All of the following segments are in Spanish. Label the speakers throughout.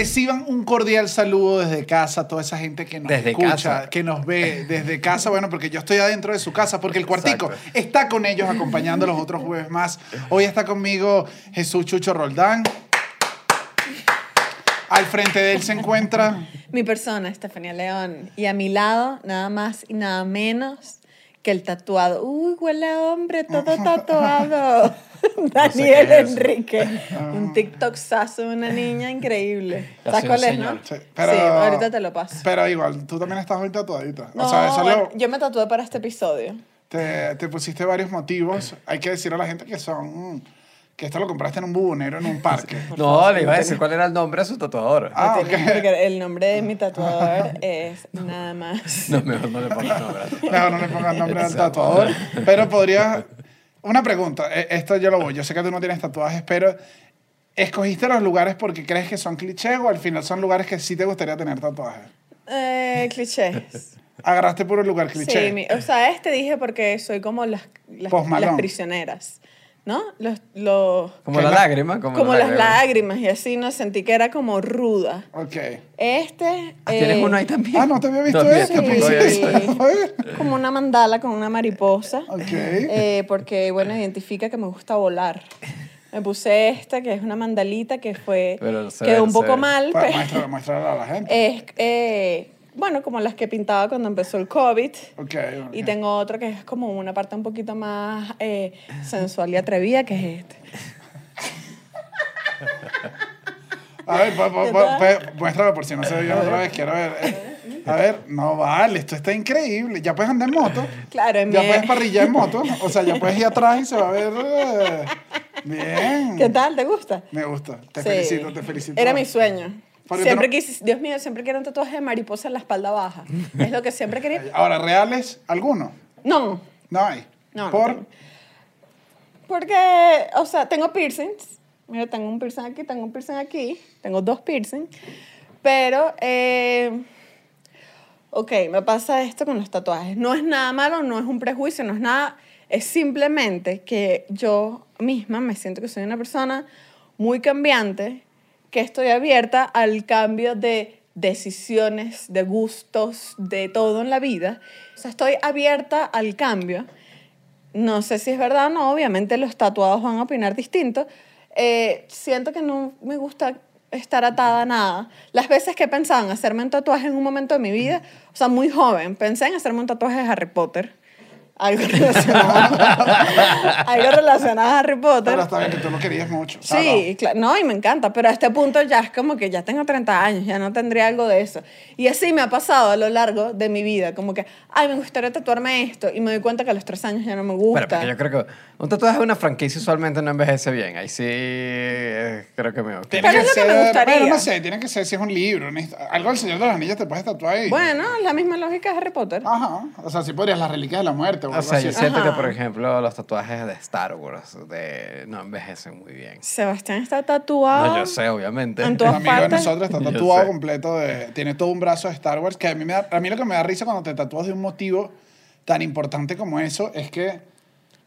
Speaker 1: Reciban un cordial saludo desde casa, toda esa gente que nos
Speaker 2: Desde
Speaker 1: escucha,
Speaker 2: casa.
Speaker 1: que nos ve desde casa. Bueno, porque yo estoy adentro de su casa, porque el cuartico
Speaker 2: Exacto.
Speaker 1: está con ellos acompañando los otros jueves más. Hoy está conmigo Jesús Chucho Roldán. Al frente de él se encuentra
Speaker 3: Mi persona, Estefanía León. Y a mi lado, nada más y nada menos que el tatuado. Uy, huele a hombre, todo tatuado. Daniel. Enrique. Un TikTok sazo de una niña increíble. ¿Sabes cuál es, no?
Speaker 1: Sí,
Speaker 3: Sí,
Speaker 1: pero-
Speaker 3: ahorita te lo paso.
Speaker 1: Pero igual, tú también estás hoy tatuadita.
Speaker 3: No,
Speaker 1: o sea, eso
Speaker 3: bueno,
Speaker 1: lo-
Speaker 3: yo me tatué para este episodio.
Speaker 1: te, te pusiste varios motivos. Hay que decir a la gente que son... Que esto lo compraste en un bubonero en un parque.
Speaker 2: No, le iba a decir cuál era el nombre de su tatuador.
Speaker 1: Ah,
Speaker 3: No tiene-
Speaker 1: ok.
Speaker 3: Porque el nombre de mi tatuador es nada más.
Speaker 2: No, mejor no le pongas nombre.
Speaker 1: Mejor no le pongas nombre al tatuador. Pero podría... Una pregunta. eh, Esto yo lo voy. Yo sé que tú no tienes tatuajes, pero... ¿Escogiste los lugares porque crees que son clichés o al final son lugares que sí te gustaría tener tatuajes?
Speaker 3: Eh, clichés.
Speaker 1: Agarraste por un lugar cliché.
Speaker 3: Sí, mi- o sea, este dije porque soy como las, las, las prisioneras, ¿no? Los, los,
Speaker 2: Como
Speaker 1: ¿Qué
Speaker 2: la lágrima. Como,
Speaker 3: como
Speaker 2: la
Speaker 3: las lágrimas y así, ¿no? Sentí que era como ruda.
Speaker 1: Ok.
Speaker 3: Este...
Speaker 2: Ah, ¿Tienes
Speaker 3: eh,
Speaker 2: uno ahí también?
Speaker 1: Ah, no te había visto ver.
Speaker 3: Como una mandala con una mariposa.
Speaker 1: Ok.
Speaker 3: Eh, porque, bueno, identifica que me gusta volar. Me puse esta, que es una mandalita que fue...
Speaker 2: Pero
Speaker 3: quedó
Speaker 2: ve,
Speaker 3: un poco
Speaker 2: ve.
Speaker 3: mal,
Speaker 1: Para
Speaker 3: pero...
Speaker 1: muéstralo, muéstralo a la gente.
Speaker 3: Es, eh, bueno, como las que pintaba cuando empezó el COVID.
Speaker 1: Ok, ok.
Speaker 3: Y tengo otro que es como una parte un poquito más eh, sensual y atrevida, que es este.
Speaker 1: A ver, muéstralo por si no se vio otra vez. Quiero ver. Eh, A ver, no vale, esto está increíble. Ya puedes andar en moto.
Speaker 3: Claro, en
Speaker 1: Ya puedes parrillar en moto. O sea, ya puedes ir atrás y se va a ver. eh, Bien.
Speaker 3: ¿Qué tal? ¿Te gusta?
Speaker 1: Me gusta. Te
Speaker 3: Sí.
Speaker 1: felicito, te felicito.
Speaker 3: Era mi sueño.
Speaker 1: Porque
Speaker 3: Siempre
Speaker 1: tú
Speaker 3: quise, Dios mío, siempre quiero un tatuaje de mariposa en la espalda baja. Es lo que siempre quería.
Speaker 1: Ahora, ¿reales alguno?
Speaker 3: No,
Speaker 1: No hay.
Speaker 3: No, no
Speaker 1: ¿Por?
Speaker 3: tengo. porque, o sea, tengo piercings. Mira, tengo un piercing aquí, tengo un piercing aquí. Tengo dos piercings. Pero, eh, ok, me pasa esto con los tatuajes. No es nada malo, no es un prejuicio, no es nada. Es simplemente que yo misma me siento que soy una persona muy cambiante, que estoy abierta al cambio de decisiones, de gustos, de todo en la vida. O sea, estoy abierta al cambio. No sé si es verdad o no, obviamente los tatuados van a opinar distinto. Eh, siento que no me gusta estar atada a nada. Las veces que pensaba en hacerme un tatuaje en un momento de mi vida, o sea, muy joven, pensé en hacerme un tatuaje de Harry Potter. Algo relacionado, algo relacionado a Harry Potter.
Speaker 1: Pero está bien que tú lo querías mucho.
Speaker 3: Sí, claro, no, y me encanta, pero a este punto ya es como que ya tengo 30 años, ya no tendría algo de eso. Y así me ha pasado a lo largo de mi vida, como que, ay, me gustaría tatuarme esto, y me doy cuenta que a los tres años ya no me gusta.
Speaker 2: Pero porque yo creo que un tatuaje de una franquicia usualmente no envejece bien. Ahí sí eh, creo que me ok.
Speaker 1: Tiene
Speaker 3: Pero
Speaker 1: que
Speaker 3: es lo que
Speaker 1: ser,
Speaker 3: me gustaría.
Speaker 1: Bueno, no sé, tiene que ser si es un libro. Algo del Señor de los Anillos te puedes tatuar ahí.
Speaker 3: Bueno, la misma lógica de Harry Potter.
Speaker 1: Ajá. O sea, si podrías las reliquias de la muerte o
Speaker 2: O
Speaker 1: algo
Speaker 2: sea,
Speaker 1: así.
Speaker 2: yo siento que, por ejemplo, los tatuajes de Star Wars de, no envejecen muy bien.
Speaker 3: Sebastián está tatuado.
Speaker 2: No, yo sé, obviamente.
Speaker 3: En
Speaker 1: Un
Speaker 3: todas
Speaker 1: amigo de
Speaker 3: partes.
Speaker 1: nosotros está
Speaker 2: Yo
Speaker 1: tatuado completo de... Tiene todo un brazo de Star Wars que a mí, me da- a mí lo que me da risa cuando te tatúas de un motivo tan importante como eso es que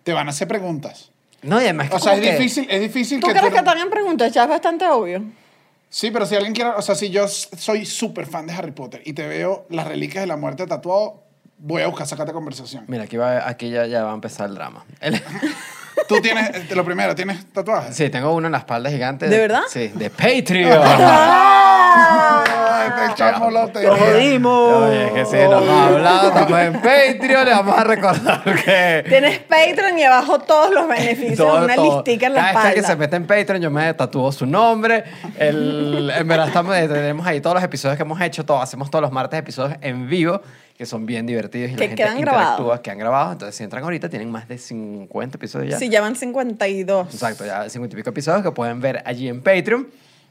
Speaker 1: te van a hacer preguntas.
Speaker 2: No, y además que
Speaker 1: O sea, es
Speaker 2: que-
Speaker 1: difícil, es difícil
Speaker 3: ¿Tú
Speaker 1: que
Speaker 3: crees
Speaker 1: tú
Speaker 3: que
Speaker 1: no-
Speaker 3: también preguntas? Ya es bastante obvio.
Speaker 1: Sí, pero si alguien quiere... O sea, si yo s- soy súper fan de Harry Potter y te veo las reliquias de la muerte tatuado, voy a buscar sacarte conversación.
Speaker 2: Mira, aquí, va, aquí ya, ya va a empezar el drama. El-
Speaker 1: Tú tienes... eh, Lo primero, ¿tienes tatuajes?
Speaker 2: sí, tengo uno en la espalda gigante.
Speaker 3: ¿De verdad?
Speaker 2: Sí, de Patreon.
Speaker 1: ¡Ay, te echamos lotería!
Speaker 3: ¡Lo jodimos!
Speaker 2: Oye, es que sí, nos hemos hablado, estamos en Patreon, le vamos a recordar que...
Speaker 3: Tienes Patreon y abajo todos los beneficios,
Speaker 2: Todo,
Speaker 3: una
Speaker 2: todo.
Speaker 3: listica en la
Speaker 2: Cada vez que se
Speaker 3: espalda.
Speaker 2: mete en Patreon, yo me tatúo su nombre. El, en verdad, estamos, tenemos ahí todos los episodios que hemos hecho. Todo, hacemos todos los martes episodios en vivo, que son bien divertidos y
Speaker 3: Que
Speaker 2: la gente
Speaker 3: quedan
Speaker 2: interactúa,
Speaker 3: grabados.
Speaker 2: que han grabado. Entonces, si entran ahorita, tienen más de 50 episodios ya.
Speaker 3: Sí, ya van 52.
Speaker 2: Exacto, ya 50 y pico episodios que pueden ver allí en Patreon.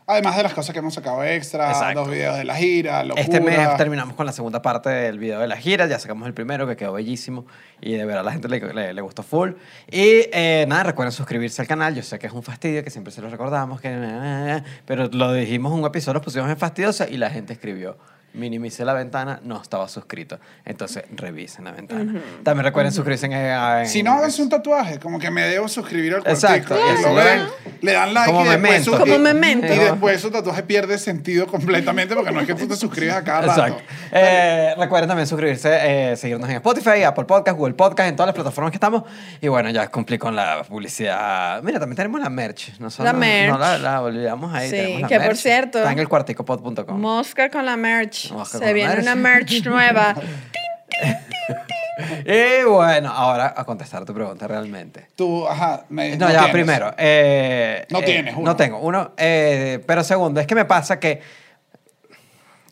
Speaker 1: Además de las cosas que hemos sacado extra,
Speaker 2: Exacto.
Speaker 1: dos videos de la gira, locura.
Speaker 2: Este mes terminamos con la segunda parte del video de la gira. Ya sacamos el primero, que quedó bellísimo. Y de verdad a la gente le, le- le gustó full. Y eh, nada, recuerden suscribirse al canal. Yo sé que es un fastidio, que siempre se lo recordamos. Que, pero lo dijimos en un episodio, nos pusimos en fastidiosa y la gente escribió. Minimicé la ventana, no estaba suscrito. Entonces, revisen la ventana. También recuerden suscribirse en, en-
Speaker 1: Si no, háganse un tatuaje, como que me debo suscribir al cuartico.
Speaker 2: Exacto,
Speaker 1: lo ven. le dan like
Speaker 2: Como
Speaker 1: y después,
Speaker 2: memento.
Speaker 1: su,
Speaker 3: Como
Speaker 1: y-
Speaker 3: memento.
Speaker 1: y después su tatuaje pierde sentido completamente porque no es que tú te suscribes a cada rato.
Speaker 2: Exacto. Eh, recuerden también suscribirse, eh, seguirnos en Spotify, Apple Podcast, Google Podcast, en todas las plataformas que estamos. Y bueno, ya cumplí con la publicidad. Mira, también tenemos la merch. No solo-
Speaker 3: La merch.
Speaker 2: No la, la olvidamos ahí.
Speaker 3: Sí,
Speaker 2: tenemos la
Speaker 3: que por cierto-
Speaker 2: Está en el cuarticopod.com.
Speaker 3: Mosca con la merch. Se viene
Speaker 2: merch.
Speaker 3: una merch nueva.
Speaker 2: Y bueno, ahora a contestar tu pregunta realmente.
Speaker 1: Tú, ajá, me,
Speaker 2: No, ya,
Speaker 1: tienes.
Speaker 2: primero. eh,
Speaker 1: No
Speaker 2: eh,
Speaker 1: tienes uno.
Speaker 2: No tengo uno. eh, pero segundo, es que me pasa que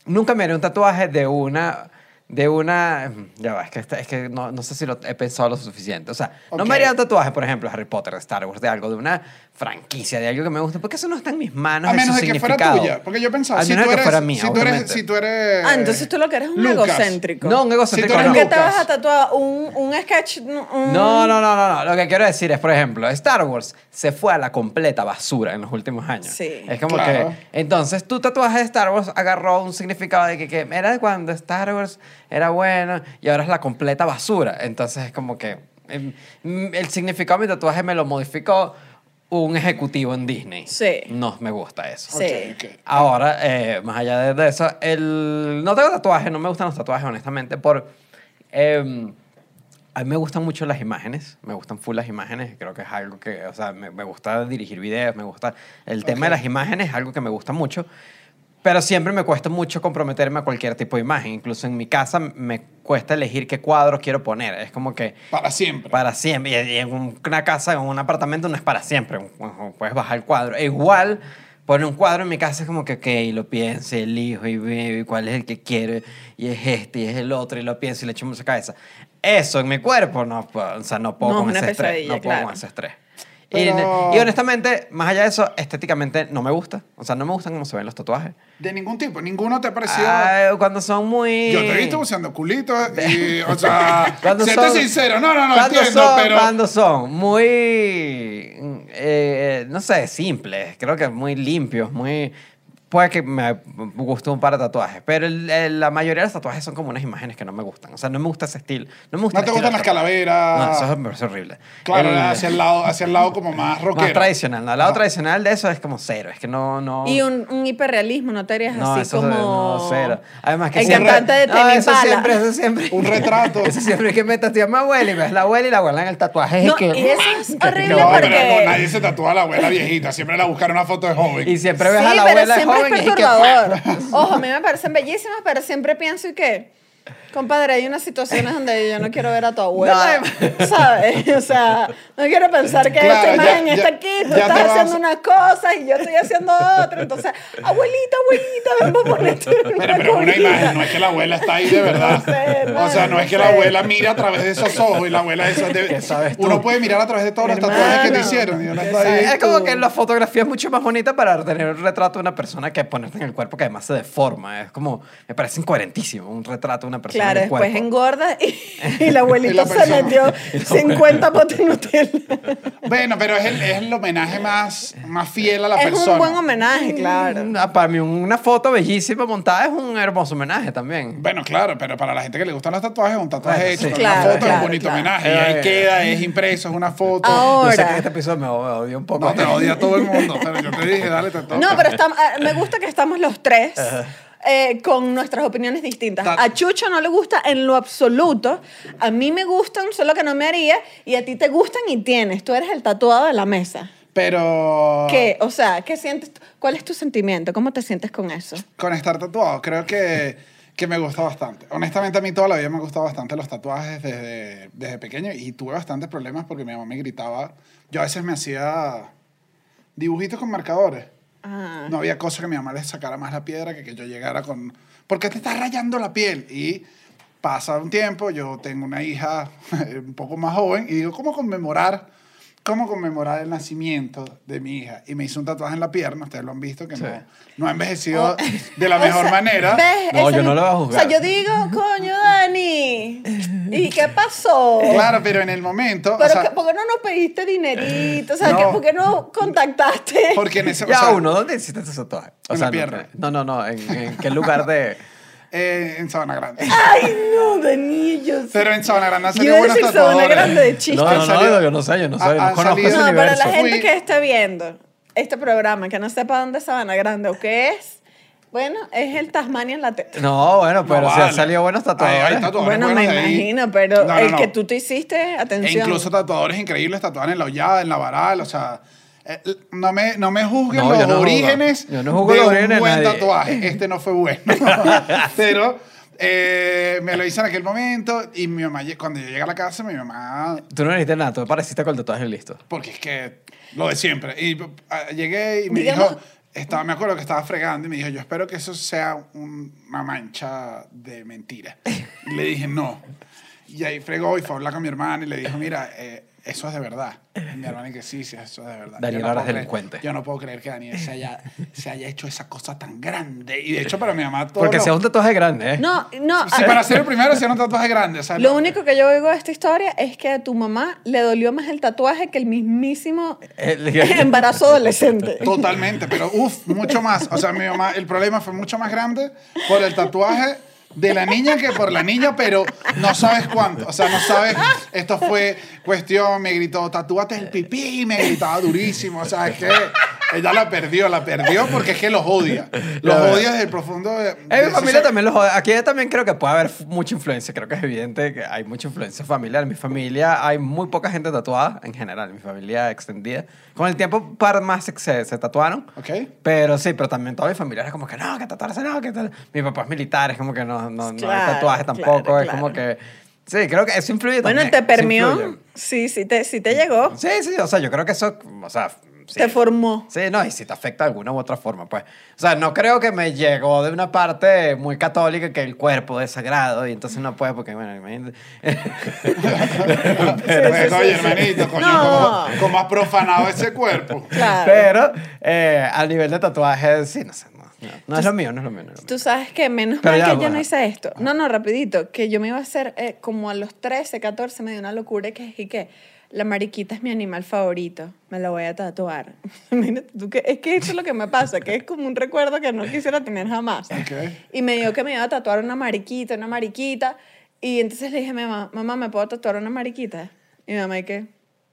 Speaker 2: nunca me haré un tatuaje de una. De una. Ya va, es que, es que no, no sé si lo he pensado lo suficiente. O sea, no me haría un tatuaje, por ejemplo, de Harry Potter, de Star Wars, de algo, de una franquicia, de algo que me gusta, porque eso no está en mis manos.
Speaker 1: A menos de que fuera
Speaker 2: significado.
Speaker 1: tuya. Porque yo pensaba,
Speaker 2: Al
Speaker 1: si
Speaker 2: menos
Speaker 1: tú
Speaker 2: de que fuera mía,
Speaker 1: si tú eres, si tú eres
Speaker 3: Ah, entonces tú lo que eres es un
Speaker 1: Lucas.
Speaker 3: egocéntrico.
Speaker 2: No, un egocéntrico
Speaker 1: Si tú eres
Speaker 2: no.
Speaker 3: ¿Por qué te
Speaker 1: Lucas.
Speaker 3: vas a tatuar un, un sketch? un-
Speaker 2: No, no, no, no, no. Lo que quiero decir es, por ejemplo, Star Wars se fue a la completa basura en los últimos años.
Speaker 3: Sí.
Speaker 2: Es como
Speaker 1: Claro.
Speaker 2: que. Entonces, tu tatuaje de Star Wars agarró un significado de que, que era de cuando Star Wars era bueno y ahora es la completa basura. Entonces, es como que. em, el significado de mi tatuaje me lo modificó un ejecutivo en Disney.
Speaker 3: Sí.
Speaker 2: No me gusta eso.
Speaker 3: Sí.
Speaker 1: Ok, ok.
Speaker 2: Ahora, eh, más allá de, de eso, el... no tengo tatuajes, no me gustan los tatuajes, honestamente, por... em, a mí me gustan mucho las imágenes, me gustan full las imágenes, creo que es algo que, o sea, me, me gusta dirigir videos, me gusta... El tema de las imágenes es algo que me gusta mucho, pero siempre me cuesta mucho comprometerme a cualquier tipo de imagen. Incluso en mi casa me cuesta elegir qué cuadros quiero poner. Es como que
Speaker 1: Para siempre.
Speaker 2: para siempre. Y- en un- una casa, en un apartamento, no es para siempre. Puedes bajar el cuadro. E igual, poner un cuadro en mi casa es como que, ok, lo pienso, y elijo y veo y cuál es el que quiero. Y es este, y es el otro, y lo pienso y le echo mucha cabeza. Eso en mi cuerpo, no, puedo, o sea, no puedo
Speaker 3: No,
Speaker 2: con ese estrés. No puedo
Speaker 3: claro.
Speaker 2: con ese estrés.
Speaker 1: Pero-
Speaker 2: Y, y honestamente, más allá de eso, estéticamente no me gusta. O sea, no me gustan cómo se ven los tatuajes.
Speaker 1: De ningún tipo. Ninguno te ha parecido...
Speaker 2: Ah, cuando son muy...
Speaker 1: Yo te he visto usando culitos y, o sea,
Speaker 2: Cuando son-
Speaker 1: sincero. No, no, no,
Speaker 2: cuando
Speaker 1: entiendo,
Speaker 2: son,
Speaker 1: pero...
Speaker 2: Cuando son muy, eh, no sé, simples, creo que muy limpios, muy... Puede que me guste un par de tatuajes, pero el- el- la mayoría de los tatuajes son como unas imágenes que no me gustan. O sea, no me gusta ese estilo. No me gusta
Speaker 1: ¿No te gustan las calaveras?
Speaker 2: No, eso es- me parece horrible.
Speaker 1: Claro,
Speaker 2: El-
Speaker 1: hacia el lado, hacia el lado como más rockero.
Speaker 2: más tradicional. ¿no? El lado
Speaker 1: Ajá.
Speaker 2: tradicional de eso es como cero. Es que no... no
Speaker 3: Y un, un hiperrealismo, no te harías
Speaker 2: no,
Speaker 3: así
Speaker 2: eso
Speaker 3: como...
Speaker 2: no, cero. Además que
Speaker 3: el
Speaker 2: siempre-
Speaker 3: cantante de
Speaker 2: no,
Speaker 3: Temi
Speaker 2: eso siempre, eso siempre.
Speaker 1: Un retrato.
Speaker 2: Eso siempre que metas a mi abuela y ves la abuela y la abuela en el tatuaje.
Speaker 3: No,
Speaker 2: es que,
Speaker 3: y eso es horrible porque...
Speaker 1: no, nadie se tatúa a la abuela viejita. Siempre la buscan una foto de joven.
Speaker 2: Y siempre ves
Speaker 3: sí,
Speaker 2: a la abuela
Speaker 3: siempre Ojo, a mí me parecen bellísimas, pero siempre pienso y que, compadre, hay unas situaciones donde yo no quiero ver a tu abuela, ¿sabes? O sea, no quiero pensar que
Speaker 1: Claro,
Speaker 3: esta imagen
Speaker 1: ya-
Speaker 3: está aquí, tú estás haciendo una cosa y yo estoy haciendo otra. Entonces, abuelita, abuelita, ven a ponerte una
Speaker 1: Pero, pero una imagen, no es que la abuela está ahí de verdad.
Speaker 3: No sé,
Speaker 1: o sea, no es que
Speaker 3: no
Speaker 1: la abuela mira a través de esos ojos y la abuela eso de-
Speaker 2: ¿Qué sabes tú?
Speaker 1: Uno puede mirar a través de todos los tatuajes que te hicieron y uno
Speaker 3: ¿qué
Speaker 1: está ahí.
Speaker 2: Es como que la fotografía es mucho más bonita para tener un retrato de una persona que ponerte en el cuerpo que además se deforma. Es como, me parece incoherentísimo un retrato de una persona
Speaker 3: Claro,
Speaker 2: en
Speaker 3: después
Speaker 2: cuerpo.
Speaker 3: engorda y, y la abuelita
Speaker 1: Y
Speaker 3: se metió 50 potes Nutella.
Speaker 1: Bueno, pero es el, es el homenaje más, más fiel a la
Speaker 3: Es
Speaker 1: persona.
Speaker 3: un buen homenaje, claro.
Speaker 2: Ah, Para mí una foto bellísima montada es un hermoso homenaje también.
Speaker 1: Bueno, claro, pero para la gente que le gustan los tatuajes, un tatuaje
Speaker 2: Bueno,
Speaker 1: hecho
Speaker 2: sí.
Speaker 3: Claro,
Speaker 1: una foto es
Speaker 3: claro,
Speaker 1: un bonito
Speaker 3: claro.
Speaker 1: homenaje. Y
Speaker 2: Eh,
Speaker 1: ahí
Speaker 2: eh.
Speaker 1: queda, es impreso, es una foto.
Speaker 3: Ahora.
Speaker 2: Yo sé que en este episodio me odio un poco.
Speaker 1: No te odia todo el mundo, pero yo te dije, dale, te toca.
Speaker 3: No, pero ah, me gusta que estamos los tres eh, con nuestras opiniones distintas.
Speaker 1: Ta-
Speaker 3: A Chucho no le gusta en lo absoluto. A mí me gustan, solo que no me haría. Y a ti te gustan y tienes. Tú eres el tatuado de la mesa.
Speaker 1: Pero
Speaker 3: ¿Qué? O sea, ¿qué sientes? ¿Cuál es tu sentimiento? ¿Cómo te sientes con eso?
Speaker 1: con estar tatuado, creo que, que me gusta bastante. Honestamente, a mí toda la vida me han gustado bastante los tatuajes desde, desde pequeño y tuve bastantes problemas porque mi mamá me gritaba. Yo a veces me hacía dibujitos con marcadores.
Speaker 3: Ah.
Speaker 1: No había cosa que mi mamá le sacara más la piedra que que yo llegara con... ¿Por qué te estás rayando la piel? Y pasa un tiempo, yo tengo una hija un poco más joven y digo, ¿cómo conmemorar? ¿Cómo conmemorar el nacimiento de mi hija? Y me hizo un tatuaje en la pierna, ustedes lo han visto, que
Speaker 2: Sí.
Speaker 1: no, no ha envejecido
Speaker 3: Oh.
Speaker 1: de la
Speaker 3: O
Speaker 1: mejor
Speaker 3: sea,
Speaker 1: manera.
Speaker 3: ¿ves?
Speaker 2: No,
Speaker 3: Ese
Speaker 2: yo no lo voy a
Speaker 3: O
Speaker 2: juzgar.
Speaker 3: sea, yo digo, coño, Dani. ¿Y qué pasó?
Speaker 1: Claro, pero en el momento... o
Speaker 3: Pero
Speaker 1: sea,
Speaker 3: que- ¿por qué no nos pediste dinerito? O sea,
Speaker 1: No.
Speaker 3: que- ¿por qué no contactaste?
Speaker 1: porque en ese... o
Speaker 2: Ya
Speaker 1: sea,
Speaker 2: uno, ¿dónde hiciste ese tatuaje? O
Speaker 1: En
Speaker 2: sea,
Speaker 1: la pierna.
Speaker 2: No, no, no, ¿en, en qué lugar de...?
Speaker 1: Eh, en Sabana Grande.
Speaker 3: Ay, no, Dani, yo.
Speaker 1: Pero en Sabana Grande han
Speaker 3: Yo
Speaker 1: salido buenos
Speaker 3: decir Sabana
Speaker 1: tatuadores.
Speaker 3: Grande de chiste.
Speaker 2: No,
Speaker 1: Han
Speaker 2: no,
Speaker 1: salido-
Speaker 2: no, yo no sé, yo no sé,
Speaker 1: han-
Speaker 2: no
Speaker 1: han
Speaker 2: conozco ese
Speaker 3: No, para la gente
Speaker 1: Fui-
Speaker 3: que está viendo. este programa que no sepa dónde es Sabana Grande o qué es, bueno, es el Tasmania en la teta.
Speaker 2: No, bueno, pero
Speaker 1: No,
Speaker 2: si han
Speaker 1: vale.
Speaker 2: salido buenos
Speaker 1: Hay- hay
Speaker 2: tatuadores.
Speaker 1: tatuadores
Speaker 3: Bueno, me
Speaker 1: de ahí.
Speaker 3: imagino, pero
Speaker 1: No, no,
Speaker 3: el
Speaker 1: no.
Speaker 3: que tú te hiciste,
Speaker 1: E
Speaker 3: atención.
Speaker 1: incluso tatuadores increíbles tatuaban en la hollada, en la varal, o sea... eh, No me, no me juzguen
Speaker 2: No,
Speaker 1: los
Speaker 2: no
Speaker 1: orígenes
Speaker 2: Yo no juzgo
Speaker 1: de
Speaker 2: los
Speaker 1: un
Speaker 2: orígenes de
Speaker 1: buen
Speaker 2: nadie.
Speaker 1: tatuaje. Este no fue bueno. Pero eh, me lo hice en aquel momento y mi mamá, cuando yo llegué a la casa, mi mamá
Speaker 2: Tú no dijiste nada, tú pareciste con el tatuaje listo.
Speaker 1: porque es que lo de siempre. Y ah, llegué y me
Speaker 3: Digamos-
Speaker 1: dijo, estaba, me acuerdo que estaba fregando y me dijo, yo espero que eso sea un- una mancha de mentira. Y le dije, no. Y ahí fregó y fue a hablar con mi hermana y le dijo, mira, eh, eso es de verdad. Y mi hermana que sí, sí, eso es de verdad.
Speaker 2: Daniel
Speaker 1: Yo
Speaker 2: ahora
Speaker 1: puedo
Speaker 2: es
Speaker 1: creer-
Speaker 2: delincuente.
Speaker 1: yo no puedo creer que Daniel se haya, se haya hecho esa cosa tan grande. Y de hecho para mi mamá todo
Speaker 2: Porque
Speaker 1: lo-
Speaker 2: sea un tatuaje grande, ¿eh?
Speaker 3: No, no.
Speaker 1: Sí, para ser el primero, hacía un tatuaje grande. O sea,
Speaker 3: Lo
Speaker 1: no-
Speaker 3: único que yo oigo de esta historia es que a tu mamá le dolió más el tatuaje que el mismísimo
Speaker 2: El-
Speaker 3: embarazo adolescente.
Speaker 1: Totalmente, pero uff, mucho más. O sea, mi mamá, el problema fue mucho más grande por el tatuaje de la niña que por la niña, pero no sabes cuánto. O sea, no sabes. Esto fue cuestión, me gritó, tatúate el pipí, me gritaba durísimo. O sea, es que ella la perdió, la perdió porque es que los odia. Los odia desde el profundo. de-
Speaker 2: En
Speaker 1: de
Speaker 2: mi familia
Speaker 1: ser.
Speaker 2: también los jode. Aquí también creo que puede haber mucha influencia. Creo que es evidente que hay mucha influencia familiar. En mi familia hay muy poca gente tatuada en general. En mi familia extendida. Con el tiempo, un par más se, se, tatuaron.
Speaker 1: Ok.
Speaker 2: Pero sí, pero también toda mi familia es como que no, que tatuarse no, que tal. Mi papá es militar, es como que no, no, no
Speaker 3: Claro,
Speaker 2: hay tatuaje tampoco.
Speaker 3: claro,
Speaker 2: es como
Speaker 3: claro.
Speaker 2: que. Sí, creo que eso influye
Speaker 3: Bueno,
Speaker 2: también.
Speaker 3: te
Speaker 2: sí
Speaker 3: permió. Sí, sí te, sí te llegó.
Speaker 2: Sí, sí, o sea, yo creo que eso, o sea, sí.
Speaker 3: Te formó.
Speaker 2: Sí, no, y si te afecta de alguna u otra forma, pues. O sea, no creo que me llegó de una parte muy católica que el cuerpo es sagrado y entonces no puede, porque, bueno, imagínate.
Speaker 1: Pues,
Speaker 3: sí,
Speaker 1: oye,
Speaker 3: sí.
Speaker 1: hermanito, coño,
Speaker 3: No.
Speaker 1: ¿cómo, cómo has profanado ese cuerpo?
Speaker 3: Claro.
Speaker 2: Pero eh, a nivel de tatuajes, sí, no sé, no, no, no es lo mío, no es lo mío. No es lo mío.
Speaker 3: Tú sabes que menos
Speaker 2: Pero
Speaker 3: mal
Speaker 2: ya,
Speaker 3: que yo
Speaker 2: bueno.
Speaker 3: no hice esto. No, no, rapidito. Que yo me iba a hacer eh, como a los 13, 14, me dio una locura que, y que la mariquita es mi animal favorito. Me lo voy a tatuar. Es que eso es lo que me pasa, que es como un recuerdo que no quisiera tener jamás.
Speaker 1: Ok.
Speaker 3: Y me dijo que me iba a tatuar una mariquita, una mariquita. Y entonces le dije a mi mamá, mamá, ¿me puedo tatuar una mariquita? Y mi mamá, ¿y qué?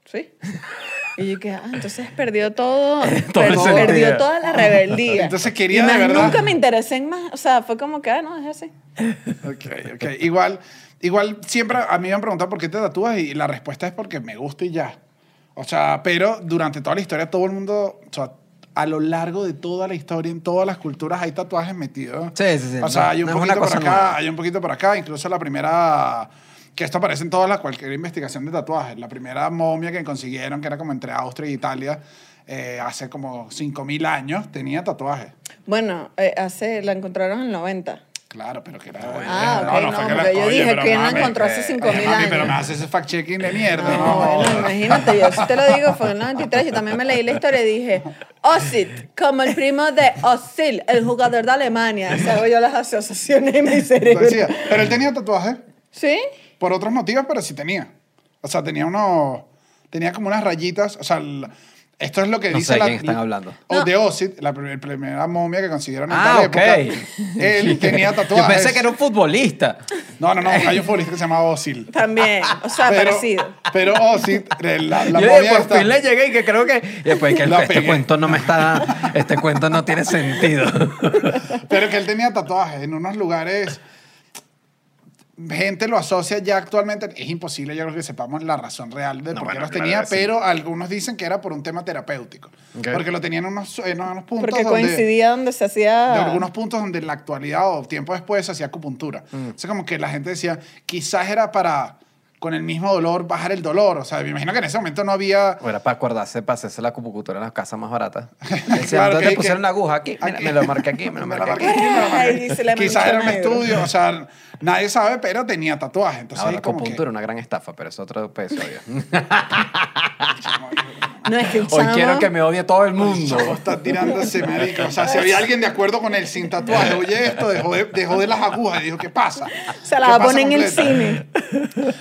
Speaker 3: ¿Sí? Y yo que, ah, entonces perdió todo,
Speaker 2: Todo el
Speaker 3: per-
Speaker 2: sentido.
Speaker 3: perdió toda la rebeldía.
Speaker 1: Entonces quería
Speaker 3: Y
Speaker 1: de
Speaker 3: más
Speaker 1: verdad-
Speaker 3: nunca me interesé en más, o sea, fue como que, ah, no, es así.
Speaker 1: Ok, ok. Igual, igual siempre a mí me han preguntado por qué te tatúas y la respuesta es porque me gusta y ya. O sea, pero durante toda la historia todo el mundo, o sea, a lo largo de toda la historia, en todas las culturas hay tatuajes metidos.
Speaker 2: Sí, sí, sí.
Speaker 1: O sea,
Speaker 2: No-
Speaker 1: hay un
Speaker 2: no
Speaker 1: poquito por acá,
Speaker 2: nueva.
Speaker 1: hay un poquito por acá. Incluso la primera, que esto aparece en toda la, cualquier investigación de tatuajes. La primera momia que consiguieron, que era como entre Austria e Italia, eh, hace como 5.000 años, tenía tatuajes.
Speaker 3: Bueno, eh, hace, la encontraron en el 90.
Speaker 1: Claro, pero que era...
Speaker 3: Ah, ok, no,
Speaker 1: fue que
Speaker 3: porque yo
Speaker 1: oye,
Speaker 3: dije, ¿quién la
Speaker 1: mami,
Speaker 3: encontró hace
Speaker 1: eh,
Speaker 3: 5.000
Speaker 1: eh, mami, Pero me
Speaker 3: años?
Speaker 1: haces ese fact-checking de mierda,
Speaker 3: No,
Speaker 1: ¿no?
Speaker 3: bueno, imagínate, yo si te lo digo, fue en el 93, yo también me leí la historia y dije, Osit, como el primo de Osil, el jugador de Alemania. O sea, hago yo las asociaciones en mi cerebro.
Speaker 1: Decía, pero él tenía tatuajes
Speaker 3: ¿Sí?
Speaker 1: por otros motivos, pero sí tenía. O sea, tenía unos... Tenía como unas rayitas, o sea... el- esto es lo que
Speaker 2: No
Speaker 1: dice
Speaker 2: sé de
Speaker 1: la...
Speaker 2: quién están hablando.
Speaker 1: O
Speaker 3: No.
Speaker 1: de Osid, la prim- primera momia que consiguieron en
Speaker 2: Ah,
Speaker 1: tal
Speaker 2: ok.
Speaker 1: época. Él tenía tatuajes.
Speaker 2: Yo pensé que era un futbolista.
Speaker 1: No, no, no. Hay un futbolista que se llamaba Osil.
Speaker 3: También, o sea,
Speaker 1: Pero,
Speaker 3: parecido.
Speaker 1: pero Osid, la, la
Speaker 2: yo
Speaker 1: momia
Speaker 2: dije, por
Speaker 1: esta-
Speaker 2: fin le llegué y que creo que... Y después que
Speaker 1: La
Speaker 2: este
Speaker 1: pegué.
Speaker 2: cuento no me está... Este cuento no tiene sentido.
Speaker 1: Pero que él tenía tatuajes en unos lugares. Gente lo asocia ya actualmente. Es imposible, yo creo que sepamos la razón real de
Speaker 2: No,
Speaker 1: por qué
Speaker 2: bueno,
Speaker 1: los
Speaker 2: claro
Speaker 1: tenía,
Speaker 2: sí.
Speaker 1: pero algunos dicen que era por un tema terapéutico. Porque lo tenían en unos, en unos puntos
Speaker 3: Porque
Speaker 1: donde.
Speaker 3: coincidía donde se hacía...
Speaker 1: De algunos puntos donde en la actualidad o tiempo después se hacía acupuntura.
Speaker 2: Mm.
Speaker 1: O sea, como que la gente decía, quizás era para, con el mismo dolor, bajar el dolor. O sea, me imagino que en ese momento no había.
Speaker 2: O era para acordarse, para hacerse la acupuntura en las casas más baratas.
Speaker 1: Claro,
Speaker 2: ¿dónde
Speaker 1: que-
Speaker 2: te pusieron
Speaker 1: que-
Speaker 2: una aguja? Aquí. Mira, me lo marqué aquí, me lo marqué aquí.
Speaker 3: Ay, se
Speaker 1: Quizás era un
Speaker 3: negro.
Speaker 1: estudio, o sea, nadie sabe, pero tenía tatuaje. Entonces,
Speaker 2: Ahora,
Speaker 1: como que-
Speaker 2: acupuntura, una gran estafa, pero es otro episodio.
Speaker 3: No, es que el
Speaker 2: Hoy quiero que me odie todo el
Speaker 1: El
Speaker 2: mundo.
Speaker 1: chavo está tirándose, marico. O sea, si había alguien de acuerdo con él sin tatuaje, oye esto, dejó de, dejó de las agujas y dijo, ¿qué pasa?
Speaker 3: Se la
Speaker 1: ¿Qué
Speaker 3: va a
Speaker 1: pasa
Speaker 3: poner en el cine.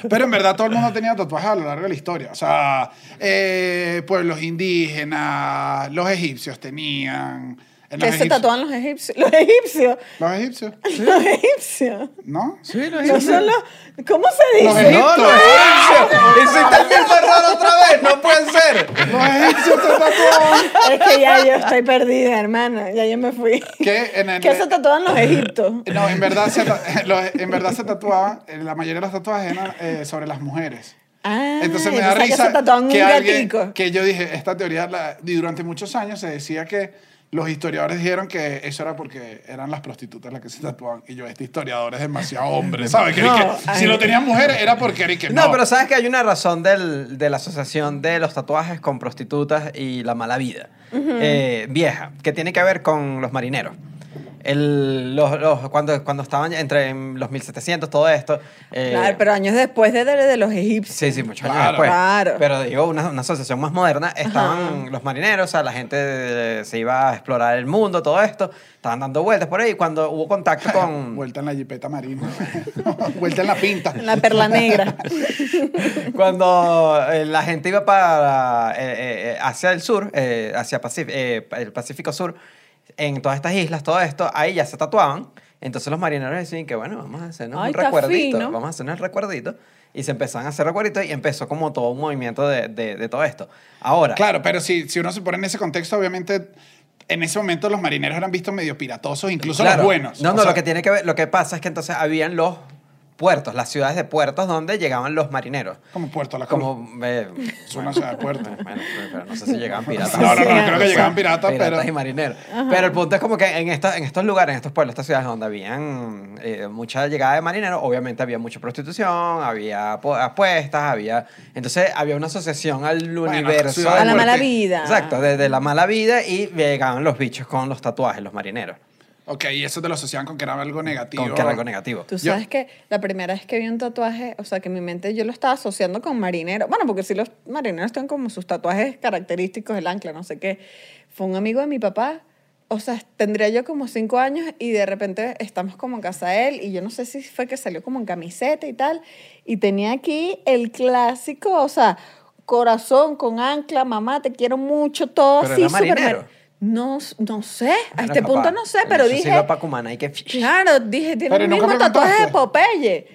Speaker 1: Pero en verdad todo el mundo tenía tatuajes a lo largo de la historia. O sea, eh, pueblos indígenas, los egipcios tenían, En
Speaker 3: Que
Speaker 1: los
Speaker 3: se
Speaker 1: egipcios.
Speaker 3: tatúan los egipcios. Los egipcios.
Speaker 1: Los egipcios,
Speaker 3: Los egipcios.
Speaker 1: ¿no?
Speaker 2: Sí, lo
Speaker 3: No son los. ¿Cómo se
Speaker 1: Los
Speaker 3: dice?
Speaker 1: egipcios.
Speaker 2: No, no, egipcio. Hiciste el mismo error otra vez, no puede ser.
Speaker 1: Los egipcios se tatúan.
Speaker 3: Es que ya yo estoy perdida, hermana. Ya yo me fui.
Speaker 1: Que en el-
Speaker 3: ¿Qué se tatúan los egiptos?
Speaker 1: No, en verdad se, ta- los- en verdad se tatuaban, eh, la mayoría de los tatuajes eran eh, sobre las mujeres.
Speaker 3: Ah,
Speaker 1: Entonces me da
Speaker 3: que
Speaker 1: risa
Speaker 3: un
Speaker 1: que alguien,
Speaker 3: gatico.
Speaker 1: que yo dije, esta teoría, la- y durante muchos años se decía que los historiadores dijeron que eso era porque eran las prostitutas las que se tatuaban. Y yo, este historiador es demasiado hombre, ¿sabes? Que,
Speaker 3: No,
Speaker 1: que
Speaker 3: ay.
Speaker 1: si lo tenían mujeres era porque era y que no.
Speaker 2: No, pero sabes que hay una razón del- de la asociación de los tatuajes con prostitutas y la mala vida eh, vieja, que tiene que ver con los marineros. El- los- los- cuando, cuando estaban entre en los 1700, todo esto. eh,
Speaker 3: Claro, pero años después de, de los egipcios.
Speaker 2: Sí, sí, muchos años después.
Speaker 3: Claro.
Speaker 2: Pero digo, una, una asociación más moderna, estaban los marineros, o sea, la gente eh, se iba a explorar el mundo, todo esto, estaban dando vueltas por ahí. Cuando hubo contacto con.
Speaker 1: Vuelta en la jipeta marina. Vuelta en la pinta.
Speaker 3: La perla negra.
Speaker 2: Cuando eh, la gente iba para eh, eh, hacia el sur, eh, hacia Pacífico, el Pacífico Sur, en todas estas islas, todo esto, ahí ya se tatuaban. Entonces los marineros decían que, bueno, vamos a hacernos
Speaker 3: Ay,
Speaker 2: un recuerdito,
Speaker 3: fino.
Speaker 2: vamos a hacernos el recuerdito. Y se empezaron a hacer recuerditos y empezó como todo un movimiento de, de, de todo esto. Ahora,
Speaker 1: Claro, pero si, si uno se pone en ese contexto, obviamente, en ese momento los marineros eran vistos medio piratosos, incluso
Speaker 2: Claro.
Speaker 1: los buenos.
Speaker 2: No,
Speaker 1: O
Speaker 2: no,
Speaker 1: sea,
Speaker 2: lo que tiene que ver, lo que pasa es que entonces habían los puertos, las ciudades de puertos donde llegaban los marineros.
Speaker 1: Como Puerto La Cruz.
Speaker 2: Como, eh,
Speaker 1: Es una ciudad de puerto.
Speaker 2: Bueno, pero no sé si llegaban piratas.
Speaker 1: No, no, no, creo que llegaban piratas,
Speaker 2: Piratas
Speaker 1: pero...
Speaker 2: y marineros. Pero el punto es como que en, esta- en estos lugares, en estos pueblos, estas ciudades donde habían eh, mucha llegada de marineros, obviamente había mucha prostitución, había apu- apuestas, había... Entonces había una asociación al universo.
Speaker 1: de
Speaker 3: A la mala vida.
Speaker 2: Exacto, desde la mala vida y llegaban los bichos con los tatuajes, los marineros,
Speaker 1: Ok, y eso te lo asociaban con que era algo negativo.
Speaker 2: con que era algo negativo.
Speaker 3: Tú
Speaker 1: Yo-
Speaker 3: sabes que la primera vez que vi un tatuaje, o sea, que en mi mente yo lo estaba asociando con marinero. Bueno, porque sí los marineros tienen como sus tatuajes característicos, el ancla, no sé qué. Fue un amigo de mi papá. O sea, tendría yo como cinco años y de repente estamos como en casa de él y yo no sé si fue que salió como en camiseta y tal. Y tenía aquí el clásico, o sea, corazón con ancla, mamá, te quiero mucho, todo
Speaker 2: Pero
Speaker 3: así.
Speaker 2: era
Speaker 3: súper
Speaker 2: marinero.
Speaker 3: mar- No, no sé, a este
Speaker 2: capaz,
Speaker 3: punto no sé, pero
Speaker 2: sí
Speaker 3: dije...
Speaker 2: iba pa' Cumaná y que...
Speaker 3: Claro, dije, tiene
Speaker 1: Pero
Speaker 3: el mismo tatuaje de. Popeye.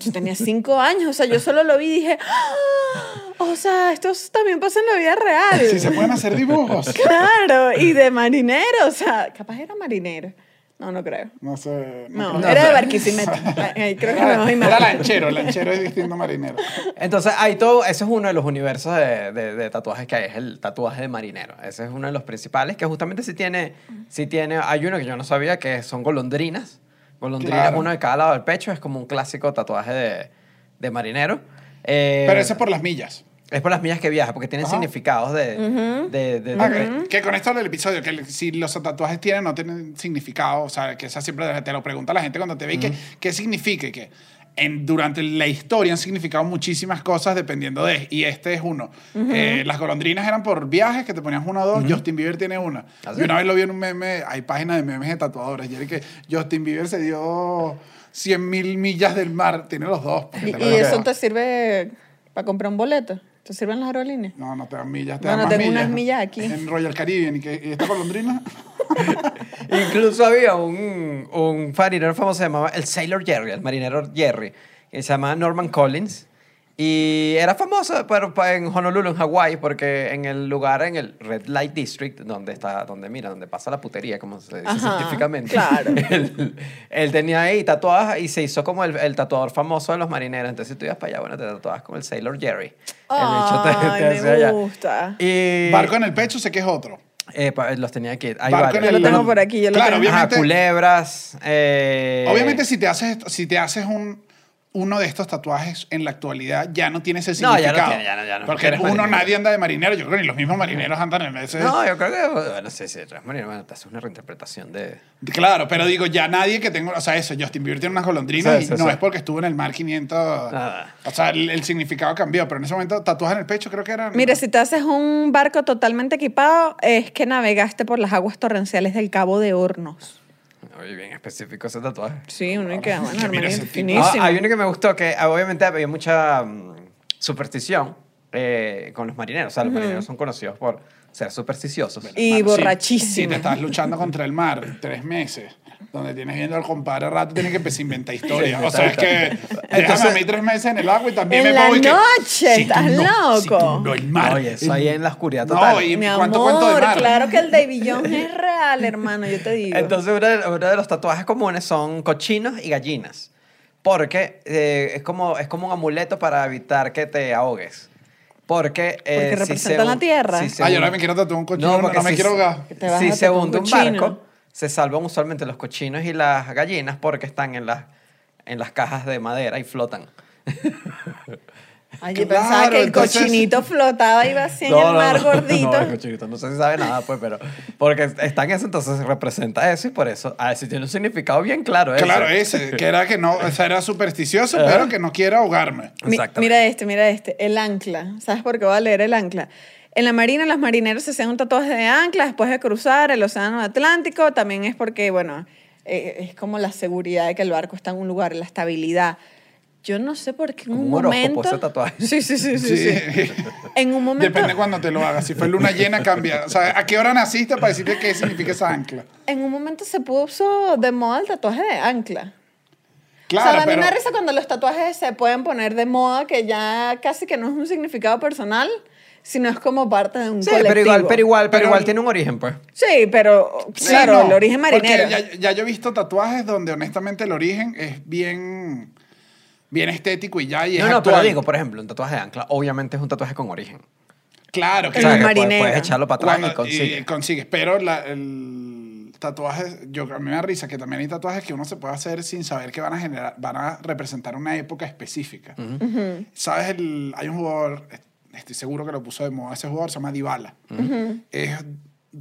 Speaker 3: Yo tenía cinco años, o sea, yo solo lo vi y dije, "Ah, o sea, esto también pasa en la vida real.
Speaker 1: Si se pueden hacer dibujos.
Speaker 3: Claro, y de marinero, o sea, capaz era marinero. No, no creo.
Speaker 1: No sé.
Speaker 3: No,
Speaker 1: creo.
Speaker 3: era de Barquisimeto. Ahí creo que me
Speaker 1: Era, lanchero, lanchero es distinto marinero.
Speaker 2: Entonces, hay todo, ese es uno de los universos de, de- de tatuajes que hay, es el tatuaje de marinero. Ese es uno de los principales, que justamente sí tiene, sí tiene, hay uno que yo no sabía que son golondrinas. Golondrinas,
Speaker 1: Claro.
Speaker 2: uno de cada lado del pecho, es como un clásico tatuaje de, de marinero. Eh,
Speaker 1: Pero eso es por las millas.
Speaker 2: Es por las millas que viaja, porque tienen
Speaker 1: Ajá.
Speaker 2: significados de... de- de- de-
Speaker 1: que, que con esto del episodio, que si los tatuajes tienen no tienen significado, o sea, que esa siempre te lo pregunta la gente cuando te ve, y que, ¿qué significa? Y que en, durante la historia han significado muchísimas cosas dependiendo de, y este es uno. Eh, las golondrinas eran por viajes que te ponías uno o dos, Justin Bieber tiene una.
Speaker 2: ¿Ah,
Speaker 1: y
Speaker 2: sí?
Speaker 1: una vez lo vi en un meme, hay páginas de memes de tatuadores, y era que Justin Bieber se dio 100 mil millas del mar, tiene los dos.
Speaker 3: Y, eso te sirve para comprar un boleto. ¿Te sirven las aerolíneas?
Speaker 1: No, no te dan millas, te
Speaker 3: Bueno,
Speaker 1: dan más
Speaker 3: tengo
Speaker 1: millas.
Speaker 3: unas millas aquí.
Speaker 1: En Royal Caribbean. ¿Y, que, y esta?
Speaker 2: Incluso había un, un marinero famoso, se llamaba el Sailor Jerry, el marinero Jerry, que se llamaba Norman Collins. Y era famoso pero en Honolulu, en Hawái, porque en el lugar, en el Red Light District, donde está, donde mira, donde pasa la putería, como se dice
Speaker 3: Ajá,
Speaker 2: científicamente.
Speaker 3: claro.
Speaker 2: Él, él tenía ahí tatuajes y se hizo como el, el tatuador famoso de los marineros. Entonces, si tú ibas para allá, bueno, te tatuabas como el Sailor Jerry. El bicho te- te
Speaker 3: Ay,
Speaker 2: hacía
Speaker 3: me gusta.
Speaker 2: Y,
Speaker 1: Barco en el pecho, sé que es otro.
Speaker 2: eh, pa- los tenía aquí. Hay varios.
Speaker 3: Yo lo
Speaker 1: el-
Speaker 3: tengo por aquí, yo lo
Speaker 1: Claro,
Speaker 3: tengo.
Speaker 2: Ajá,
Speaker 1: obviamente-
Speaker 2: culebras. eh,
Speaker 1: Obviamente, si te haces, si te haces un, uno de estos tatuajes en la actualidad, ya no tiene ese
Speaker 2: No, ya no
Speaker 1: significado.
Speaker 2: tiene, ya no- ya no.
Speaker 1: Porque uno,
Speaker 2: marinero.
Speaker 1: nadie anda de marinero. Yo creo que ni los mismos marineros andan en ese.
Speaker 2: No, yo creo que. Bueno, sí, sí, tres marineros, bueno, te haces una reinterpretación de.
Speaker 1: Claro, pero digo, ya nadie que tenga. O sea, eso, Justin Bieber tiene unas golondrinas
Speaker 2: Sí,
Speaker 1: y
Speaker 2: sí,
Speaker 1: no
Speaker 2: sí.
Speaker 1: es porque estuvo en el mar 500.
Speaker 2: Nada.
Speaker 1: O sea, el, el significado cambió, pero en ese momento, tatuaje en el pecho, creo que era.
Speaker 3: Mire, si te haces un barco totalmente equipado, es que navegaste por las aguas torrenciales del Cabo de Hornos.
Speaker 2: Oye, bien específico ese tatuaje.
Speaker 3: Sí, uno que, bueno, hermanito.
Speaker 2: Ah, hay uno que me gustó que ah, obviamente había mucha mm, superstición eh, con los marineros. O sea, los marineros son conocidos por ser supersticiosos.
Speaker 3: Y
Speaker 1: Mano, si-
Speaker 3: borrachísimo.
Speaker 1: Si te estás luchando contra el mar tres meses, donde tienes viendo al compadre rato, tienes que empezar a inventar historias. o sea, es que déjame a mí tres meses en el agua y también
Speaker 3: En
Speaker 1: me
Speaker 3: la
Speaker 1: pongo y que,
Speaker 3: noche,
Speaker 1: si tú
Speaker 3: estás
Speaker 1: no, si tú
Speaker 3: loco.
Speaker 1: no, el mar.
Speaker 2: Oye, eso ahí en la oscuridad
Speaker 1: No,
Speaker 2: total.
Speaker 1: y-
Speaker 3: Mi
Speaker 1: ¿cuánto cuento de
Speaker 3: amor,
Speaker 1: mar?
Speaker 3: claro que el David Jones es real, hermano, yo te digo.
Speaker 2: Entonces, uno de, uno de los tatuajes comunes son cochinos y gallinas. Porque eh, es, como, es como un amuleto para evitar que te ahogues. Porque, eh,
Speaker 3: Porque
Speaker 2: si
Speaker 3: representan
Speaker 2: se-
Speaker 3: la tierra.
Speaker 2: si se
Speaker 1: Ah, yo no me quiero tatuar un cochino, no,
Speaker 2: porque
Speaker 1: no me
Speaker 2: si
Speaker 1: quiero
Speaker 2: se-
Speaker 1: ahogar.
Speaker 3: Que
Speaker 2: Si se hunde un barco, se salvan usualmente los cochinos y las gallinas porque están en las, en las cajas de madera y flotan.
Speaker 3: Ay, yo
Speaker 1: Claro,
Speaker 3: pensaba que el
Speaker 1: entonces-
Speaker 3: cochinito flotaba y iba así en el mar gordito.
Speaker 2: No, el cochinito no sé si sabe nada, pues, pero porque está en eso, entonces representa eso y por eso, a ver si tiene un significado bien claro. ese.
Speaker 1: Claro, ese, que era que no, o sea, era supersticioso, pero que no quiere ahogarme.
Speaker 3: Mi- mira este, mira este, el ancla. ¿Sabes por qué voy a leer el ancla? En la marina, los marineros se hacían un tatuaje de ancla después de cruzar el océano Atlántico. También es porque, bueno, eh, es como la seguridad de que el barco está en un lugar, la estabilidad. Yo no sé por qué en un,
Speaker 2: un
Speaker 3: momento...
Speaker 2: ese tatuaje.
Speaker 3: Sí, sí, sí, sí, sí.
Speaker 1: Sí.
Speaker 3: En un momento...
Speaker 1: Depende cuando te lo hagas. Si fue luna llena, cambia. O sea, ¿a qué hora naciste para decirte qué significa esa ancla?
Speaker 3: En un momento se puso de moda el tatuaje de ancla.
Speaker 1: Claro,
Speaker 3: o sea, a mí
Speaker 1: pero...
Speaker 3: me da risa cuando los tatuajes se pueden poner de moda, que ya casi que no es un significado personal, sino es como parte de un
Speaker 2: Sí,
Speaker 3: colectivo.
Speaker 2: pero igual, pero igual, pero
Speaker 1: Pero-
Speaker 2: igual tiene un origen, pues.
Speaker 3: Sí, pero
Speaker 1: Sí,
Speaker 3: claro,
Speaker 1: no,
Speaker 3: el origen marinero.
Speaker 1: Porque ya, ya yo he visto tatuajes donde honestamente el origen es bien, bien estético y ya y es
Speaker 2: No, no, pero
Speaker 1: actual.
Speaker 2: digo, por ejemplo, un tatuaje de ancla, obviamente es un tatuaje con origen.
Speaker 1: Claro, que
Speaker 2: O sea, que puedes- puedes echarlo para atrás
Speaker 1: Cuando-
Speaker 2: y consigues.
Speaker 1: consigues. Pero la- el tatuaje, yo, a mí me da risa que también hay tatuajes que uno se puede hacer sin saber que van a generar, van a representar una época específica. ¿Sabes? El, hay un jugador, estoy seguro que lo puso de moda, ese jugador se llama Dybala. Es-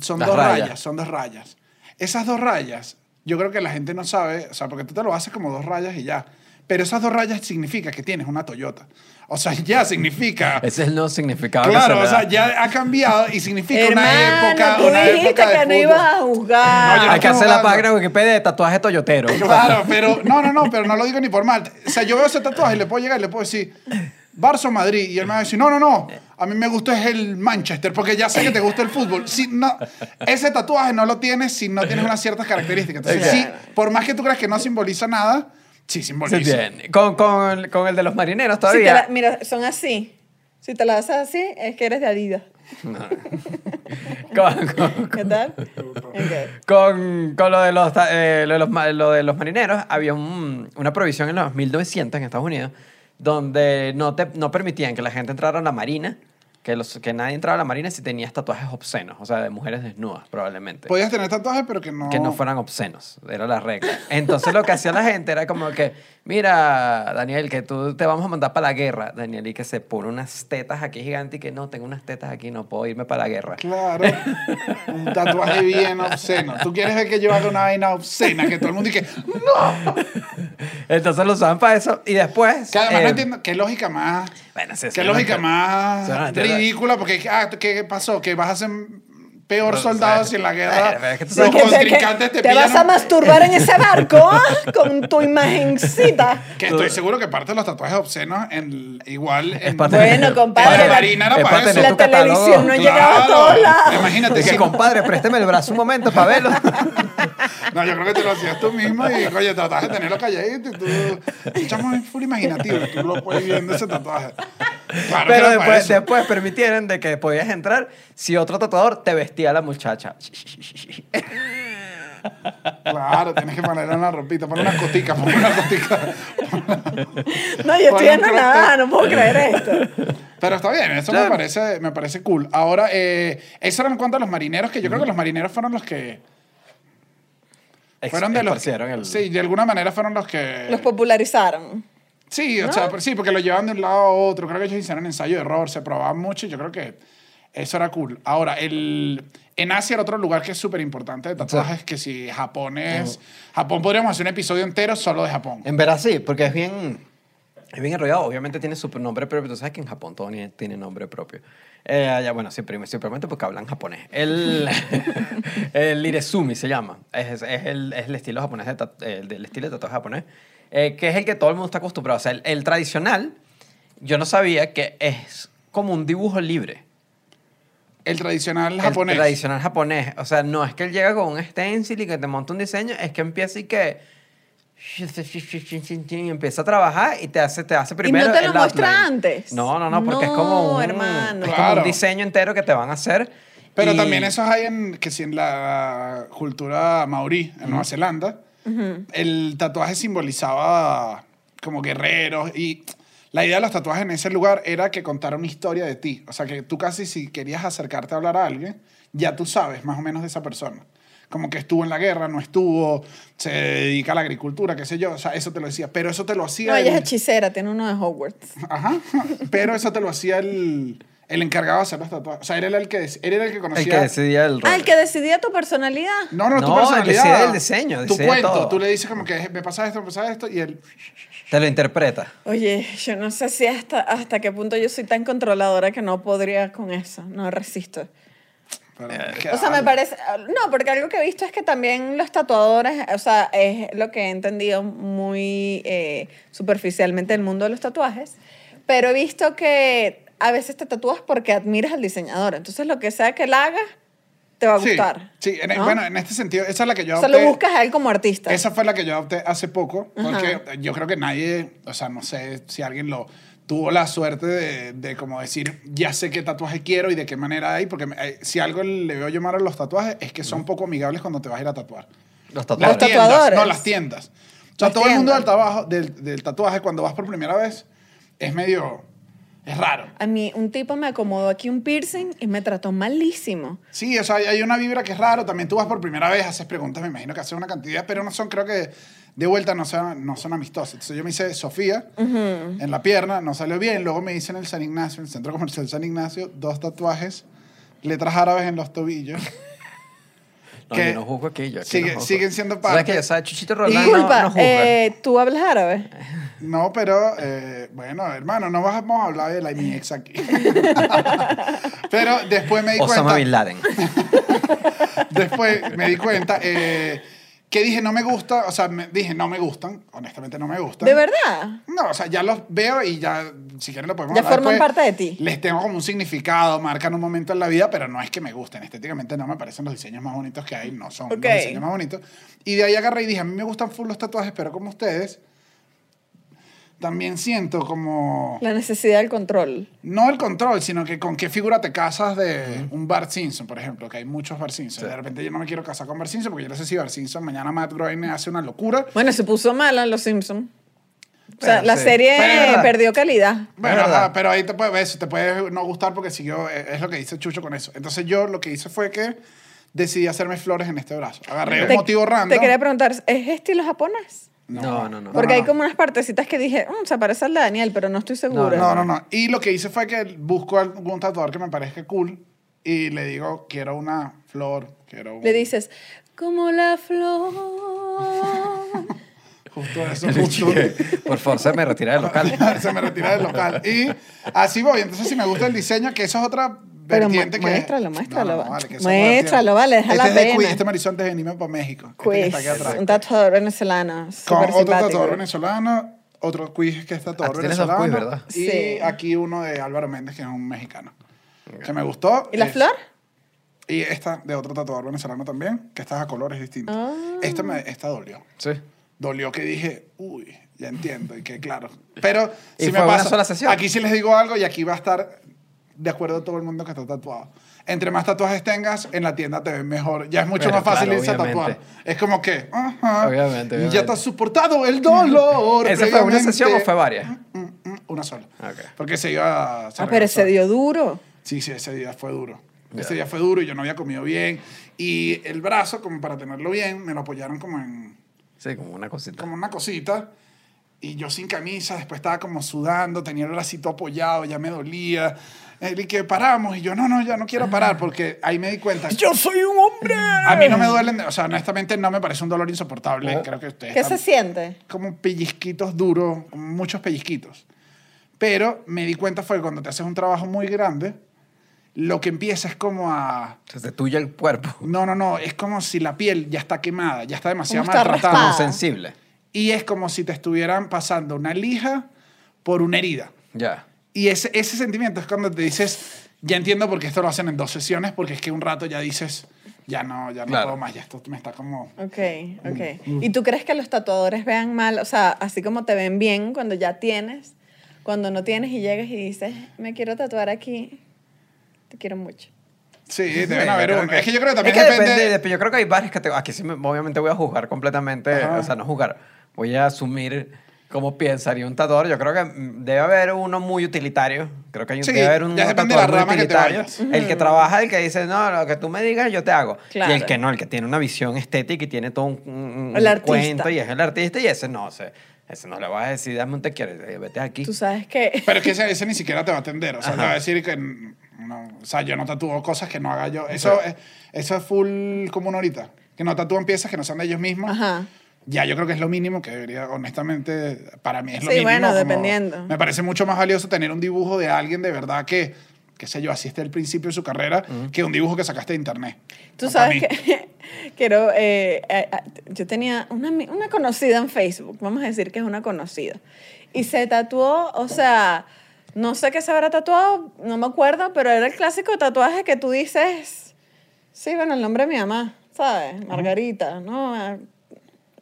Speaker 1: son
Speaker 2: Las
Speaker 1: dos
Speaker 2: rayas.
Speaker 1: rayas. son dos rayas. Esas dos rayas, yo creo que la gente no sabe, o sea, porque tú te lo haces como dos rayas y ya. Pero esas dos rayas significa que tienes una Toyota. O sea, ya significa...
Speaker 2: Ese es el nuevo significado que
Speaker 1: Claro,
Speaker 2: se le
Speaker 1: o sea, ya ha cambiado y significa una
Speaker 3: Hermano,
Speaker 1: época,
Speaker 3: tú
Speaker 1: una
Speaker 3: dijiste
Speaker 1: época de
Speaker 3: que no
Speaker 1: fútbol.
Speaker 3: ibas a juzgar.
Speaker 1: No, yo
Speaker 2: Hay que hacer la página de Wikipedia de tatuaje toyotero.
Speaker 1: Claro, pero no, no, no, pero no lo digo ni por mal. O sea, yo veo ese tatuaje y le puedo llegar y le puedo decir Barça o Madrid y él me va a decir, "No, no, no, a mí me gusta es el Manchester porque ya sé que te gusta el fútbol." Si no ese tatuaje no lo tienes si no tienes unas ciertas características. Entonces, sí, por más que tú creas que no simboliza nada, sí
Speaker 2: Sí,
Speaker 1: simboliza.
Speaker 2: bien. Con, con, con el de los marineros
Speaker 3: Si
Speaker 2: todavía.
Speaker 3: la- mira, son así. Si te la haces así, es que eres de Adidas.
Speaker 2: con, con-
Speaker 3: ¿Qué tal?
Speaker 2: Con- con lo, de los, eh, lo, de los, ma- lo de los marineros, había un- una prohibición en los 1900 en Estados Unidos donde no, te, no permitían que la gente entrara a la marina, que, los, que nadie entrara a la marina si tenías tatuajes obscenos, o sea, de mujeres desnudas, probablemente.
Speaker 1: Podías tener tatuajes, pero que no
Speaker 2: que no fueran obscenos, era la regla. Entonces lo que hacía la gente era como que, mira, Daniel, que tú te vamos a mandar para la guerra. Daniel, y que se pone unas tetas aquí gigantes y que no, tengo unas tetas aquí, no puedo irme para la guerra.
Speaker 1: Claro, un tatuaje bien obsceno. Tú quieres ver que yo haga una vaina obscena, que todo el mundo dice, no.
Speaker 2: Entonces lo usaban para eso y después...
Speaker 1: Que además
Speaker 2: eh,
Speaker 1: no entiendo qué lógica más.
Speaker 2: Bueno, sí,
Speaker 1: qué
Speaker 2: sí,
Speaker 1: lógica
Speaker 2: no,
Speaker 1: más
Speaker 2: Seguramente,
Speaker 1: ridícula, porque ah, ¿qué pasó? Que vas a ser peor
Speaker 2: Pero,
Speaker 1: soldado
Speaker 2: o sea,
Speaker 1: si en la guerra
Speaker 2: es que
Speaker 1: los contrincantes te,
Speaker 3: te
Speaker 1: pillan.
Speaker 3: vas a masturbar en ese barco ¿ah? con tu imagencita.
Speaker 1: Que estoy seguro que parte de los tatuajes obscenos en, igual en,
Speaker 2: parte-
Speaker 3: Bueno,
Speaker 1: en
Speaker 3: compadre,
Speaker 1: la
Speaker 3: la-
Speaker 1: marina era
Speaker 2: es
Speaker 1: para
Speaker 2: parte
Speaker 1: eso.
Speaker 3: La televisión no
Speaker 1: Claro.
Speaker 3: llegaba a todos lados.
Speaker 1: Imagínate
Speaker 2: Es que,
Speaker 1: si-
Speaker 2: compadre, présteme el brazo un momento para verlo.
Speaker 1: No, yo creo que te lo hacías tú mismo y, oye, tratabas de tenerlo calladito y tú... El chamo es full imaginativo, tú lo puedes ir viendo ese tatuaje. Claro
Speaker 2: Pero después, después permitieron de que podías entrar si otro tatuador te vestía a la muchacha.
Speaker 1: Claro, tienes que ponerle una ropita, poner una cotica, poner una cotica.
Speaker 3: No, yo estoy en nada, no puedo creer esto.
Speaker 1: Pero está bien, eso me
Speaker 2: Claro.
Speaker 1: parece, me parece cool. Ahora, eh, eso era en cuanto a los marineros, que yo creo que los marineros fueron los que... Fueron de los...
Speaker 2: El-
Speaker 1: Sí, de alguna manera fueron los que...
Speaker 3: Los popularizaron.
Speaker 1: Sí, o sea, sí, porque lo llevan de un lado a otro. Creo que ellos hicieron ensayo de error, se probaban mucho y yo creo que eso era cool. Ahora, el, en Asia era otro lugar que es súper importante de tatuajes, que si Japón es... Japón podríamos hacer un episodio entero solo de Japón.
Speaker 2: En verdad sí, porque es bien, es bien enrollado. Obviamente tiene su nombre propio. Tú sabes que en Japón todo tiene nombre propio. Eh, allá, bueno, simplemente porque hablan japonés. El, el irezumi se llama. Es, es el, es el estilo japonés, de el, del estilo de tatuaje japonés, eh, que es el que todo el mundo está acostumbrado. O sea, el, el tradicional, yo no sabía que es como un dibujo libre.
Speaker 1: El tradicional
Speaker 2: El
Speaker 1: japonés.
Speaker 2: tradicional japonés. O sea, no es que él llega con un stencil y que te monta un diseño, es que empieza y que... y empieza a trabajar y te hace, te hace primero
Speaker 3: te lo muestra antes?
Speaker 2: No, no, no, porque es
Speaker 3: No,
Speaker 2: como un,
Speaker 3: hermano.
Speaker 2: es como
Speaker 1: Claro.
Speaker 2: un diseño entero que te van a hacer.
Speaker 1: Pero
Speaker 2: y-
Speaker 1: también esos hay en, que si en la cultura maorí, en Nueva Zelanda, el tatuaje simbolizaba como guerreros y la idea de los tatuajes en ese lugar era que contara una historia de ti. O sea, que tú casi si querías acercarte a hablar a alguien, ya tú sabes más o menos de esa persona. Como que estuvo en la guerra, no estuvo, se dedica a la agricultura, qué sé yo. O sea, eso te lo decía. Pero eso te lo hacía...
Speaker 3: No, ella es hechicera, tiene uno de Hogwarts.
Speaker 1: Ajá. Pero eso te lo hacía el, el encargado de hacer los tatuajes. O sea, él era el que, él era el que conocía...
Speaker 2: El que decidía el rol.
Speaker 3: Ah, el que decidía tu personalidad.
Speaker 1: No, no, tu
Speaker 2: No,
Speaker 1: personalidad.
Speaker 2: decide el diseño,
Speaker 1: Tu cuento.
Speaker 2: todo.
Speaker 1: Tú le dices como que me pasa esto, me pasa esto, y él...
Speaker 2: Te lo interpreta.
Speaker 3: Oye, yo no sé si hasta, hasta qué punto yo soy tan controladora que no podría con eso. No resisto.
Speaker 1: Pero,
Speaker 2: Eh,
Speaker 3: O sea, me parece... No, porque algo que he visto es que también los tatuadores, o sea, es lo que he entendido muy eh, superficialmente del mundo de los tatuajes, pero he visto que a veces te tatúas porque admiras al diseñador. Entonces, lo que sea que él haga, te va a
Speaker 1: Sí,
Speaker 3: gustar.
Speaker 1: Sí, en-
Speaker 3: ¿no?
Speaker 1: bueno, en este sentido, esa es la que yo
Speaker 3: o sea, lo buscas a él como artista.
Speaker 1: Esa fue la que yo adopté hace poco, porque
Speaker 3: Ajá.
Speaker 1: yo creo que nadie, o sea, no sé si alguien lo tuvo la suerte de, de como decir, ya sé qué tatuaje quiero y de qué manera hay, porque eh, si algo le veo yo mal a los tatuajes es que son poco amigables cuando te vas a ir a tatuar.
Speaker 2: Los
Speaker 1: Las
Speaker 2: tatuajes.
Speaker 3: Los
Speaker 1: tiendas,
Speaker 3: tatuadores.
Speaker 1: no, las tiendas. O sea,
Speaker 3: Las
Speaker 1: todo el mundo del,
Speaker 3: tiendas.
Speaker 1: trabajo, del, del tatuaje, cuando vas por primera vez, es medio... Es raro.
Speaker 3: A mí un tipo me acomodó aquí un piercing y me trató malísimo.
Speaker 1: Sí, o sea, hay- hay una vibra que es raro. También tú vas por primera vez, haces preguntas, me imagino que haces una cantidad, pero no son, creo que de vuelta no son, no son amistosas. Entonces yo me hice Sofía en la pierna, no salió bien. Luego me hice en el San Ignacio, en el Centro Comercial San Ignacio, dos tatuajes, letras árabes en los tobillos.
Speaker 2: No,
Speaker 1: que
Speaker 2: yo no juzgo aquí. Yo aquí
Speaker 1: sigue-
Speaker 2: no juzgo.
Speaker 1: siguen siendo
Speaker 2: ¿Sabes
Speaker 1: parte-
Speaker 2: que yo sabes, Chuchito Roldán no,
Speaker 3: Disculpa,
Speaker 2: no
Speaker 3: eh, ¿tú hablas árabe?
Speaker 1: No, pero eh, bueno, hermano, no vamos a hablar de la mi ex aquí. pero después me di
Speaker 2: Osama
Speaker 1: cuenta.
Speaker 2: Bin Laden.
Speaker 1: Después me di cuenta eh, que dije, no me gusta, o sea, me- dije, no me gustan, honestamente no me gustan.
Speaker 3: ¿De verdad?
Speaker 1: No, o sea, ya los veo y ya, si quieren lo podemos
Speaker 3: Ya
Speaker 1: hablar
Speaker 3: forman
Speaker 1: después.
Speaker 3: parte de ti.
Speaker 1: Les tengo como un significado, marcan un momento en la vida, pero no es que me gusten. Estéticamente no me parecen los diseños más bonitos que hay, no son
Speaker 3: Ok.
Speaker 1: los diseños más bonitos. Y de ahí agarré y dije, a mí me gustan full los tatuajes, pero como ustedes, también siento como...
Speaker 3: La necesidad del control.
Speaker 1: No el control, sino que con qué figura te casas de un Bart Simpson, por ejemplo, que hay muchos Bart Simpson. De repente yo no me quiero casar con Bart Simpson porque yo no sé si Bart Simpson mañana Matt Groening hace una locura.
Speaker 3: Bueno, se puso mala en Los Simpsons. O sea, la
Speaker 2: sí.
Speaker 3: serie
Speaker 1: Pero
Speaker 3: perdió calidad.
Speaker 1: Bueno, ajá, pero ahí te puede ver, te puede no gustar porque siguió, eh, es lo que dice Chucho con eso. Entonces yo lo que hice fue que decidí hacerme flores en este brazo. Agarré un
Speaker 3: Te-
Speaker 1: motivo random.
Speaker 3: Te quería preguntar, ¿es estilo japonés?
Speaker 2: No, no, no.
Speaker 3: Porque
Speaker 1: no,
Speaker 3: hay
Speaker 1: no.
Speaker 3: como unas partecitas que dije, "Mm, se parece al de Daniel, pero no estoy segura.
Speaker 1: No, no, no. Y lo que hice fue que busco algún tatuador que me parezca cool y le digo, quiero una flor, quiero un...
Speaker 3: Le dices, como la flor.
Speaker 1: Justo eso, justo.
Speaker 2: Por favor, se me retira del local.
Speaker 1: se me retira del local. Y así voy. Entonces, si me gusta el diseño, que eso es otra
Speaker 3: Pero
Speaker 1: que...
Speaker 3: muéstralo, muéstralo, Muéstralo, vale, deja la
Speaker 1: este es de
Speaker 3: pena.
Speaker 1: Quiz, Este marizón de venirme para México. Este que
Speaker 3: Quiz,
Speaker 1: está aquí atrás.
Speaker 3: un tatuador venezolano.
Speaker 1: Con otro
Speaker 3: simpático.
Speaker 1: tatuador venezolano, otro quiz que es tatuador
Speaker 2: Ah,
Speaker 1: venezolano.
Speaker 2: quiz, ¿verdad?
Speaker 1: Y
Speaker 3: Sí.
Speaker 1: aquí uno de Álvaro Méndez, que es un mexicano. Que me gustó.
Speaker 3: ¿Y la
Speaker 1: Es-
Speaker 3: flor?
Speaker 1: Y esta de otro tatuador venezolano también, que está a colores distintos.
Speaker 3: Ah.
Speaker 1: Esta, me, esta dolió.
Speaker 2: Sí.
Speaker 1: dolió que dije, uy, ya entiendo, y que claro. Pero
Speaker 2: ¿Y
Speaker 1: si me pasa, aquí sí les digo algo y aquí va a estar de acuerdo todo el mundo que está tatuado. Entre más tatuajes tengas, en la tienda te ven mejor. Ya es mucho
Speaker 2: Pero
Speaker 1: más fácil
Speaker 2: claro,
Speaker 1: irse a tatuar.
Speaker 2: obviamente.
Speaker 1: Es como que, ajá,
Speaker 2: Obviamente,
Speaker 1: ya
Speaker 2: obviamente.
Speaker 1: te has soportado el dolor.
Speaker 2: ¿Esa fue una sesión o fue varias?
Speaker 1: Mm, mm, una sola.
Speaker 2: Ok.
Speaker 1: Porque se iba a... se
Speaker 3: Ah, pero
Speaker 1: regresó.
Speaker 3: dio duro.
Speaker 1: Sí, sí, ese día fue duro.
Speaker 2: Ya.
Speaker 1: Ese día fue duro y yo no había comido bien. Y el brazo, como para tenerlo bien, me lo apoyaron como en
Speaker 2: Sí, como una cosita.
Speaker 1: como una cosita. Y yo sin camisa, después estaba como sudando, tenía el bracito apoyado, ya me dolía. Él y que paramos, y yo, no, no, ya no quiero parar, porque ahí me di cuenta.
Speaker 3: ¡Yo soy un hombre!
Speaker 1: A mí no me duelen, o sea, honestamente no me parece un dolor insoportable.
Speaker 2: Oh.
Speaker 1: Creo que ustedes
Speaker 3: ¿Qué se siente?
Speaker 1: como pellizquitos duros, muchos pellizquitos. Pero me di cuenta fue que cuando te haces un trabajo muy grande, lo que empieza es como a...
Speaker 2: Se te tuya el cuerpo.
Speaker 1: No, no, no, es como si la piel ya está quemada, ya está demasiado
Speaker 3: está
Speaker 1: maltratada.
Speaker 2: sensible.
Speaker 1: Y es como si te estuvieran pasando una lija por una herida.
Speaker 2: Ya.
Speaker 1: Y ese, ese sentimiento es cuando te dices, ya entiendo por qué esto lo hacen en dos sesiones, porque es que un rato ya dices, ya no, ya no
Speaker 2: Claro.
Speaker 1: puedo más, ya esto me está como...
Speaker 3: Ok, ok. ¿Y tú crees que los tatuadores vean mal? O sea, así como te ven bien cuando ya tienes, cuando no tienes y llegas y dices, me quiero tatuar aquí, te quiero mucho.
Speaker 1: Sí, deben
Speaker 2: yo
Speaker 1: haber
Speaker 2: creo
Speaker 1: uno. Es que yo creo que
Speaker 2: es
Speaker 1: también
Speaker 2: que
Speaker 1: depende...
Speaker 2: depende de- yo creo que hay varias categorías. Aquí sí, me- obviamente voy a juzgar completamente,
Speaker 1: Ajá.
Speaker 2: o sea, no juzgar, voy a asumir cómo pensaría un tatuador. Yo creo que mm, debe haber uno muy utilitario. Creo que hay un,
Speaker 1: Sí,
Speaker 2: debe haber un
Speaker 1: depende de la
Speaker 2: tatuador muy
Speaker 1: rama que te
Speaker 2: utilitario.
Speaker 1: vayas.
Speaker 2: El que trabaja, el que dice, no, lo que tú me digas, yo te hago.
Speaker 3: Claro.
Speaker 2: Y el que no, el que tiene una visión estética y tiene todo un, un- un
Speaker 3: El artista.
Speaker 2: cuento y es el artista y ese no, ese, ese no le vas a decir, dame un te quieres, eh, vete aquí.
Speaker 3: Tú sabes que...
Speaker 1: Pero es que ese, ese ni siquiera te va a atender. O sea, te
Speaker 2: Ajá.
Speaker 1: va a decir que. No, o sea, yo no tatúo cosas que no haga yo. Eso, es, eso es full común ahorita. Que no tatúan piezas que no sean de ellos mismos.
Speaker 3: Ajá.
Speaker 1: Ya, yo creo que es lo mínimo que debería, honestamente, para mí es lo
Speaker 3: Sí,
Speaker 1: mínimo.
Speaker 3: bueno,
Speaker 1: como-
Speaker 3: dependiendo.
Speaker 1: Me parece mucho más valioso tener un dibujo de alguien de verdad que, qué sé yo, así esté el principio de su carrera, que un dibujo que sacaste de internet.
Speaker 3: Tú
Speaker 1: O
Speaker 3: sabes que quiero, eh, eh, eh, yo tenía una, una conocida en Facebook, vamos a decir que es una conocida, y se tatuó, o sea, no sé qué se habrá tatuado, no me acuerdo, pero era el clásico tatuaje que tú dices, sí, bueno, el nombre de mi mamá, ¿sabes? Margarita, ¿no?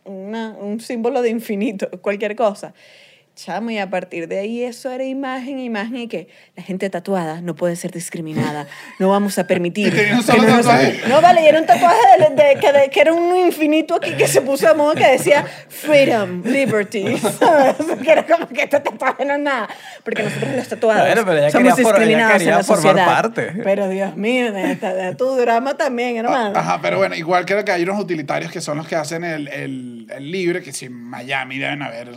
Speaker 3: Una- un símbolo de infinito, cualquier cosa. Chamo, y a partir de ahí eso era imagen, imagen, y que la gente tatuada no puede ser discriminada, no vamos a permitir. Que no, nos- no, vale, y era un tatuaje de, de- que, de- que era un infinito aquí que se puso de moda que decía freedom, liberty, ¿sabes? Que era como que este tatuaje no es nada, porque nosotros los tatuados
Speaker 2: Bueno, pero ella
Speaker 3: somos discriminados en
Speaker 2: quería
Speaker 3: la sociedad.
Speaker 2: parte.
Speaker 3: Pero Dios mío, de, de- de tu drama también, hermano.
Speaker 1: Ajá, pero bueno, igual creo que hay unos utilitarios que son los que hacen el, el, el libre, que si en Miami deben haber,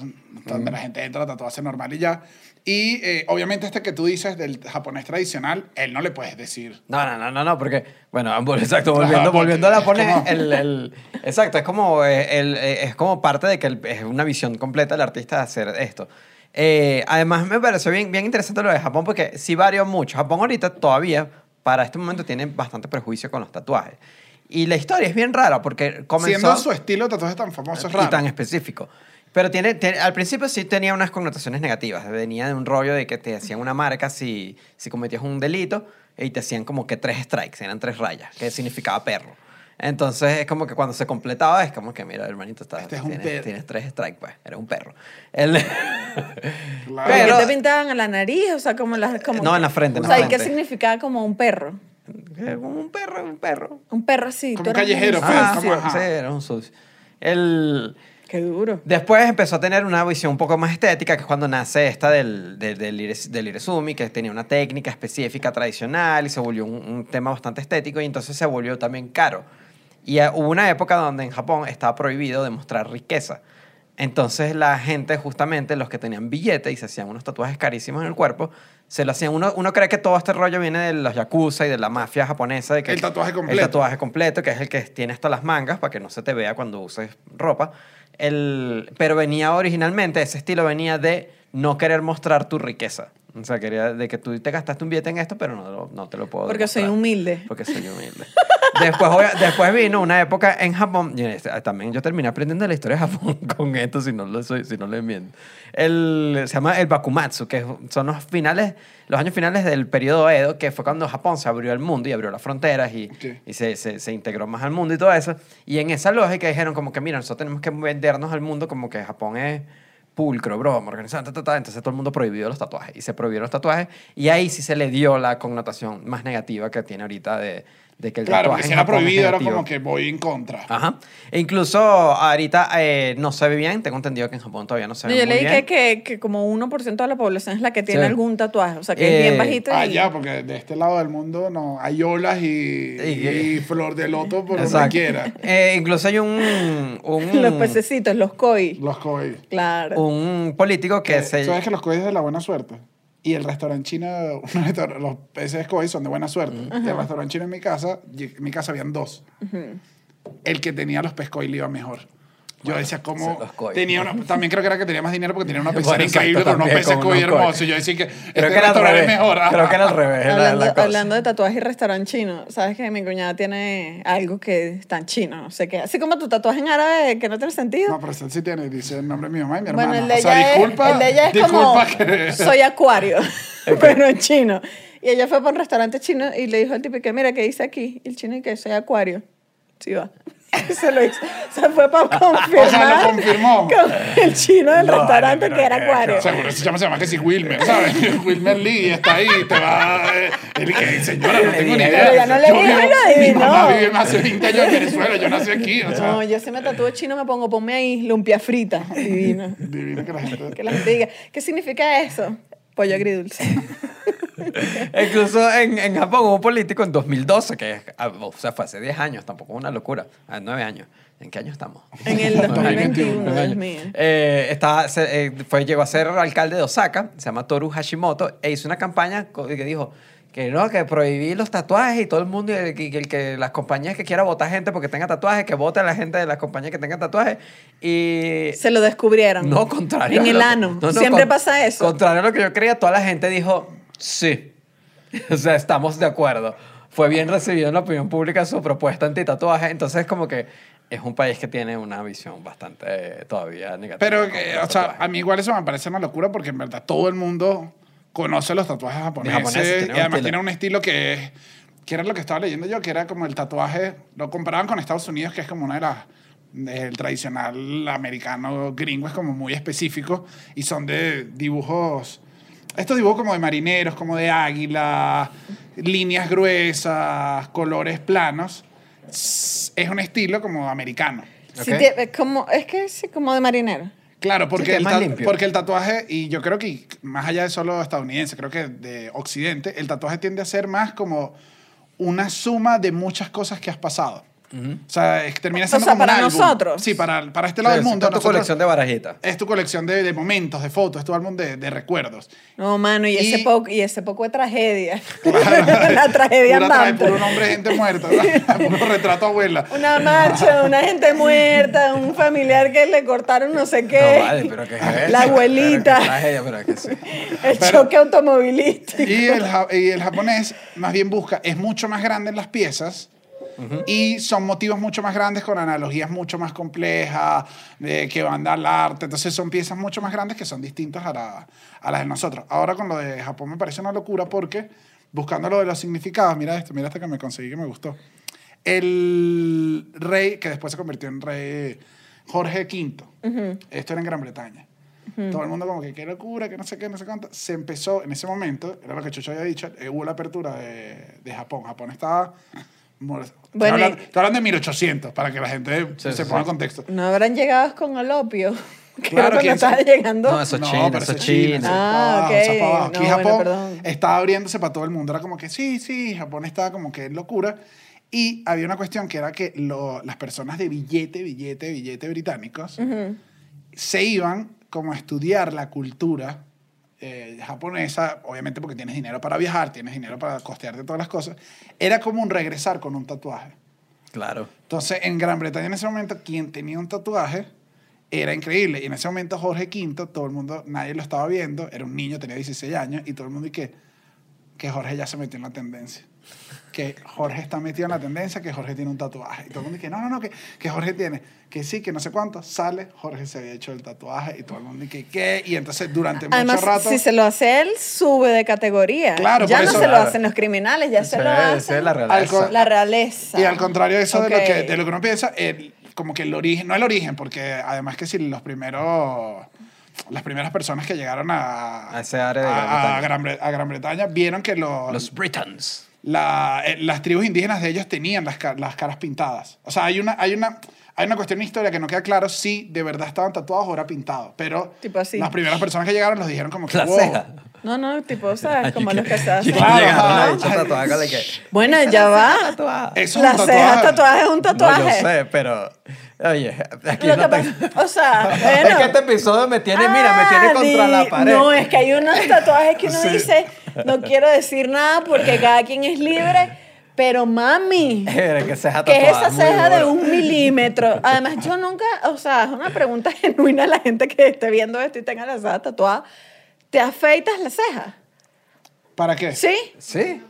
Speaker 1: donde la gente entra a tatuarse normal y ya. Y eh, obviamente este que tú dices del japonés tradicional, él no le puedes decir.
Speaker 2: No, no, no, no, no, porque, bueno, exacto, volviendo, volviendo a poner,
Speaker 1: como-
Speaker 2: el, el- exacto, es como, eh, el, eh, es como parte de que el- es una visión completa del artista de hacer esto. Eh, además, me pareció bien, bien interesante lo de Japón, porque sí varió mucho. Japón ahorita todavía, para este momento, tiene bastante prejuicio con los tatuajes. Y la historia es bien rara, porque comenzó...
Speaker 1: Siendo su estilo de tatuaje tan famoso, es
Speaker 2: y
Speaker 1: raro.
Speaker 2: tan específico. Pero tiene, tiene- al principio sí tenía unas connotaciones negativas. Venía de un rollo de que te hacían una marca si, si cometías un delito y te hacían como que tres strikes, eran tres rayas, que significaba perro. Entonces es como que cuando se completaba es como que, mira, hermanito, estás,
Speaker 1: Este es
Speaker 2: tienes, tres strikes, pues, eres un perro. El-
Speaker 1: Claro.
Speaker 3: ¿Pero qué te pintaban a la nariz? O sea, como las... Como
Speaker 2: No, en la frente,
Speaker 3: O sea, ¿y qué significaba como un perro?
Speaker 2: Como un perro, un perro.
Speaker 3: Un perro así.
Speaker 1: Como un callejero, pues,
Speaker 2: Ah,
Speaker 1: como-
Speaker 2: sí, sí, era un sucio. El...
Speaker 3: Qué duro.
Speaker 2: Después empezó a tener una visión un poco más estética, que es cuando nace esta del, del, del, del Iresumi, que tenía una técnica específica tradicional y se volvió un, un tema bastante estético y entonces se volvió también caro. Y eh, hubo una época donde en Japón estaba prohibido demostrar riqueza. Entonces la gente, justamente los que tenían billete y se hacían unos tatuajes carísimos en el cuerpo, se lo hacían. Uno, uno cree que todo este rollo viene de los yakuza y de la mafia japonesa. De que
Speaker 1: El tatuaje completo.
Speaker 2: El tatuaje completo, que es el que tiene hasta las mangas para que no se te vea cuando uses ropa. El, pero venía originalmente, ese estilo venía de no querer mostrar tu riqueza. O sea, quería de que tú te gastaste un billete en esto, pero no, no te lo puedo
Speaker 3: Porque soy humilde.
Speaker 2: Porque soy humilde. después, obvia- después vino una época en Japón. y este, también yo terminé aprendiendo la historia de Japón con esto, si no lo, soy, si no lo miento. El, se llama el Bakumatsu, que son los finales, los años finales del periodo Edo, que fue cuando Japón se abrió al mundo y abrió las fronteras y,
Speaker 1: Ok.
Speaker 2: y se, se, se integró más al mundo y todo eso. Y en esa lógica dijeron como que, mira, nosotros tenemos que vendernos al mundo como que Japón es pulcro, broma, organizado, ta, ta, ta. entonces todo el mundo prohibió los tatuajes y se prohibieron los tatuajes y ahí sí se le dio la connotación más negativa que tiene ahorita de, de que el
Speaker 1: Claro,
Speaker 2: tatuaje
Speaker 1: porque
Speaker 2: en
Speaker 1: si era
Speaker 2: Japón
Speaker 1: prohibido era como que voy en contra.
Speaker 2: Ajá. E incluso ahorita eh, no se ve bien, tengo entendido que en Japón todavía no se ve
Speaker 3: yo
Speaker 2: muy
Speaker 3: leí
Speaker 2: bien.
Speaker 3: que, que, que como 1% de la población es la que tiene
Speaker 2: Sí.
Speaker 3: algún tatuaje. O sea, que
Speaker 2: Eh,
Speaker 3: es bien bajito.
Speaker 1: Ah,
Speaker 3: y-
Speaker 1: ya, porque de este lado del mundo no hay olas y,
Speaker 2: Y-
Speaker 1: y flor de loto por donde
Speaker 2: Exacto.
Speaker 1: quiera.
Speaker 2: Eh, incluso hay un, un,
Speaker 3: Los pececitos, los koi.
Speaker 1: Los koi.
Speaker 3: Claro.
Speaker 2: un político que
Speaker 1: Eh,
Speaker 2: se...
Speaker 1: ¿Sabes que los koi es de la buena suerte? Y el restaurante chino, los peces koi son de buena suerte. Y el restaurante chino en mi casa, en mi casa habían dos. El que tenía los pez koi le iba mejor. Yo decía, ¿cómo tenía una, También creo que era que tenía más dinero porque tenía una
Speaker 2: Bueno,
Speaker 1: pecera
Speaker 2: exacto,
Speaker 1: increíble
Speaker 2: también,
Speaker 1: peces
Speaker 2: con
Speaker 1: coy hermosos. Yo decía que este
Speaker 2: Creo que era al revés.
Speaker 1: es mejor.
Speaker 2: Creo que era al revés. la-
Speaker 3: Hablando,
Speaker 2: la cosa.
Speaker 3: hablando de tatuaje y restaurante chino, sabes que mi cuñada tiene algo que está en chino, no sé qué. Así como tu tatuaje en árabe que no tiene sentido.
Speaker 1: No, pero sí tiene, dice el nombre de mi mamá y mi
Speaker 3: bueno,
Speaker 1: hermana.
Speaker 3: el de,
Speaker 1: o sea,
Speaker 3: ella
Speaker 1: disculpa,
Speaker 3: es, el de ella es como
Speaker 1: que...
Speaker 3: soy acuario, pero en chino. Y ella fue para un restaurante chino y le dijo al tipo que mira, ¿qué dice aquí? Y el chino y que soy acuario. Sí va. Se lo hizo. Se fue para confirmar.
Speaker 1: O sea, lo confirmó.
Speaker 3: con el chino del
Speaker 2: No,
Speaker 3: restaurante que era acuario.
Speaker 1: Seguro ese chamo se llama que si Wilmer, ¿sabes? Wilmer Lee está ahí, te va. eh, Él que, señora, no tengo ni idea.
Speaker 3: Pero ya no le
Speaker 1: Yo
Speaker 3: dijo,
Speaker 1: vivo-
Speaker 3: lo
Speaker 1: Mi mamá vive hace 20 años en Venezuela, yo nací aquí, o sea.
Speaker 3: No, yo si me tatúo chino me pongo, ponme ahí lumpia frita. Divino.
Speaker 1: Divino que la gente.
Speaker 3: Que la gente diga, ¿qué significa eso? Pollo agridulce.
Speaker 2: Incluso en, en Japón hubo un político en 2012, que ah, o sea, fue hace 10 años, tampoco es una locura, a 9 años. ¿En qué año estamos?
Speaker 3: En el
Speaker 2: Nueve años.
Speaker 3: 2021,
Speaker 2: Nueve
Speaker 3: Dios
Speaker 2: años.
Speaker 3: mío.
Speaker 2: Eh, estaba- se- eh, fue, llegó a ser alcalde de Osaka, se llama Toru Hashimoto, e hizo una campaña que dijo que no, que prohibí los tatuajes y todo el mundo, y el, que- que el que las compañías que quiera votar gente porque tenga tatuajes, que vote a la gente de las compañías que tengan tatuajes. Y
Speaker 3: Se lo descubrieron.
Speaker 2: no, contrario.
Speaker 3: En el ano.
Speaker 2: no, no,
Speaker 3: Siempre
Speaker 2: con-
Speaker 3: pasa eso.
Speaker 2: Contrario a lo que yo creía, toda la gente dijo, sí. o sea, estamos de acuerdo. Fue bien recibido en la opinión pública su propuesta anti-tatuaje. Entonces, como que es un país que tiene una visión bastante eh, todavía negativa.
Speaker 1: Pero, que, o sea, a mí igual eso me parece una locura porque en verdad todo el mundo conoce los tatuajes japoneses.
Speaker 2: japoneses,
Speaker 1: y
Speaker 2: un
Speaker 1: además
Speaker 2: estilo.
Speaker 1: tienen un estilo que es. que era lo que estaba leyendo yo, que era como el tatuaje. Lo comparaban con Estados Unidos, que es como una de las. El tradicional americano gringo es como muy específico y son de dibujos. Estos dibujos como de marineros, como de águila, líneas gruesas, colores planos. Es un estilo como americano.
Speaker 3: Sí,
Speaker 2: Ok.
Speaker 3: tie- es, como, es que sí, como de marinero.
Speaker 1: Claro,
Speaker 2: que
Speaker 1: porque, el ta- porque el tatuaje, y yo creo que más allá de solo estadounidense, creo que de Occidente, el tatuaje tiende a ser más como una suma de muchas cosas que has pasado. O sea, es- termina
Speaker 3: O
Speaker 1: siendo
Speaker 3: sea,
Speaker 1: como un
Speaker 3: para
Speaker 1: álbum.
Speaker 3: nosotros.
Speaker 1: Sí, para, para este lado del
Speaker 2: es
Speaker 1: mundo.
Speaker 2: tu
Speaker 1: nosotros-
Speaker 2: colección de barajitas.
Speaker 1: Es tu colección de, de momentos, de fotos, es tu álbum de, de recuerdos.
Speaker 3: No, mano, y,
Speaker 1: Y-
Speaker 3: ese poco, y ese poco de tragedia.
Speaker 1: Claro.
Speaker 3: la tragedia
Speaker 1: Pura tra-
Speaker 3: andante.
Speaker 1: Puro nombre de gente muerta, puro retrato abuela.
Speaker 3: Una marcha, una gente muerta, un familiar que le cortaron no sé qué.
Speaker 2: No, vale, pero que es?
Speaker 3: La abuelita.
Speaker 2: Pero tragedia, pero que sí.
Speaker 3: El choque automovilístico.
Speaker 1: Y el, y el japonés más bien busca, es mucho más grande en las piezas y son motivos mucho más grandes con analogías mucho más complejas de que van al arte. Entonces son piezas mucho más grandes que son distintas a, la- a las de nosotros. Ahora con lo de Japón me parece una locura porque buscando lo de los significados, mira esto, mira esto que me conseguí que me gustó. El rey, que después se convirtió en rey Jorge V, esto era en Gran Bretaña. Todo el mundo como que qué locura, que no sé qué, no sé cuánto. Se empezó en ese momento, era lo que Chucho había dicho, eh, hubo la apertura de, de Japón. Japón estaba... Estoy,
Speaker 3: Bueno, y-
Speaker 1: hablando, estoy hablando de 1800, para que la gente
Speaker 2: Sí,
Speaker 1: se
Speaker 2: sí,
Speaker 1: ponga en
Speaker 2: sí.
Speaker 1: contexto.
Speaker 3: No habrán llegado con el opio. Que
Speaker 1: Claro,
Speaker 3: cuando
Speaker 1: ¿quién
Speaker 3: estaba llegando.
Speaker 2: No, eso es
Speaker 1: No,
Speaker 2: China, eso es
Speaker 1: eso es China,
Speaker 3: Ah,
Speaker 1: eso para. Aquí
Speaker 3: No,
Speaker 1: Japón estaba abriéndose para todo el mundo. Era como que sí, sí, Japón estaba como que locura. Y había una cuestión que era que lo- las personas de billete, billete, billete británicos se iban como a estudiar la cultura eh, japonesa, obviamente porque tienes dinero para viajar, tienes dinero para costearte todas las cosas. Era como un regresar con un tatuaje.
Speaker 2: Claro.
Speaker 1: Entonces, en Gran Bretaña en ese momento, quien tenía un tatuaje era increíble. Y en ese momento Jorge V, todo el mundo, nadie lo estaba viendo, era un niño, tenía 16 años, y todo el mundo y que, que Jorge ya se metió en la tendencia. Que Jorge está metido en la tendencia, que Jorge tiene un tatuaje. Y todo el mundo dice, no, no, no, que, que Jorge tiene, que sí, que no sé cuánto. Sale, Jorge se había hecho el tatuaje, y todo el mundo dice, ¿qué? Y entonces durante
Speaker 3: Además,
Speaker 1: mucho rato...
Speaker 3: si se lo hace él, sube de categoría.
Speaker 1: Claro,
Speaker 3: ya
Speaker 1: por
Speaker 3: no
Speaker 1: eso-
Speaker 3: se lo hacen los criminales, ya se
Speaker 2: Sí,
Speaker 3: lo hacen
Speaker 2: sí, la
Speaker 1: Al
Speaker 2: realeza.
Speaker 1: co-
Speaker 3: la realeza.
Speaker 1: Y al contrario de eso, de, lo que, de lo que uno piensa, el- como que el origen, no el origen, porque además que si los primeros, las primeras personas que llegaron a,
Speaker 2: A ese área de
Speaker 1: a-
Speaker 2: Gran Bretaña.
Speaker 1: a Gran, Bre- a Gran Bretaña vieron que los,
Speaker 2: Los Britons.
Speaker 1: La- eh, las tribus indígenas de ellos tenían las, ca- las caras pintadas. O sea, hay una, hay una, hay una cuestión en historia que no queda claro si de verdad estaban tatuados o era pintado. Pero
Speaker 3: Tipo así.
Speaker 1: las primeras personas que llegaron los dijeron como que,
Speaker 2: La
Speaker 1: wow.
Speaker 2: ceja.
Speaker 3: No, no, tipo, ¿sabes? Como los que se hacen.
Speaker 1: Claro, ajá.
Speaker 2: con la que-
Speaker 3: Bueno, ya va.
Speaker 2: Tatuada.
Speaker 1: Eso es
Speaker 3: La
Speaker 1: un
Speaker 3: ceja
Speaker 1: tatuaje.
Speaker 3: tatuaje es un
Speaker 2: No,
Speaker 3: tatuaje.
Speaker 2: yo sé, pero... Oye, aquí
Speaker 3: Lo
Speaker 2: no
Speaker 3: que
Speaker 2: tengo-
Speaker 3: pasa, o sea,
Speaker 2: Es
Speaker 3: bueno.
Speaker 2: que este episodio me tiene, mira, me tiene
Speaker 3: Ah,
Speaker 2: contra
Speaker 3: di-
Speaker 2: la pared.
Speaker 3: No, es que hay unos tatuajes que uno
Speaker 1: Sí.
Speaker 3: dice, no quiero decir nada porque cada quien es libre, Pero mami,
Speaker 2: Era que ceja
Speaker 3: ¿qué es
Speaker 2: tatuada,
Speaker 3: esa ceja de un milímetro? Además, yo nunca, o sea, es una pregunta genuina a la gente que esté viendo esto y tenga la ceja tatuada. ¿Te afeitas la ceja?
Speaker 1: ¿Para qué?
Speaker 3: ¿Sí?
Speaker 2: Sí.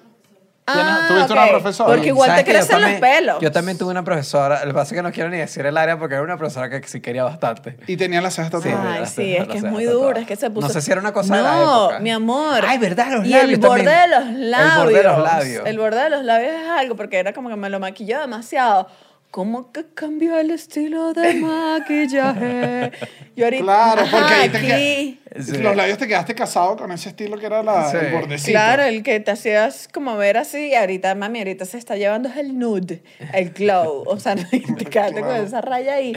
Speaker 3: Ah,
Speaker 1: ¿Tuviste una profesora?
Speaker 3: Porque igual te
Speaker 2: ¿Sabes que yo
Speaker 3: crecen los pelos.
Speaker 2: Yo también tuve una profesora, lo que pasa es que no quiero ni decir el área porque era una profesora que sí quería bastante.
Speaker 1: Y tenía las cejas tatuadas.
Speaker 3: Ay, sí, es que es muy dura, es que se puso...
Speaker 2: No sé si era una cosa
Speaker 3: no,
Speaker 2: de la época.
Speaker 3: mi amor.
Speaker 2: Ay, ¿verdad? Los
Speaker 3: y
Speaker 2: labios
Speaker 3: el borde
Speaker 2: también.
Speaker 3: de los
Speaker 2: El
Speaker 3: labios.
Speaker 2: borde de los labios.
Speaker 3: El borde de los labios es algo, porque era como que me lo maquilló demasiado. ¿Cómo que cambió el estilo de maquillaje? Yo ahorita,
Speaker 1: Claro, porque ahí te
Speaker 3: aquí.
Speaker 1: quedas-
Speaker 2: Sí.
Speaker 1: Los labios te quedaste casado con ese estilo que era la,
Speaker 2: Sí.
Speaker 1: el bordecito.
Speaker 3: Claro, el que te hacías como ver así, y ahorita, mami, ahorita se está llevando es el nude, el glow. O sea, te quedaste con
Speaker 1: Claro.
Speaker 3: esa raya ahí.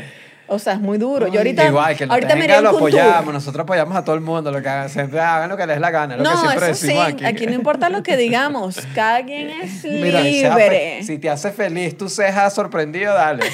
Speaker 3: O sea, es muy duro. Yo ahorita,
Speaker 2: Igual, que lo
Speaker 3: ahorita me
Speaker 2: lo apoyamos, nosotros apoyamos a todo el mundo, lo que hagan, siempre hagan lo que les la gana, lo que
Speaker 3: No,
Speaker 2: siempre
Speaker 3: eso sí,
Speaker 2: decimos
Speaker 3: aquí.
Speaker 2: aquí.
Speaker 3: no importa lo que digamos, cada quien es
Speaker 2: Mira, sea
Speaker 3: libre.
Speaker 2: si te hace feliz tu ceja sorprendido, dale.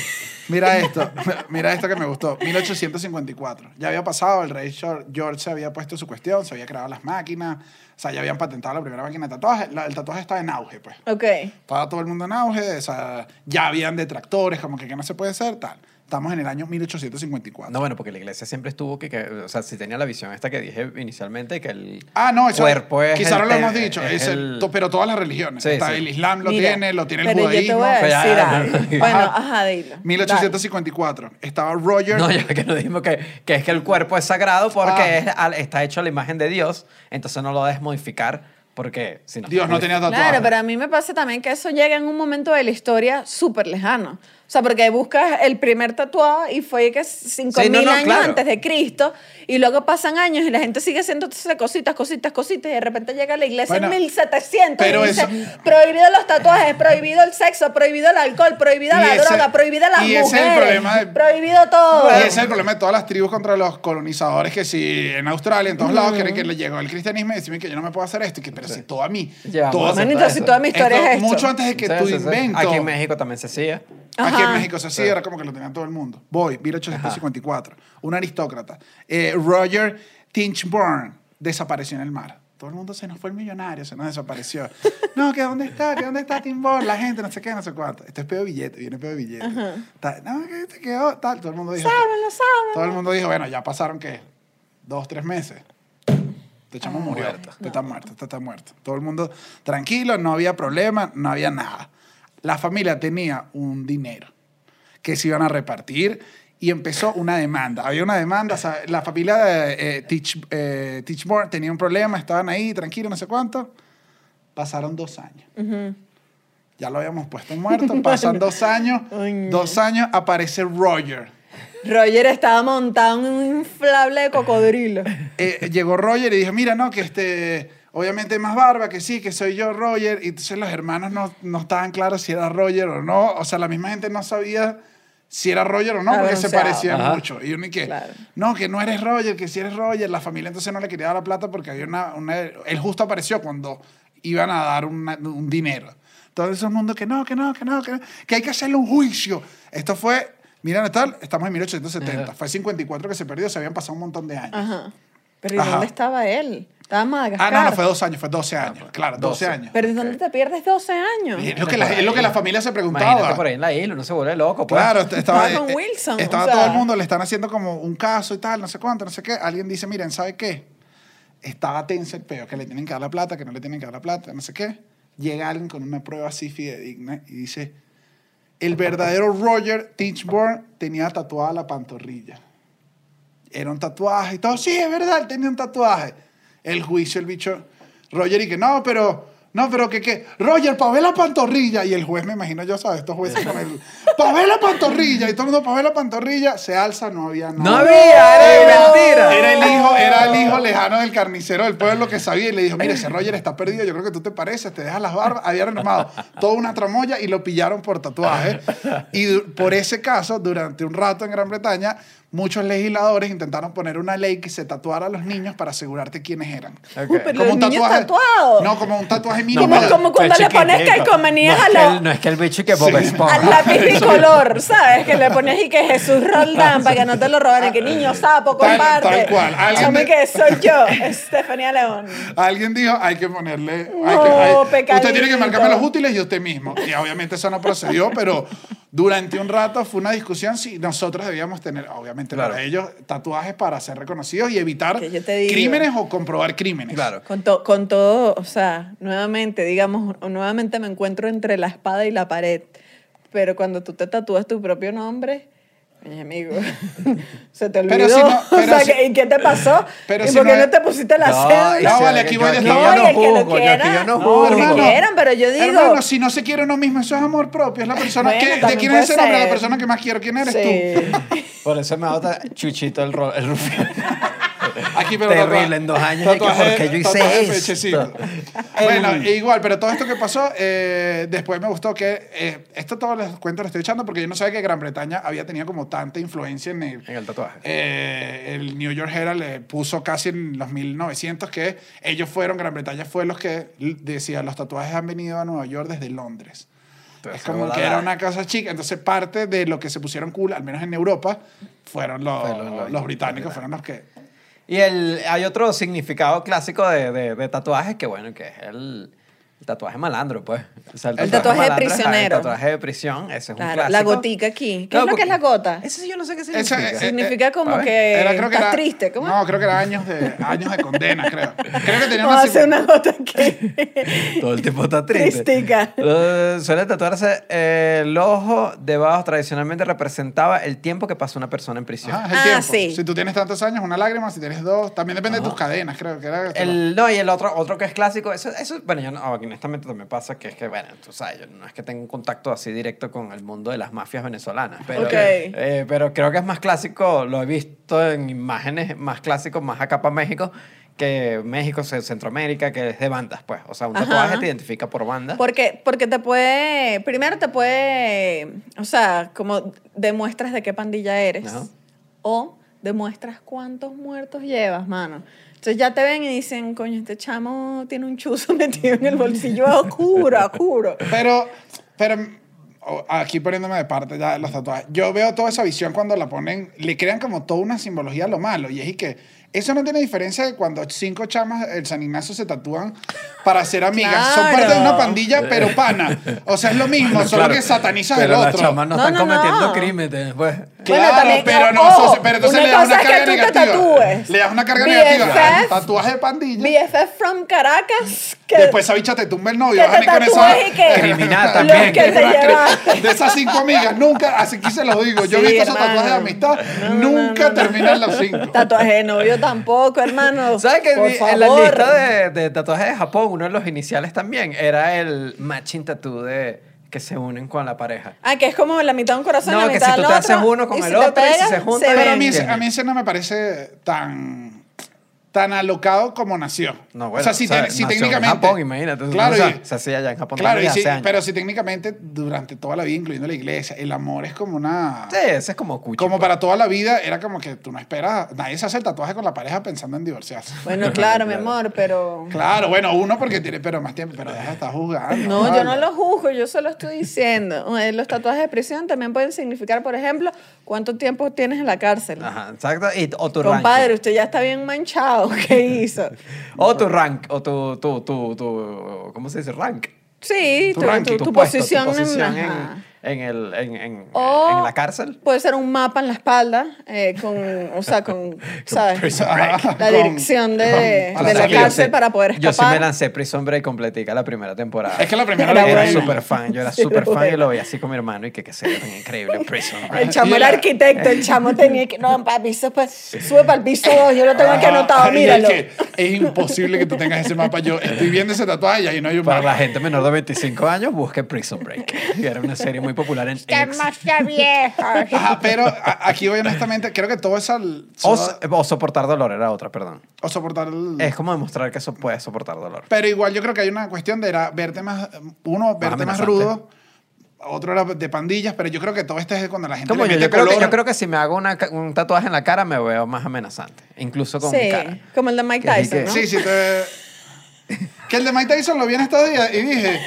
Speaker 1: Mira esto, mira esto que me gustó. 1854. Ya había pasado, el rey Geor- George se había puesto su cuestión, se había creado las máquinas, o sea, ya habían patentado la primera máquina de tatuaje. La- el tatuaje estaba en auge, pues.
Speaker 3: Ok.
Speaker 1: Estaba todo el mundo en auge, o sea, ya habían detractores, como que, que no se puede hacer, tal. Estamos en el año 1854.
Speaker 2: No, bueno, porque la iglesia siempre estuvo que, que- o sea, si tenía la visión esta que dije inicialmente, que el
Speaker 1: Ah, no, eso
Speaker 2: cuerpo es
Speaker 1: quizá
Speaker 2: el
Speaker 1: no lo hemos dicho,
Speaker 2: es
Speaker 1: es el-
Speaker 2: el-
Speaker 1: pero todas las religiones.
Speaker 2: Sí,
Speaker 1: Está
Speaker 2: sí.
Speaker 1: El Islam lo
Speaker 3: Mira,
Speaker 1: tiene, lo tiene el judaísmo.
Speaker 3: yo te voy a
Speaker 2: Pero ya,
Speaker 3: decir
Speaker 2: ya,
Speaker 3: algo.
Speaker 2: no.
Speaker 3: Bueno,
Speaker 1: Ajá.
Speaker 3: dilo.
Speaker 1: 1854. Estaba Roger.
Speaker 2: No, ya que nos dijimos que, que es que el cuerpo es sagrado porque
Speaker 1: Ah.
Speaker 2: es al- está hecho a la imagen de Dios, entonces no lo debes modificar porque si no...
Speaker 1: Dios no tenía tatuaje.
Speaker 3: Claro, pero a mí me pasa también que eso llega en un momento de la historia súper lejano. O sea, porque buscas el primer tatuado y fue que 5.000
Speaker 2: Sí, no, no,
Speaker 3: años
Speaker 2: claro.
Speaker 3: antes de Cristo y luego pasan años y la gente sigue haciendo cositas, cositas, cositas y de repente llega a la iglesia
Speaker 1: Bueno,
Speaker 3: en 1700
Speaker 1: pero
Speaker 3: y dice
Speaker 1: eso-
Speaker 3: prohibido los tatuajes, prohibido el sexo, prohibido el alcohol, prohibida la
Speaker 1: ese-
Speaker 3: droga, prohibida las
Speaker 1: y ese es el
Speaker 3: mujeres,
Speaker 1: problema de-
Speaker 3: prohibido todo.
Speaker 1: Y ese es el problema de todas las tribus contra los colonizadores que si en Australia, en todos lados, quieren que le llegó el cristianismo y decirme que yo no me puedo hacer esto. Y que, pero si todo a mí.
Speaker 2: Llevamos
Speaker 1: todo-
Speaker 2: a hacer
Speaker 3: Manito, si toda mi historia
Speaker 1: esto
Speaker 3: es esto.
Speaker 1: mucho antes de que
Speaker 2: Sí,
Speaker 1: tu
Speaker 2: sí, sí.
Speaker 1: invento.
Speaker 2: Aquí en México también se hacía.
Speaker 1: Aquí
Speaker 3: Ajá.
Speaker 1: en México se hacía, era como que lo tenía todo el mundo. Voy, 1854. Un aristócrata. Eh, Roger Tinchburn desapareció en el mar. Todo el mundo se nos fue el millonario, se nos desapareció. No, que dónde está, que dónde está Timbón, la gente, no sé qué, no sé cuánto. Este es pedo de billete, viene pedo de billete. Ta- No, que se quedó, tal. Todo el mundo dijo. Todo el mundo dijo, bueno, ya pasaron, ¿qué? Dos, tres meses. Te echamos murió. Te está muerto, te está muerto. Todo el mundo tranquilo, no había problema, no había nada. La familia tenía un dinero que se iban a repartir y empezó una demanda. Había una demanda, la familia de eh, Teach, eh, tenía un problema, estaban ahí tranquilos, no sé cuánto. Pasaron dos años. Ya lo habíamos puesto muerto, pasan dos años,
Speaker 3: Ay,
Speaker 1: dos años, aparece Roger.
Speaker 3: Roger estaba montado en un inflable de cocodrilo.
Speaker 1: Eh, llegó Roger y dijo, mira, no, que este, obviamente hay más barba, que sí, que soy yo, Roger. Y entonces los hermanos no, no estaban claros si era Roger o no. O sea, la misma gente no sabía si era Roger o no, porque se
Speaker 2: Ajá.
Speaker 1: mucho. Y uno y que,
Speaker 3: Claro.
Speaker 1: no, que no eres Roger, que si eres Roger. La familia entonces no le quería dar la plata porque había una, una él justo apareció cuando iban a dar una- un dinero. Todo ese mundo que no, que no, que no, que no, que hay que hacerle un juicio. Esto fue, miren, tal, estamos en 1870.
Speaker 2: Ajá.
Speaker 1: Fue 54 que se perdió, se habían pasado un montón de años.
Speaker 3: Ajá. Pero ¿y
Speaker 1: Ajá.
Speaker 3: dónde estaba él? Estaba en Madagascar.
Speaker 1: Ah, no, no, fue dos años, fue 12 años. claro, 12,
Speaker 2: 12.
Speaker 1: años.
Speaker 3: Pero ¿y dónde te pierdes 12 años?
Speaker 1: Es lo, que la, es lo que la familia se preguntaba.
Speaker 2: Imagínate por ahí en la isla, uno se vuelve loco. Pues.
Speaker 1: Claro, est- estaba,
Speaker 3: Estaba con
Speaker 1: eh,
Speaker 3: Wilson,
Speaker 1: estaba
Speaker 3: o sea.
Speaker 1: todo el mundo, le están haciendo como un caso y tal, no sé cuánto, no sé qué. Alguien dice, miren, ¿sabe qué? Estaba tenso el peo, que le tienen que dar la plata, que no le tienen que dar la plata, no sé qué. Llega alguien con una prueba así fidedigna y dice, el verdadero Roger Tichborne tenía tatuada la pantorrilla. Era un tatuaje y todo. Sí, es verdad, él tenía un tatuaje. El juicio, el bicho. Roger y que no, pero. No, pero que qué. Roger, pa' ver la pantorrilla. Y el juez, me imagino yo, ¿sabes? Estos jueces con el. Pa' ver la pantorrilla. Y todo el mundo, pa' ver la pantorrilla. Se alza, no había nada.
Speaker 2: No había, era mentira.
Speaker 1: Era el hijo, era el hijo lejano del carnicero del pueblo que sabía y le dijo, mire, ese Roger está perdido, yo creo que tú te pareces, te dejas las barbas. Habían armado toda una tramoya y lo pillaron por tatuaje. Y por ese caso, durante un rato en Gran Bretaña, muchos legisladores intentaron poner una ley que se tatuara a los niños para asegurarte quiénes eran.
Speaker 2: Ok.
Speaker 3: Uy, pero los niños tatuados.
Speaker 1: No, como un tatuaje mínimo.
Speaker 3: Como- como cuando
Speaker 2: Pues
Speaker 3: le pones calcomanías
Speaker 2: no
Speaker 3: a
Speaker 2: es que el- No es que el bicho que Bob
Speaker 1: Sí.
Speaker 3: Al lápiz y
Speaker 2: Eso
Speaker 3: color, ¿sabes? Que le ponías y que Jesús Roldán para que no te lo robaran. Que niño sapo,
Speaker 1: Tal-
Speaker 3: comparte.
Speaker 1: tal cual. Alguien de-
Speaker 3: que soy yo, Estefanía León.
Speaker 1: Alguien dijo, hay que ponerle... hay
Speaker 3: No,
Speaker 1: que- hay- usted tiene que marcarme los útiles y usted mismo. Y obviamente eso no procedió, pero durante un rato fue una discusión si nosotros debíamos tener, obviamente
Speaker 2: Claro.
Speaker 1: para ellos, tatuajes para ser reconocidos y evitar crímenes o comprobar crímenes.
Speaker 2: Claro.
Speaker 3: Con, to- con todo, o sea, nuevamente, digamos, nuevamente me encuentro entre la espada y la pared. Pero cuando tú te tatúas tu propio nombre, mi amigo, se te olvidó.
Speaker 1: Pero si no-
Speaker 3: o
Speaker 1: pero
Speaker 3: sea,
Speaker 1: si-
Speaker 3: ¿y qué te pasó?
Speaker 1: pero
Speaker 3: ¿Y
Speaker 1: si
Speaker 3: por qué
Speaker 1: no
Speaker 3: no, te pusiste la
Speaker 2: No,
Speaker 3: cédula?
Speaker 1: No, vale, aquí voy de
Speaker 3: No,
Speaker 2: no
Speaker 3: el que
Speaker 2: yo yo no
Speaker 3: No, que
Speaker 1: hermano.
Speaker 3: quieran, pero yo digo...
Speaker 1: Hermano, si no se quiere uno mismo, eso es amor propio. Es la persona
Speaker 3: Bueno,
Speaker 1: que, ¿De quién es ese? La persona que más quiero. ¿Quién eres
Speaker 3: sí.
Speaker 2: Por eso me agota Chuchito el, ro- el rufián.
Speaker 1: Aquí, pero
Speaker 2: Terrible, en dos años,
Speaker 1: tatuaje-
Speaker 2: ¿por qué yo hice
Speaker 1: tatuaje
Speaker 2: esto?
Speaker 1: bueno, igual, pero todo esto que pasó, eh, después me gustó que... eh, esto todos los cuentos lo estoy echando porque yo no sabía que Gran Bretaña había tenido como tanta influencia en el...
Speaker 2: En el tatuaje.
Speaker 1: Eh, el New York Herald le puso casi en los 1900 que ellos fueron, Gran Bretaña fue los que l- decía los tatuajes han venido a Nueva York desde Londres.
Speaker 2: Entonces,
Speaker 1: es como que era una cosa chica. Entonces, parte de lo que se pusieron cool, al menos en Europa, fueron los,
Speaker 2: Fue los- los-
Speaker 1: los británicos, fueron los que.
Speaker 2: Y el, hay otro significado clásico de, de, de tatuajes que, bueno, que es el, el tatuaje malandro, pues. O sea,
Speaker 3: El tatuaje de
Speaker 2: malandro
Speaker 3: prisionero.
Speaker 2: El tatuaje de prisión, ese es un
Speaker 3: Claro,
Speaker 2: clásico.
Speaker 3: la gotica aquí. ¿Qué
Speaker 2: No,
Speaker 3: es lo que es la gota?
Speaker 2: Sí yo no sé qué significa.
Speaker 1: eh,
Speaker 3: Significa como que
Speaker 1: Era, creo que
Speaker 3: estás
Speaker 1: era,
Speaker 3: triste. ¿Cómo?
Speaker 1: No, creo que era años de, años de condena, creo. Creo que tenía
Speaker 3: Vamos a
Speaker 1: una.
Speaker 3: hacer una gota aquí.
Speaker 2: Todo el tiempo está triste.
Speaker 3: Tristica.
Speaker 2: Eh, suele tatuarse eh, el ojo debajo, tradicionalmente representaba el tiempo que pasó una persona en prisión.
Speaker 1: Ajá, es el
Speaker 3: Ah,
Speaker 1: tiempo.
Speaker 3: sí.
Speaker 1: Si tú tienes tantos años, una lágrima. Si tienes dos, también depende de tus cadenas, creo que era.
Speaker 2: El, no, y el otro, otro que es clásico, eso, eso bueno, yo no, honestamente también pasa que es que, bueno, tú sabes, yo no es que tenga un contacto así directo con el mundo de las mafias venezolanas, pero,
Speaker 3: Ok.
Speaker 2: eh, pero creo que es más clásico, lo he visto en imágenes más clásicos, más acá para México, que México, Ce- Centroamérica, que es de bandas, pues. O sea, un tatuaje te identifica por banda.
Speaker 3: Porque, porque te puede, primero te puede, o sea, como demuestras de qué pandilla eres.
Speaker 2: Ajá.
Speaker 3: O demuestras cuántos muertos llevas, mano. Entonces ya te ven y dicen, coño, este chamo tiene un chuzo metido en el bolsillo, oscuro, oscuro.
Speaker 1: Pero, pero aquí poniéndome de parte ya de los tatuajes, yo veo toda esa visión cuando la ponen, le crean como toda una simbología a lo malo. Y es y que eso no tiene diferencia de cuando cinco chamas el San Ignacio se tatúan para ser amigas. Son parte de
Speaker 3: Claro.
Speaker 1: una pandilla, pero pana. O sea, es lo mismo, solo
Speaker 2: Claro,
Speaker 1: que satanizas el
Speaker 2: pero las
Speaker 1: otro.
Speaker 2: chamas no,
Speaker 3: No,
Speaker 2: están
Speaker 3: no,
Speaker 2: cometiendo
Speaker 3: no.
Speaker 2: crímenes, pues.
Speaker 1: Claro, pero no,
Speaker 3: ojo,
Speaker 1: pero entonces le das una carga
Speaker 3: que tú te
Speaker 1: negativa.
Speaker 3: tatúes.
Speaker 1: Le das una carga
Speaker 3: BFF,
Speaker 1: negativa. Tatuaje de pandilla.
Speaker 3: BFF from Caracas. Que,
Speaker 1: Después esa bicha te tumba el novio.
Speaker 3: que te
Speaker 1: con esa-
Speaker 3: y que-
Speaker 2: Criminal también.
Speaker 3: Que te.
Speaker 1: De esas cinco amigas, nunca, así que se los digo, yo he
Speaker 3: Sí,
Speaker 1: visto esos tatuajes de amistad,
Speaker 3: No,
Speaker 1: nunca
Speaker 3: no, no.
Speaker 1: terminan los cinco.
Speaker 3: Tatuaje de novio tampoco, hermano.
Speaker 2: ¿Sabes que
Speaker 3: Por
Speaker 2: en la lista de, de tatuajes de Japón, uno de los iniciales también era el matching tattoo de que se unen con la pareja?
Speaker 3: Ah, que es como la mitad de un corazón,
Speaker 2: No,
Speaker 3: la
Speaker 2: que si tú te
Speaker 3: otro.
Speaker 2: haces uno con el
Speaker 3: si
Speaker 2: otro y si se juntan,
Speaker 1: Pero a mí, a mí ese no me parece tan, tan alocado como nació.
Speaker 2: No, bueno,
Speaker 1: o sea, si, te- si
Speaker 2: nació
Speaker 1: técnicamente...
Speaker 2: En Japón, imagínate.
Speaker 1: Claro,
Speaker 2: o sea,
Speaker 1: y-
Speaker 2: se hacía allá en Japón
Speaker 1: Claro, y
Speaker 2: hace años.
Speaker 1: pero si técnicamente durante toda la vida, incluyendo la iglesia, el amor es como una...
Speaker 2: Sí, ese es como cuchi.
Speaker 1: Como
Speaker 2: pues.
Speaker 1: para toda la vida, era como que tú no esperas, nadie se hace el tatuaje con la pareja pensando en divorciarse.
Speaker 3: Bueno, claro, mi amor, pero...
Speaker 1: Claro, bueno, uno porque tiene pero más tiempo, pero deja de estar jugando.
Speaker 3: No, yo no lo juzgo, yo solo estoy diciendo. Eh, Los tatuajes de prisión también pueden significar, por ejemplo, cuánto tiempo tienes en la cárcel.
Speaker 2: Ajá, exacto. Y, o tu
Speaker 3: Compadre, usted ya está bien manchado. ¿Qué hizo?
Speaker 2: O tu rank, o tu, tu, tu, tu, ¿cómo se dice? Rank.
Speaker 3: Sí,
Speaker 1: Tu
Speaker 3: tu,
Speaker 1: ranking,
Speaker 3: tu-
Speaker 2: tu
Speaker 3: tu
Speaker 2: puesto,
Speaker 3: posición,
Speaker 2: tu posición
Speaker 3: en,
Speaker 2: en, el, en, en,
Speaker 3: O
Speaker 2: en la cárcel.
Speaker 3: Puede ser un mapa en la espalda, eh, con, o sea, con, ¿sabes?
Speaker 1: Ajá.
Speaker 3: La
Speaker 1: con-
Speaker 3: dirección de,
Speaker 1: con-
Speaker 3: de la
Speaker 1: sí-
Speaker 3: cárcel para poder
Speaker 2: Yo sí
Speaker 3: escapar.
Speaker 2: me lancé Prison Break completica la primera temporada.
Speaker 1: Es que la primera
Speaker 3: Era
Speaker 1: la
Speaker 2: era súper fan, yo era súper fan y lo veía así con mi hermano y que, que se ve tan increíble Prison Break.
Speaker 3: El chamo era arquitecto, el chamo tenía que. No, papi, eso pues, sube para el piso 2, yo lo tengo aquí anotado,
Speaker 1: es
Speaker 3: míralo.
Speaker 1: que es imposible que tú tengas ese mapa. Yo estoy viendo ese tatuaje y ahí no hay un
Speaker 2: Para la gente menor de 25 años, busque Prison Break, que era una serie muy popular en X.
Speaker 3: Demasiado viejo.
Speaker 1: Ajá, pero a- aquí voy honestamente, creo que todo es al...
Speaker 2: O,
Speaker 1: so-
Speaker 2: o soportar dolor, era otra, perdón.
Speaker 1: o soportar el...
Speaker 2: Es como demostrar que eso puede soportar dolor.
Speaker 1: Pero igual yo creo que hay una cuestión de era verte más... Uno, verte más
Speaker 2: amenazante.
Speaker 1: rudo. Otro era de pandillas, pero yo creo que todo esto es cuando la gente
Speaker 2: Como
Speaker 1: le
Speaker 2: yo,
Speaker 1: mete
Speaker 2: yo, creo que,
Speaker 1: color.
Speaker 2: yo creo que si me hago una ca- un tatuaje en la cara me veo más amenazante, incluso con mi
Speaker 3: Sí,
Speaker 2: cara.
Speaker 3: como el de Mike
Speaker 2: Que sí
Speaker 3: Tyson,
Speaker 2: que-
Speaker 3: ¿no?
Speaker 1: Sí, sí, te... Que el de Mike Tyson lo vi en estos días y dije...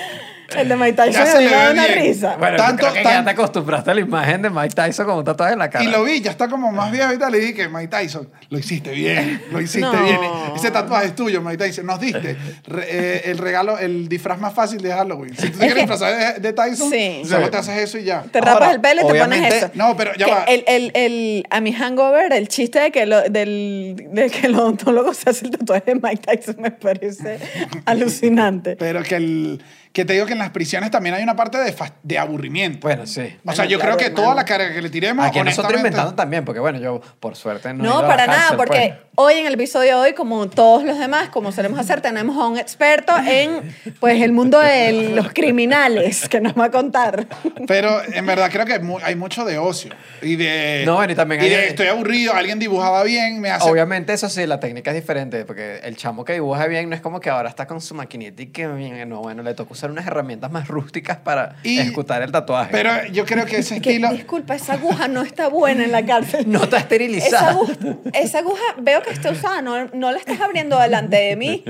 Speaker 3: El de Mike Tyson
Speaker 1: se
Speaker 3: me da una
Speaker 1: bien.
Speaker 3: risa.
Speaker 2: Bueno,
Speaker 1: Tanto-
Speaker 2: creo que ya te acostumbraste a la imagen de Mike Tyson con un tatuaje en la cara.
Speaker 1: Y lo vi, ya está como más viejo y tal. Le dije, Mike Tyson, lo hiciste bien, lo hiciste
Speaker 3: No.
Speaker 1: bien. Ese tatuaje es tuyo, Mike Tyson. Nos diste re- eh, el regalo, el disfraz más fácil de Halloween. Si tú te
Speaker 3: Es
Speaker 1: quieres disfrazar de, de Tyson,
Speaker 3: Sí.
Speaker 1: solo te haces eso y ya.
Speaker 3: Te
Speaker 2: Ahora,
Speaker 3: rapas el pelo y te pones eso.
Speaker 1: No, pero ya
Speaker 3: Que
Speaker 1: va.
Speaker 3: El, el, el, a mi hangover, el chiste de que, lo, del, de que el odontólogo se hace el tatuaje de Mike Tyson me parece alucinante.
Speaker 1: Pero que, el, que te digo que en las prisiones también hay una parte de, de aburrimiento.
Speaker 2: Bueno, sí.
Speaker 1: o sea,
Speaker 3: Bueno,
Speaker 1: yo
Speaker 3: claro,
Speaker 1: creo que
Speaker 3: hermano.
Speaker 1: toda la carga que le tiremos,
Speaker 2: Aquí nosotros inventando también, porque bueno, yo por suerte no he
Speaker 3: No,
Speaker 2: ido a la
Speaker 3: para nada,
Speaker 2: cárcel,
Speaker 3: porque
Speaker 2: pues.
Speaker 3: hoy en el episodio de hoy, como todos los demás, como solemos hacer, tenemos a un experto en pues el mundo de los criminales que nos va a contar.
Speaker 1: Pero en verdad creo que hay mucho de ocio. Y de.
Speaker 2: No, bueno, y también
Speaker 1: y
Speaker 2: hay-
Speaker 1: de estoy aburrido, alguien dibujaba bien, me hace.
Speaker 2: Obviamente, eso sí, la técnica es diferente, porque el chamo que dibuja bien no es como que ahora está con su maquinita y que no, bueno, le toca usar unas herramientas más rústicas para
Speaker 1: Y-
Speaker 2: ejecutar el tatuaje.
Speaker 1: Pero yo creo que ese
Speaker 3: Que,
Speaker 1: estilo.
Speaker 3: disculpa, esa aguja no está buena en la cárcel.
Speaker 2: no está
Speaker 3: Esa
Speaker 2: esterilizada.
Speaker 3: aguja, esa aguja veo que está usada, no, no la estás abriendo delante de mí.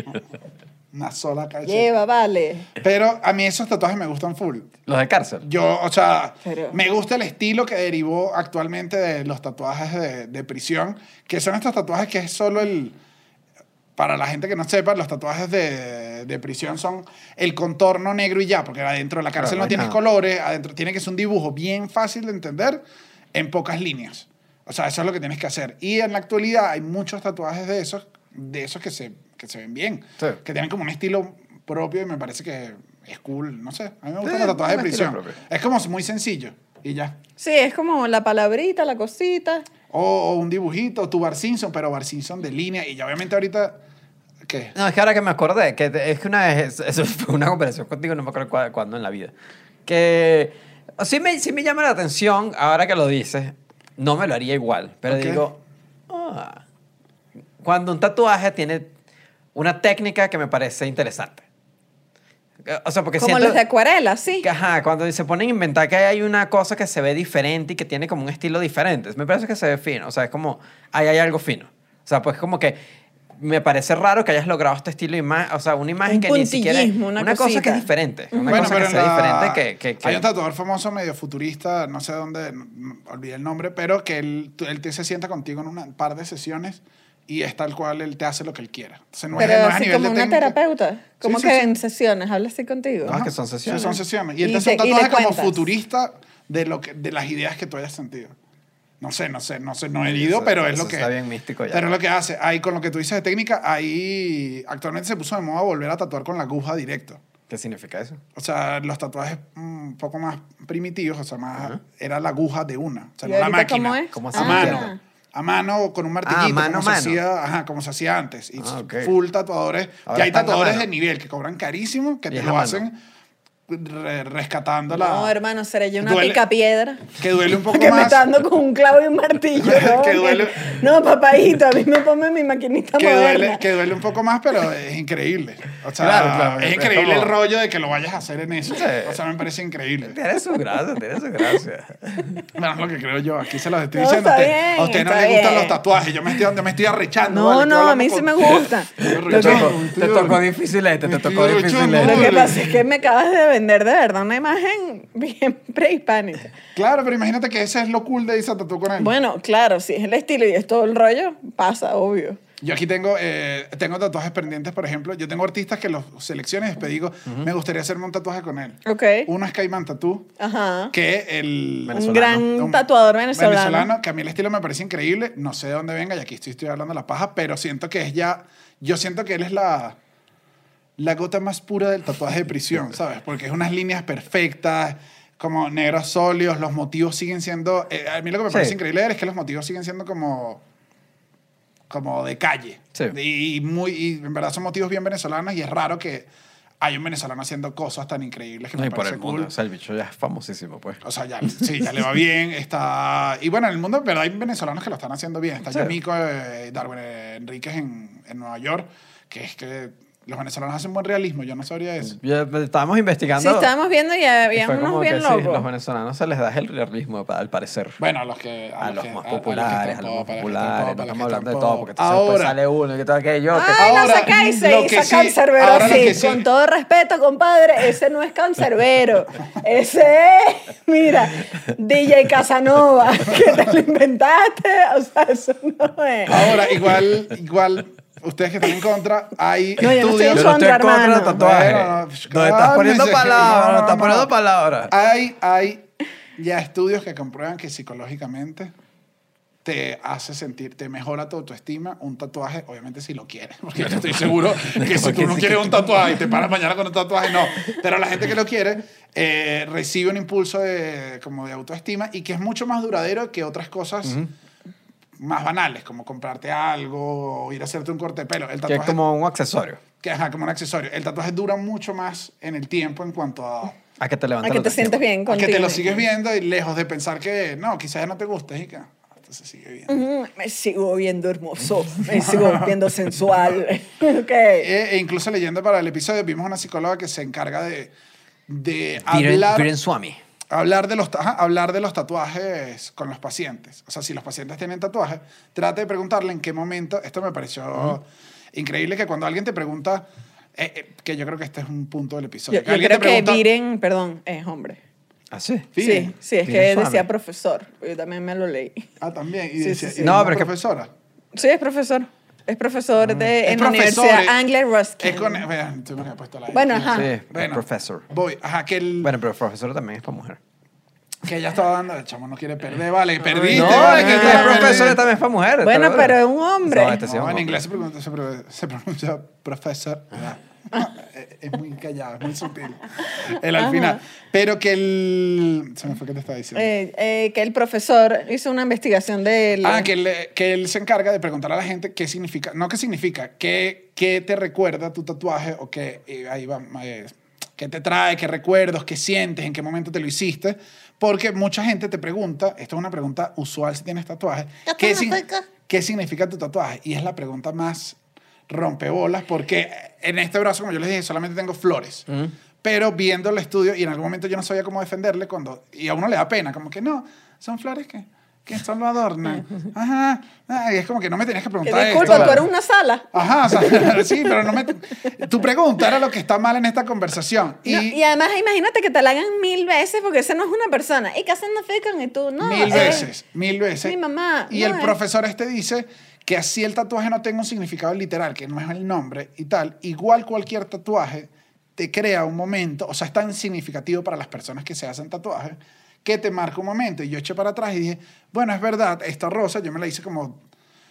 Speaker 1: Una sola calle.
Speaker 3: Lleva, vale.
Speaker 1: Pero a mí esos tatuajes me gustan full.
Speaker 2: Los de cárcel.
Speaker 1: Yo, o sea,
Speaker 3: Pero-
Speaker 1: me gusta el estilo que derivó actualmente de los tatuajes de, de prisión, que son estos tatuajes que es solo el... Para la gente que no sepa, los tatuajes de, de prisión son el contorno negro y ya, porque adentro de la cárcel
Speaker 2: Claro, no
Speaker 1: tienes
Speaker 2: nada.
Speaker 1: colores, adentro tiene que ser un dibujo bien fácil de entender en pocas líneas. O sea, eso es lo que tienes que hacer. Y en la actualidad hay muchos tatuajes de esos, de esos que se, que se ven bien,
Speaker 2: Sí.
Speaker 1: que tienen como un estilo propio y me parece que es cool. No sé, a mí me gustan
Speaker 2: Sí,
Speaker 1: los tatuajes de prisión. Es como muy sencillo y ya.
Speaker 3: Sí, es como la palabrita, la cosita.
Speaker 1: O, o un dibujito, tu Bar Simpson, pero Bar Simpson de línea. Y ya obviamente ahorita, ¿qué?
Speaker 2: No, es que ahora que me acordé, que es que una vez, eso fue una conversación contigo, no me acuerdo cuándo en la vida, que sí me, sí me llama la atención, ahora que lo dices, no me lo haría igual, pero
Speaker 1: Ok.
Speaker 2: digo, ah, cuando un tatuaje tiene una técnica que me parece interesante. O sea, porque
Speaker 3: Como
Speaker 2: siento...
Speaker 3: los de acuarela, sí.
Speaker 2: que, Ajá, cuando se ponen a inventar que hay una cosa que se ve diferente y que tiene como un estilo diferente. Me parece que se ve fino. O sea, es como, ahí hay algo fino. O sea, pues como que me parece raro que hayas logrado este estilo de imagen, o sea, una imagen
Speaker 3: Un
Speaker 2: que ni siquiera es
Speaker 3: puntillismo, una
Speaker 2: cosa que es diferente. Una
Speaker 1: Bueno,
Speaker 2: cosa
Speaker 1: pero
Speaker 2: que sea
Speaker 1: la-
Speaker 2: diferente que... que, que-
Speaker 1: Hay un tatuador famoso medio futurista, no sé dónde, no- olvidé el nombre, pero que él, él te se sienta contigo en un par de sesiones y es tal cual él te hace lo que él quiera. Entonces no,
Speaker 3: Pero
Speaker 1: es, no es a nivel
Speaker 3: como
Speaker 1: de
Speaker 3: una
Speaker 1: técnica.
Speaker 3: terapeuta. Como
Speaker 1: sí,
Speaker 3: que
Speaker 1: sí.
Speaker 3: en sesiones, habla así contigo.
Speaker 2: Ah,
Speaker 1: Ajá.
Speaker 2: que son sesiones.
Speaker 1: Sí, son sesiones. Y él te hace un tatuaje como futurista de, lo que, de las ideas que tú hayas sentido. No sé, no sé, no sé, no he ido,
Speaker 2: eso-
Speaker 1: pero es
Speaker 2: eso
Speaker 1: lo que...
Speaker 2: está bien místico ya.
Speaker 1: Pero es lo que hace. Ahí, con lo que tú dices de técnica, ahí actualmente se puso de moda volver a tatuar con la aguja directo.
Speaker 2: ¿Qué significa eso?
Speaker 1: O sea, los tatuajes mm, un poco más primitivos, o sea, más era la aguja de una, o sea,
Speaker 3: ¿Y
Speaker 1: no la máquina.
Speaker 3: cómo es?
Speaker 2: ¿Cómo
Speaker 1: a
Speaker 2: así?
Speaker 1: mano.
Speaker 3: Ah.
Speaker 1: A mano con un martillito,
Speaker 2: Ah, mano
Speaker 1: como,
Speaker 2: a
Speaker 1: se
Speaker 2: mano.
Speaker 1: hacía, ajá, como se hacía antes. Y
Speaker 2: Ah,
Speaker 1: full tatuadores.
Speaker 2: Ahora
Speaker 1: que hay tatuadores
Speaker 2: mano.
Speaker 1: de nivel que cobran carísimo, que te lo
Speaker 2: mano.
Speaker 1: hacen re- rescatando la...
Speaker 3: No, hermano, seré yo una
Speaker 1: Duele-
Speaker 3: pica piedra.
Speaker 1: Que duele un poco
Speaker 3: Que me
Speaker 1: más.
Speaker 3: está dando con un clavo y un martillo. ¿no?
Speaker 1: Que duele-
Speaker 3: No, papadito, a mí me ponme mi maquinita
Speaker 1: que
Speaker 3: moderna.
Speaker 1: duele, que duele un poco más, pero es increíble. O sea,
Speaker 2: Claro, claro,
Speaker 1: es
Speaker 2: es
Speaker 1: increíble
Speaker 2: como-
Speaker 1: el rollo de que lo vayas a hacer en eso.
Speaker 2: Sí.
Speaker 1: O sea, me parece increíble.
Speaker 2: Tiene su gracia, tiene su gracia.
Speaker 1: Bueno, es lo que creo yo. Aquí se los estoy
Speaker 3: No,
Speaker 1: diciendo.
Speaker 3: está
Speaker 1: a usted-
Speaker 3: bien,
Speaker 1: a usted no le gustan los tatuajes. Yo me estoy, me estoy arrechando.
Speaker 3: No,
Speaker 1: vale,
Speaker 3: no, a mí
Speaker 1: con-
Speaker 3: sí me gusta.
Speaker 2: Te tocó, te tocó difícil este, te tocó difícil este.
Speaker 3: Lo que
Speaker 1: Dale.
Speaker 3: pasa es que me acabas de vender de verdad una imagen bien prehispánica.
Speaker 1: Claro, pero imagínate que ese es lo cool de irse a tatuar con él.
Speaker 3: Bueno, claro, si es el estilo y es todo el rollo, pasa, obvio.
Speaker 1: Yo aquí tengo, eh, tengo tatuajes pendientes, por ejemplo. Yo tengo artistas que los selecciones y después digo, me gustaría hacerme un tatuaje con él.
Speaker 3: Ok.
Speaker 1: Uno es Caimán Tattoo,
Speaker 3: Ajá.
Speaker 1: que el...
Speaker 3: Un
Speaker 2: Venezolano.
Speaker 3: gran
Speaker 1: un
Speaker 3: tatuador venezolano.
Speaker 1: que a mí el estilo me parece increíble. No sé de dónde venga y aquí estoy, estoy hablando de la paja, pero siento que es ya. Yo siento que él es la, la gota más pura del tatuaje de prisión, ¿sabes? Porque es unas líneas perfectas, como negros sólidos, los motivos siguen siendo. eh, a mí lo que me
Speaker 2: Sí.
Speaker 1: parece increíble es que los motivos siguen siendo como. como de calle.
Speaker 2: Sí.
Speaker 1: Y, muy, y en verdad son motivos bien venezolanos y es raro que hay un venezolano haciendo cosas tan increíbles que
Speaker 2: No,
Speaker 1: me
Speaker 2: y por el mundo.
Speaker 1: cool.
Speaker 2: O sea, el bicho ya es famosísimo, pues.
Speaker 1: O sea, ya, sí, ya le va bien. Está... Y bueno, en el mundo, en verdad, hay venezolanos que lo están haciendo bien. Está
Speaker 2: Sí.
Speaker 1: Yamico, eh, Darwin Enríquez en, en Nueva York, que es que Los venezolanos hacen buen realismo, yo no sabría eso.
Speaker 2: Ya, pues, estábamos investigando.
Speaker 3: Sí, estábamos viendo y había
Speaker 2: fue
Speaker 3: unos
Speaker 2: como
Speaker 3: bien
Speaker 2: que sí, los venezolanos se les da el realismo, pa- al parecer.
Speaker 1: Bueno, a los que...
Speaker 2: A los
Speaker 1: que-
Speaker 2: más
Speaker 1: que
Speaker 2: populares, a
Speaker 1: están
Speaker 2: los más
Speaker 1: pop, a los que están
Speaker 2: populares.
Speaker 1: pop,
Speaker 2: No
Speaker 1: a los que
Speaker 2: estamos hablando de
Speaker 1: están
Speaker 2: todo,
Speaker 1: pop.
Speaker 2: porque entonces después
Speaker 1: Ahora,
Speaker 2: sale uno y que todo aquello. que-
Speaker 3: Ay, no
Speaker 1: Ahora,
Speaker 3: se cae,
Speaker 1: lo que
Speaker 3: hizo
Speaker 1: sí-
Speaker 3: cancerbero
Speaker 1: ahora lo
Speaker 3: así.
Speaker 1: que sí-
Speaker 3: Con todo respeto, compadre, ese no es cancerbero. Ese es, mira, DJ Casanova, que te lo inventaste. O sea, eso no es.
Speaker 1: Ahora, igual, igual, ustedes que están en contra, hay
Speaker 3: No, yo no estoy en
Speaker 1: estudios...
Speaker 2: No estoy en
Speaker 3: contra,
Speaker 2: contra de
Speaker 3: hermano.
Speaker 2: tatuajes.
Speaker 1: Bueno,
Speaker 2: no, estás poniendo palabras,
Speaker 1: no,
Speaker 2: no, estás
Speaker 1: no,
Speaker 2: poniendo
Speaker 1: no.
Speaker 2: palabras.
Speaker 1: Hay, hay ya estudios que comprueban que psicológicamente te hace sentir, te mejora tu autoestima un tatuaje, obviamente si lo quieres, porque yo estoy seguro que si tú no quieres un tatuaje y te paras mañana con un tatuaje, no. Pero la gente que lo quiere eh, recibe un impulso de, como de autoestima y que es mucho más duradero que otras cosas más banales, como comprarte algo o ir a hacerte un corte de pelo. El
Speaker 2: Que es
Speaker 1: tatuaje,
Speaker 2: como un accesorio.
Speaker 1: que, ajá, como un accesorio. El tatuaje dura mucho más en el tiempo en cuanto a
Speaker 2: A que te
Speaker 3: A
Speaker 2: levantes
Speaker 3: que
Speaker 2: la
Speaker 3: te sientes bien
Speaker 1: a
Speaker 3: contigo.
Speaker 1: que te lo sigues viendo y lejos de pensar que no, quizás ya no te guste y que ah, se sigue viendo.
Speaker 3: Ujú, Me sigo viendo hermoso, me sigo viendo sensual. Ok.
Speaker 1: E, e incluso leyendo para el episodio vimos una psicóloga que se encarga de, de
Speaker 2: Viren,
Speaker 1: hablar,
Speaker 2: Viren Swami.
Speaker 1: Hablar, de los, ajá, hablar de los tatuajes con los pacientes. O sea, si los pacientes tienen tatuajes, trate de preguntarle en qué momento, esto me pareció increíble que cuando alguien te pregunta, eh, eh, que yo creo que este es un punto del episodio,
Speaker 3: Yo,
Speaker 1: que
Speaker 3: yo
Speaker 1: alguien
Speaker 3: creo
Speaker 1: te
Speaker 3: que
Speaker 1: pregunta,
Speaker 3: Viren, perdón, es hombre.
Speaker 2: ¿Ah, sí?
Speaker 1: Sí.
Speaker 3: Sí, sí, es que
Speaker 2: Swami.
Speaker 3: decía profesor. Yo también me lo leí.
Speaker 1: ah, también, y
Speaker 3: Sí,
Speaker 1: decía,
Speaker 3: sí, sí.
Speaker 1: y
Speaker 2: No, pero es que-
Speaker 1: profesora.
Speaker 3: Sí, es profesor. Es profesor de,
Speaker 1: Es
Speaker 3: en la
Speaker 1: profesor,
Speaker 3: Universidad
Speaker 1: eh,
Speaker 3: Anglia Ruskin.
Speaker 1: Es con, vean, me puesto la
Speaker 3: Bueno, ajá.
Speaker 2: Sí,
Speaker 1: Bueno,
Speaker 2: profesor.
Speaker 1: Voy, ajá, que, el,
Speaker 2: Bueno, pero profesor también es para mujer.
Speaker 1: que ella estaba dando, el chamo no quiere perder, vale, perdiste,
Speaker 2: no,
Speaker 1: vale,
Speaker 2: es
Speaker 1: que
Speaker 2: el profesor también es para mujeres.
Speaker 3: Bueno, pero es un hombre.
Speaker 2: No, este sí es
Speaker 1: No,
Speaker 2: un
Speaker 1: en
Speaker 2: hombre.
Speaker 1: inglés se pronuncia, se pro- se pronuncia profesor. Es- es muy callado, es muy sutil. El al final. Pero que el... Se me fue que te estaba diciendo.
Speaker 3: Eh, eh, que el profesor hizo una investigación de él.
Speaker 1: Ah, que él, que él se encarga de preguntar a la gente qué significa, no qué significa, qué, qué te recuerda tu tatuaje o qué, eh, ahí va, eh, qué te trae, qué recuerdos, qué sientes, en qué momento te lo hiciste. Porque mucha gente te pregunta, esto es una pregunta usual si tienes tatuaje, ¿qué, sin- ¿qué significa tu tatuaje? Y es la pregunta más rompebolas porque en este brazo, como yo les dije, solamente tengo flores. Pero viendo el estudio, y en algún momento yo no sabía cómo defenderle, cuando, y a uno le da pena, como que no, son flores que, que solo lo adornan. Ajá. Ah, y es como que no me tenías que
Speaker 3: que
Speaker 1: preguntar
Speaker 3: disculpa,
Speaker 1: esto.
Speaker 3: tú eres una sala.
Speaker 1: Ajá, o sea, sí, pero no me... Tu pregunta era lo que está mal en esta conversación. Y,
Speaker 3: No, y además, imagínate que te la hagan mil veces porque ese no es una persona. ¿Y qué hacen fican? Y tú, no.
Speaker 1: mil
Speaker 3: eh,
Speaker 1: veces, mil veces.
Speaker 3: mi mamá,
Speaker 1: Y
Speaker 3: no
Speaker 1: el
Speaker 3: es.
Speaker 1: profesor este dice que así el tatuaje no tenga un significado literal, que no es el nombre y tal, igual cualquier tatuaje te crea un momento, o sea, es tan significativo para las personas que se hacen tatuajes, que te marca un momento. Y yo eché para atrás y dije, bueno, es verdad, esta rosa yo me la hice como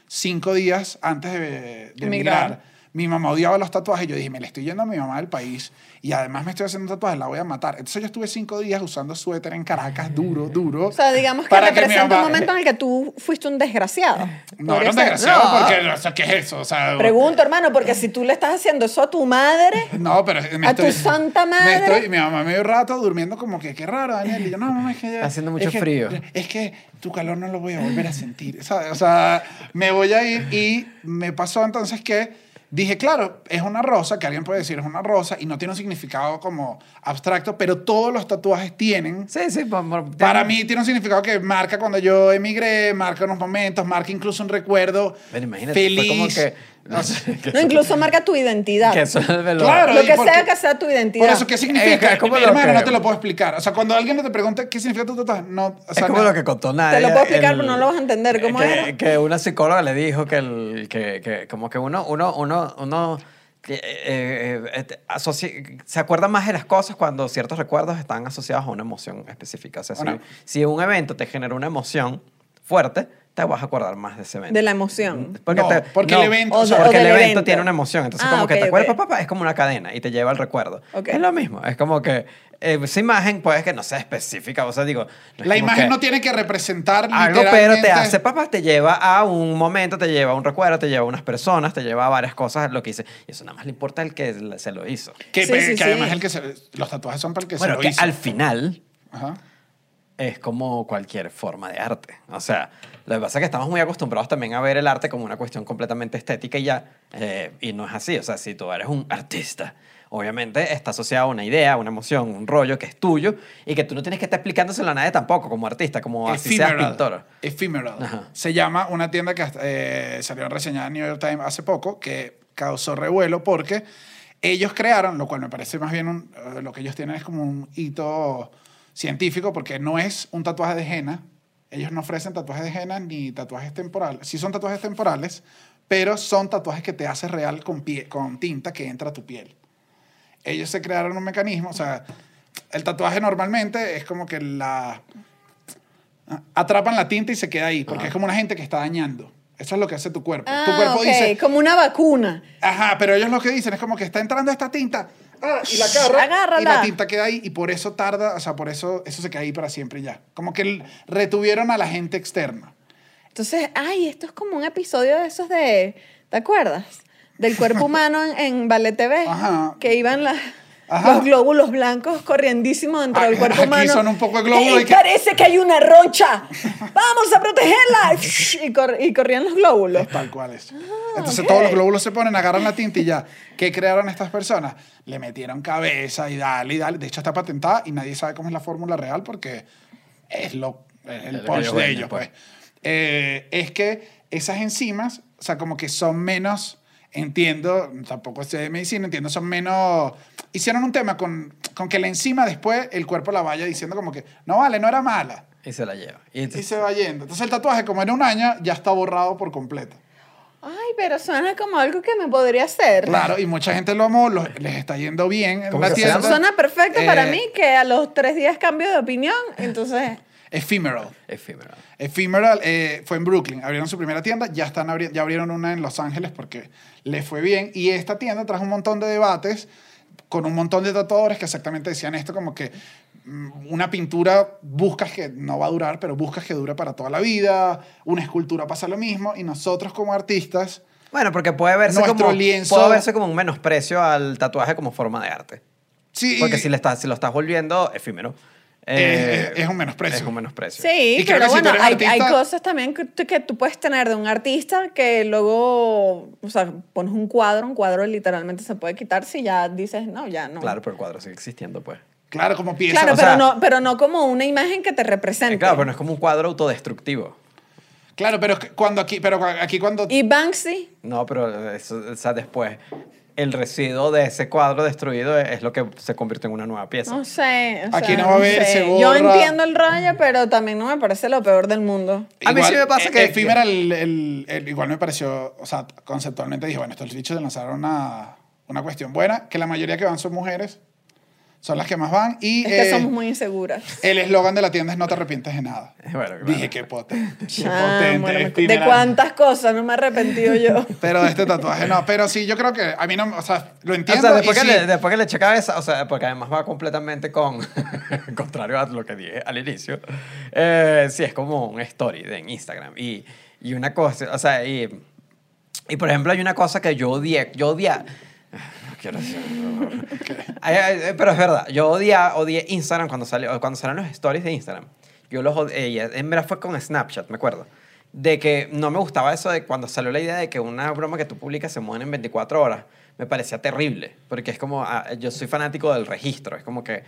Speaker 1: cinco días antes de, de
Speaker 3: Emigrar.
Speaker 1: Mi mamá odiaba los tatuajes. Yo dije, me le estoy yendo a mi mamá del país y además me estoy haciendo un tatuaje, la voy a matar. Entonces yo estuve cinco días usando suéter en Caracas, duro, duro.
Speaker 3: O sea, digamos que representa un
Speaker 1: mamá-
Speaker 3: momento en el que tú fuiste un desgraciado.
Speaker 1: No, era un desgraciado
Speaker 3: No.
Speaker 1: porque, o sea, ¿qué es eso? O sea,
Speaker 3: Pregunto, hermano, porque si tú le estás haciendo eso a tu madre,
Speaker 1: No, pero me
Speaker 3: ¿A tu
Speaker 1: estoy,
Speaker 3: santa
Speaker 1: me
Speaker 3: madre?
Speaker 1: estoy- mi mamá medio rato durmiendo como que qué raro, Daniel. Y yo, no, mamá, es que ya-
Speaker 2: haciendo mucho
Speaker 1: es que-
Speaker 2: frío.
Speaker 1: Es que tu calor no lo voy a volver a sentir. ¿sabes? O sea, me voy a ir y me pasó entonces que dije, claro, es una rosa, que alguien puede decir es una rosa y no tiene un significado como abstracto, pero todos los tatuajes tienen.
Speaker 2: Sí, sí.
Speaker 1: Para mí tiene un significado que marca cuando yo emigré, marca unos momentos, marca incluso un recuerdo
Speaker 2: Ven, imagínate,
Speaker 1: feliz.
Speaker 2: fue como que... No sé, que
Speaker 3: no, incluso marca tu identidad.
Speaker 2: que eso es de lo-
Speaker 1: Claro,
Speaker 3: Lo que
Speaker 1: porque-
Speaker 3: sea que sea tu identidad.
Speaker 1: Por eso, ¿qué significa?
Speaker 2: Es como lo
Speaker 1: Hermano,
Speaker 2: que-
Speaker 1: no te lo puedo explicar. O sea, cuando alguien te pregunta qué significa tu tatuaje, no... O
Speaker 2: Es
Speaker 1: sea,
Speaker 2: como
Speaker 1: no-
Speaker 2: lo que contó Nadia.
Speaker 3: Te lo puedo explicar,
Speaker 2: el-
Speaker 3: pero no lo vas a entender. ¿Cómo
Speaker 2: que,
Speaker 3: es?
Speaker 2: que una psicóloga le dijo que, el, que, que como que uno, uno, uno, uno eh, eh, asocia- se acuerda más de las cosas cuando ciertos recuerdos están asociados a una emoción específica. O sea, si- si, un evento te genera una emoción fuerte, te vas a acordar más de ese evento.
Speaker 3: De la emoción.
Speaker 2: Porque,
Speaker 1: No,
Speaker 2: te-
Speaker 1: porque el evento-
Speaker 3: o sea,
Speaker 2: porque el evento,
Speaker 3: evento.
Speaker 2: tiene una emoción. Entonces,
Speaker 3: Ah,
Speaker 2: como que
Speaker 3: ok,
Speaker 2: te acuerdas,
Speaker 3: ok.
Speaker 2: papá, es como una cadena y te lleva al recuerdo.
Speaker 3: Ok.
Speaker 2: Es lo mismo. Es como que eh, esa imagen puede que no sea específica. O sea, digo. no
Speaker 1: La imagen
Speaker 2: que-
Speaker 1: no tiene que representar
Speaker 2: algo, pero te hace, papá, te lleva a un momento, te lleva a un recuerdo, te lleva a unas personas, te lleva a varias cosas, lo que hice. Y eso nada más le importa el que se lo hizo.
Speaker 1: Que,
Speaker 3: Sí, sí,
Speaker 1: que
Speaker 3: sí.
Speaker 1: además el que se- los tatuajes son para el que
Speaker 2: Bueno,
Speaker 1: se lo
Speaker 2: que
Speaker 1: hizo.
Speaker 2: al final,
Speaker 1: Ajá.
Speaker 2: Es como cualquier forma de arte. O sea, lo que pasa es que estamos muy acostumbrados también a ver el arte como una cuestión completamente estética y ya, eh, y no es así. O sea, si tú eres un artista, obviamente está asociado a una idea, una emoción, un rollo que es tuyo y que tú no tienes que estar explicándoselo a nadie tampoco como artista, como así seas pintor.
Speaker 1: Ephemeral.
Speaker 2: Ajá.
Speaker 1: Se llama una tienda que eh, salió reseñada en New York Times hace poco que causó revuelo porque ellos crearon, lo cual me parece más bien un- eh, lo que ellos tienen es como un hito científico porque no es un tatuaje de henna. Ellos no ofrecen tatuajes de henna ni tatuajes temporales. Sí son tatuajes temporales, pero son tatuajes que te haces real con, pie- con tinta que entra a tu piel. Ellos se crearon un mecanismo, o sea, el tatuaje normalmente es como que la atrapan la tinta y se queda ahí, porque es como una gente que está dañando. Eso es lo que hace tu cuerpo.
Speaker 3: Ah,
Speaker 1: tu cuerpo
Speaker 3: ok,
Speaker 1: dice,
Speaker 3: como una vacuna.
Speaker 1: ajá, pero ellos lo que dicen es como que está entrando esta tinta ah, y la agarra
Speaker 3: Agárrala.
Speaker 1: y la tinta queda ahí y por eso tarda, o sea, por eso eso se queda ahí para siempre y ya. Como que retuvieron a la gente externa.
Speaker 3: Entonces, ay, esto es como un episodio de esos de, ¿te acuerdas? Del cuerpo humano en, en Ballet TV.
Speaker 1: Ajá.
Speaker 3: Que iban la-
Speaker 1: Ajá.
Speaker 3: los glóbulos blancos corriendísimo dentro
Speaker 1: Ah,
Speaker 3: del cuerpo
Speaker 1: aquí
Speaker 3: humano.
Speaker 1: son un poco de glóbulos
Speaker 3: ¡Ey,
Speaker 1: y que-
Speaker 3: parece que hay una roncha! ¡Vamos a protegerla! y, cor- y corrían los glóbulos.
Speaker 1: Es tal cual es. Entonces
Speaker 3: Ah, ok.
Speaker 1: todos los glóbulos se ponen, agarran la tinta y ya. ¿Qué crearon estas personas? Le metieron cabeza y dale y dale. De hecho está patentada y nadie sabe cómo es la fórmula real porque es lo, es el punch
Speaker 2: ellos
Speaker 1: de ellos.
Speaker 2: pues.
Speaker 1: Pues. Eh, es que esas enzimas, o sea, como que son menos, entiendo, tampoco sé de medicina, entiendo, son menos... Hicieron un tema con, con que la enzima después el cuerpo la vaya diciendo como que, no vale, no era mala.
Speaker 2: Y se la lleva. Y
Speaker 1: Y
Speaker 2: entonces-
Speaker 1: se va yendo. Entonces el tatuaje, como en un año, ya está borrado por completo.
Speaker 3: Ay, pero suena como algo que me podría hacer.
Speaker 1: Claro, y mucha gente lo amó, los- les está yendo bien en
Speaker 2: ¿Cómo
Speaker 1: la tienda.
Speaker 3: Suena perfecto
Speaker 1: Eh,
Speaker 3: para mí que a los tres días cambio de opinión. Entonces,
Speaker 1: Ephemeral.
Speaker 2: efímero.
Speaker 1: Ephemeral eh, fue en Brooklyn. Abrieron su primera tienda, ya, están abri- ya abrieron una en Los Ángeles porque le fue bien. Y esta tienda trajo un montón de debates con un montón de tatuadores que exactamente decían esto, como que mm, una pintura buscas que no va a durar, pero buscas que dure para toda la vida. Una escultura pasa lo mismo. Y nosotros como artistas...
Speaker 2: Bueno, porque puede verse, como,
Speaker 1: lienzo-
Speaker 2: puede verse como un menosprecio al tatuaje como forma de arte.
Speaker 1: Sí,
Speaker 2: Porque si, le estás, si lo estás volviendo efímero. Eh,
Speaker 1: Es- es un menosprecio.
Speaker 2: Es un menosprecio.
Speaker 3: sí,
Speaker 1: Y
Speaker 3: pero
Speaker 1: si
Speaker 3: bueno, hay,
Speaker 1: artista-
Speaker 3: hay cosas también que, tú- que tú puedes tener de un artista que luego, o sea, pones un cuadro, un cuadro literalmente se puede quitar si ya dices, no, ya no.
Speaker 2: Claro, pero el cuadro sigue existiendo, pues.
Speaker 1: Claro, como pieza.
Speaker 3: Claro,
Speaker 2: o
Speaker 3: pero,
Speaker 2: sea-
Speaker 3: no, pero no como una imagen que te represente.
Speaker 2: Eh, claro, pero no es como un cuadro autodestructivo.
Speaker 1: Claro, pero cuando aquí, pero aquí cuando
Speaker 3: Y Banksy,
Speaker 2: No, pero eso, o sea, después el residuo de ese cuadro destruido es, lo que se convierte en una nueva pieza.
Speaker 3: no sé. o
Speaker 1: Aquí
Speaker 3: sea,
Speaker 1: no va a haber,
Speaker 3: sé.
Speaker 1: se
Speaker 3: Yo entiendo el rollo, pero también no me parece lo peor del mundo.
Speaker 2: A mí sí me pasa que-
Speaker 1: Efímera, el, el- el- igual me pareció, o sea, conceptualmente dije, bueno, estos bichos lanzaron una, una cuestión buena, que la mayoría que van son mujeres, son las que más van, y
Speaker 3: Es que
Speaker 1: eh,
Speaker 3: somos muy inseguras.
Speaker 1: el eslogan de la tienda es no te arrepientes de nada.
Speaker 2: Bueno, claro.
Speaker 1: Dije, qué potente, qué
Speaker 3: Ah,
Speaker 1: potente,
Speaker 3: bueno, de cuántas cosas no me he arrepentido yo.
Speaker 1: Pero de este tatuaje no, pero sí, yo creo que a mí no, o sea, lo
Speaker 2: O
Speaker 1: entiendo.
Speaker 2: sea, después
Speaker 1: y
Speaker 2: que,
Speaker 1: sí,
Speaker 2: le, después que le eché cabeza, o sea, porque además va completamente con, contrario a lo que dije al inicio, eh, sí, es como un story de en Instagram. Y, y una cosa, o sea, y, y por ejemplo hay una cosa que yo odié, yo odié, pero es verdad, yo odié, odié Instagram cuando, salió, cuando salieron los stories de Instagram. Yo los odié, en verdad fue con Snapchat, me acuerdo. De que no me gustaba eso de cuando salió la idea de que una broma que tú publicas se mueve en 24 horas. Me parecía terrible, porque es como, ah, yo soy fanático del registro, es como que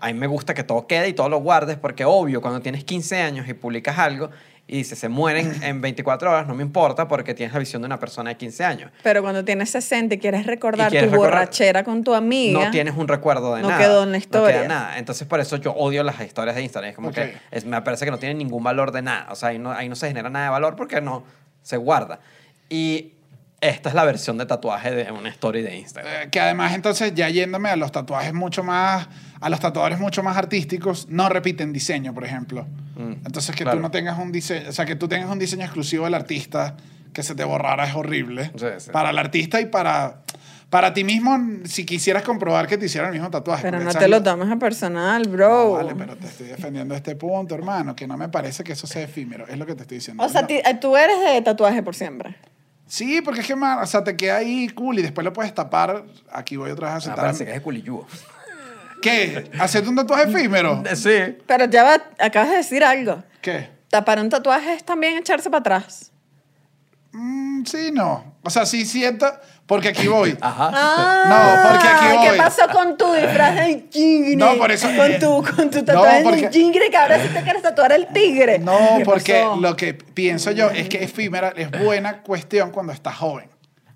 Speaker 2: a mí me gusta que todo quede y todo lo guardes, porque obvio, cuando tienes 15 años y publicas algo y dices se mueren en 24 horas, no me importa porque tienes la visión de una persona de 15 años.
Speaker 3: Pero cuando tienes 60 y quieres recordar
Speaker 2: Y quieres
Speaker 3: tu
Speaker 2: recordar-
Speaker 3: borrachera con tu amiga.
Speaker 2: no tienes un recuerdo de
Speaker 3: no
Speaker 2: nada.
Speaker 3: quedó en la
Speaker 2: No
Speaker 3: historia.
Speaker 2: queda nada. Entonces, por eso yo odio las historias de Instagram. Es como que es- me parece que no tienen ningún valor de nada. O sea, ahí no, ahí no se genera nada de valor porque no se guarda. Y esta es la versión de tatuaje de una story de Instagram.
Speaker 1: Eh, que además entonces ya yéndome a los tatuajes mucho más a los tatuadores mucho más artísticos no repiten diseño por ejemplo
Speaker 2: Mm,
Speaker 1: entonces que
Speaker 2: claro.
Speaker 1: tú no tengas un diseño o sea que tú tengas un diseño exclusivo del artista que se te borrara es horrible
Speaker 2: Sí, sí.
Speaker 1: para el artista y para para ti mismo si quisieras comprobar que te hicieran el mismo tatuaje
Speaker 3: Pero no te lo tomes a personal,
Speaker 1: No,
Speaker 3: bro.
Speaker 1: vale, pero te estoy defendiendo este punto, hermano, que no me parece que eso sea efímero. Es lo que te estoy diciendo.
Speaker 3: o sea,
Speaker 1: No.
Speaker 3: eh, tú eres de tatuaje por siempre.
Speaker 1: Sí, porque es que, man, o sea, te queda ahí cool y después lo puedes tapar. Aquí voy otra vez a
Speaker 2: Ah,
Speaker 1: sentar.
Speaker 2: parece que es culiyúo.
Speaker 1: ¿Qué? ¿Hacerte un tatuaje efímero?
Speaker 2: Sí.
Speaker 3: Pero ya va, acabas de decir algo.
Speaker 1: ¿Qué?
Speaker 3: Tapar un tatuaje es también echarse para atrás.
Speaker 1: Mm, sí, no. O sea, sí siento, porque aquí voy.
Speaker 2: Ajá.
Speaker 3: Ah,
Speaker 1: No, porque aquí voy.
Speaker 3: ¿Qué pasó con tu disfraz del tigre?
Speaker 1: No, por eso-
Speaker 3: Con tu, con tu
Speaker 1: No,
Speaker 3: tatuaje
Speaker 1: porque-
Speaker 3: del tigre, que ahora sí te quieres tatuar el tigre.
Speaker 1: No,
Speaker 3: ¿Qué
Speaker 1: porque
Speaker 3: pasó?
Speaker 1: lo que pienso yo es que efímera es buena cuestión cuando estás joven.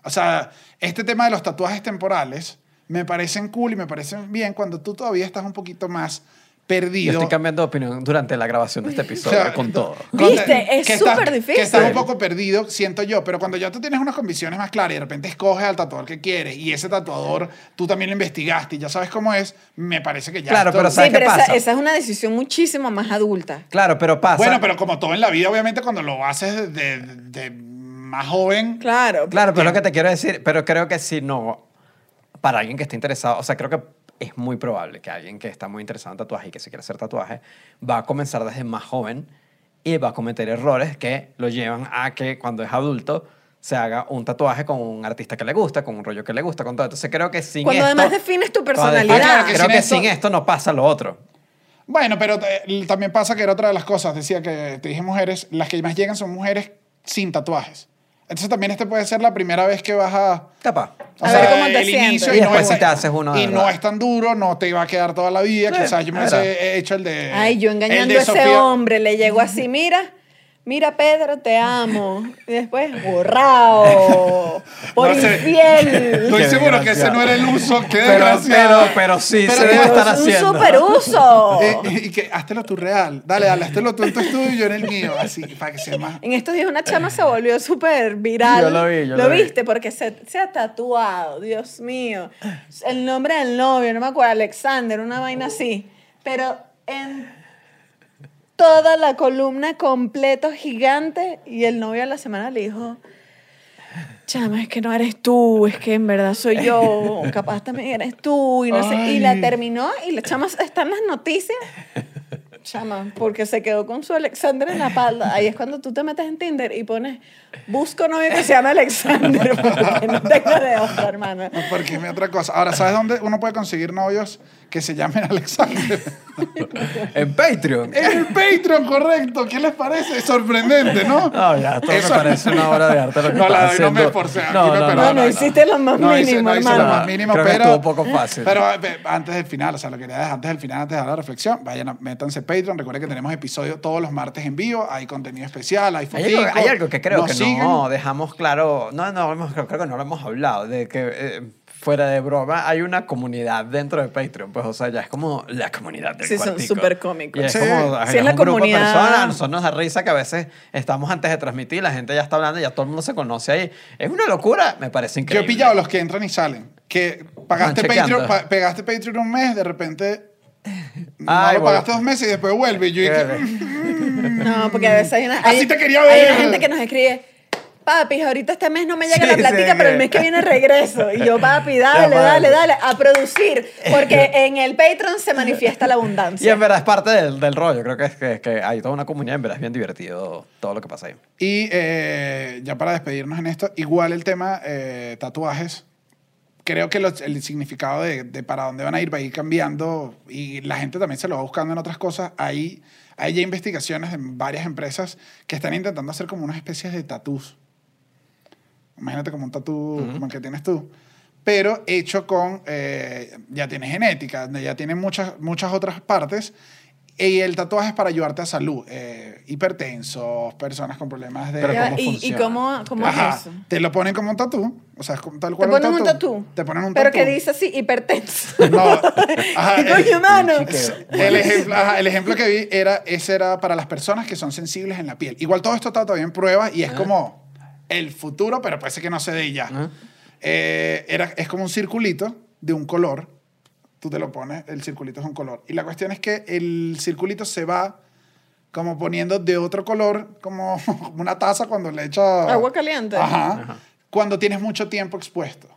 Speaker 1: O sea, este tema de los tatuajes temporales me parecen cool y me parecen bien cuando tú todavía estás un poquito más perdido.
Speaker 2: Yo estoy cambiando de opinión durante la grabación de este episodio
Speaker 1: Claro.
Speaker 2: con todo.
Speaker 1: Cuando-
Speaker 3: Viste, es súper difícil.
Speaker 1: Que estás un poco perdido, siento yo, pero cuando ya tú tienes unas convicciones más claras y de repente escoges al tatuador que quieres y ese tatuador tú también lo investigaste y ya sabes cómo es, me parece que ya.
Speaker 2: Claro, pero
Speaker 3: Sí,
Speaker 2: ¿sabes qué
Speaker 3: pero esa,
Speaker 2: pasa?
Speaker 3: esa es una decisión muchísimo más adulta.
Speaker 2: Claro, pero pasa.
Speaker 1: Bueno, pero como todo en la vida, obviamente cuando lo haces de, de más joven,
Speaker 3: Claro.
Speaker 2: Claro, pero es lo que te quiero decir, pero creo que si no, para alguien que esté interesado, o sea, creo que es muy probable que alguien que está muy interesado en tatuaje y que se quiere hacer tatuaje, va a comenzar desde más joven y va a cometer errores que lo llevan a que cuando es adulto se haga un tatuaje con un artista que le gusta, con un rollo que le gusta, con todo. Entonces creo que sin
Speaker 3: Cuando
Speaker 2: esto...
Speaker 3: además defines tu
Speaker 2: defines-
Speaker 3: personalidad.
Speaker 1: Claro que
Speaker 2: creo
Speaker 1: sin
Speaker 2: que
Speaker 1: esto-
Speaker 2: sin esto no pasa lo otro.
Speaker 1: Bueno, pero eh, también pasa que era otra de las cosas. Decía que te dije mujeres, las que más llegan son mujeres sin tatuajes. Entonces también este puede ser la primera vez que vas a...
Speaker 2: Capaz.
Speaker 1: o
Speaker 3: A ver cómo te
Speaker 1: el
Speaker 3: sientes.
Speaker 1: inicio
Speaker 2: Y
Speaker 1: no
Speaker 2: después
Speaker 1: es-
Speaker 2: si te haces uno de
Speaker 1: Y no
Speaker 2: verdad.
Speaker 1: es tan duro, no te va a quedar toda la vida.
Speaker 2: Sí,
Speaker 1: Quizás yo me
Speaker 2: verdad.
Speaker 1: hubiese hecho el de...
Speaker 3: Ay, yo
Speaker 1: el
Speaker 3: engañando
Speaker 1: de
Speaker 3: a ese
Speaker 1: Sofía-
Speaker 3: hombre, le llegó así, mira, mira Pedro, te amo. Y después, borrado, por
Speaker 1: No sé.
Speaker 3: infiel.
Speaker 1: Estoy
Speaker 2: Qué
Speaker 1: seguro que ese no era el uso. Qué
Speaker 2: Pero,
Speaker 1: desgraciado.
Speaker 2: pero, pero sí,
Speaker 1: Pero
Speaker 2: se debe estar
Speaker 3: es un
Speaker 2: haciendo.
Speaker 3: superuso.
Speaker 1: Eh, y que háztelo tú real. Dale, dale, háztelo tú en tu estudio y yo en el mío. Así, para que sea más...
Speaker 3: En estos días una chama se volvió súper viral.
Speaker 2: Yo lo vi, yo lo vi.
Speaker 3: viste? Porque se, se ha tatuado, Dios mío. El nombre del novio, no me acuerdo, Alexander, una vaina así. Pero en toda la columna completo gigante y el novio a la semana le dijo, chama, es que no eres tú, es que en verdad soy yo, capaz también eres tú, y no sé. Y la terminó y la chama está en las noticias. Chama, porque se quedó con su Alexander en la espalda. Ahí es cuando tú te metes en Tinder y pones, busco novio que se llame Alexander, porque no tengo de otra, hermano.
Speaker 1: No, porque es mi otra cosa. Ahora, ¿sabes dónde uno puede conseguir novios que se llamen Alexander?
Speaker 2: En Patreon.
Speaker 1: En el Patreon, correcto. ¿Qué les parece? Es sorprendente, ¿no?
Speaker 2: No, ya, todo
Speaker 1: Eso-
Speaker 2: me parece una obra de arte lo que
Speaker 1: No, la doy, no me
Speaker 2: haciendo.
Speaker 1: esforcé, aquí
Speaker 2: No, no.
Speaker 3: No, no, hiciste lo más
Speaker 1: No hice-
Speaker 3: mínimo,
Speaker 1: no hice lo más mínimo,
Speaker 2: Creo que
Speaker 1: pero...
Speaker 2: estuvo un poco fácil.
Speaker 1: Pero eh, antes del final, o sea, lo que quería dejar antes del final, antes de dar la reflexión, vayan a métanse Patreon. Recuerden que tenemos episodios todos los martes en vivo. Hay contenido especial, hay
Speaker 2: Hay algo,
Speaker 1: foticos.
Speaker 2: hay algo que creo que
Speaker 1: siguen.
Speaker 2: no dejamos claro, no, no, hemos- creo, creo que no lo hemos hablado, de que eh, fuera de broma hay una comunidad dentro de Patreon, pues o sea, ya es como la comunidad del
Speaker 3: Sí, son
Speaker 2: cuartico.
Speaker 3: súper cómicos.
Speaker 2: Y es
Speaker 1: Sí.
Speaker 2: como
Speaker 3: Sí, es la
Speaker 2: un grupo de
Speaker 3: comunidad.
Speaker 2: personas, a nosotros nos da risa que a veces estamos antes de transmitir, la gente ya está hablando, ya todo el mundo se conoce ahí. Es una locura, me parece
Speaker 1: Yo
Speaker 2: increíble.
Speaker 1: he pillado los que entran y salen. Que pagaste. Patreon, pa- pegaste Patreon un mes, de repente no
Speaker 2: Ay,
Speaker 1: lo
Speaker 2: bueno.
Speaker 1: pagaste dos meses y después vuelve. Y yo dije,
Speaker 3: No, porque a veces hay una...
Speaker 1: Así
Speaker 3: hay-
Speaker 1: te quería
Speaker 3: Hay
Speaker 1: ver.
Speaker 3: gente que nos escribe, papi, ahorita este mes no me llega
Speaker 2: Sí,
Speaker 3: la platica,
Speaker 2: sí,
Speaker 3: pero el mes que viene regreso. Y yo, papi, dale,
Speaker 2: Ya,
Speaker 3: dale, dale, a producir. Porque en el Patreon se manifiesta la
Speaker 2: Y
Speaker 3: abundancia.
Speaker 2: en verdad es parte del, del rollo, creo que es que, que hay toda una comunidad, en verdad es bien divertido todo lo que pasa ahí.
Speaker 1: Y eh, ya para despedirnos en esto, igual el tema eh, tatuajes, creo que los- el significado de, de para dónde van a ir va a ir cambiando y la gente también se lo va buscando en otras cosas. Hay, hay ya investigaciones de varias empresas que están intentando hacer como unas especies de tatús. Imagínate como un tatú como el que tienes tú. Pero hecho con, eh, ya tiene genética, ya tiene muchas, muchas otras partes. Y el tatuaje es para ayudarte a salud. eh, hipertensos, personas con problemas de...
Speaker 2: Pero
Speaker 3: Ya,
Speaker 2: ¿cómo
Speaker 3: ¿Y, cómo, cómo
Speaker 1: Ajá,
Speaker 3: es eso?
Speaker 1: Te lo ponen como un tatú. O sea, es tal
Speaker 3: Te
Speaker 1: cual
Speaker 3: ponen un tatú.
Speaker 1: Te ponen un
Speaker 3: Pero
Speaker 1: tatú.
Speaker 3: que dice así, hipertenso.
Speaker 1: No. Ajá,
Speaker 3: ¿Qué coño, mano?
Speaker 1: El ejemplo, ajá, el ejemplo que vi era, ese era para las personas que son sensibles en la piel. Igual todo esto está todavía en prueba y es como el futuro, pero parece que no se dé ya. Eh, era, es como un circulito de un color. Tú te lo pones, el circulito es un color. Y la cuestión es que el circulito se va como poniendo de otro color, como una taza cuando le echa...
Speaker 3: Agua caliente.
Speaker 1: Ajá. Cuando tienes mucho tiempo expuesto.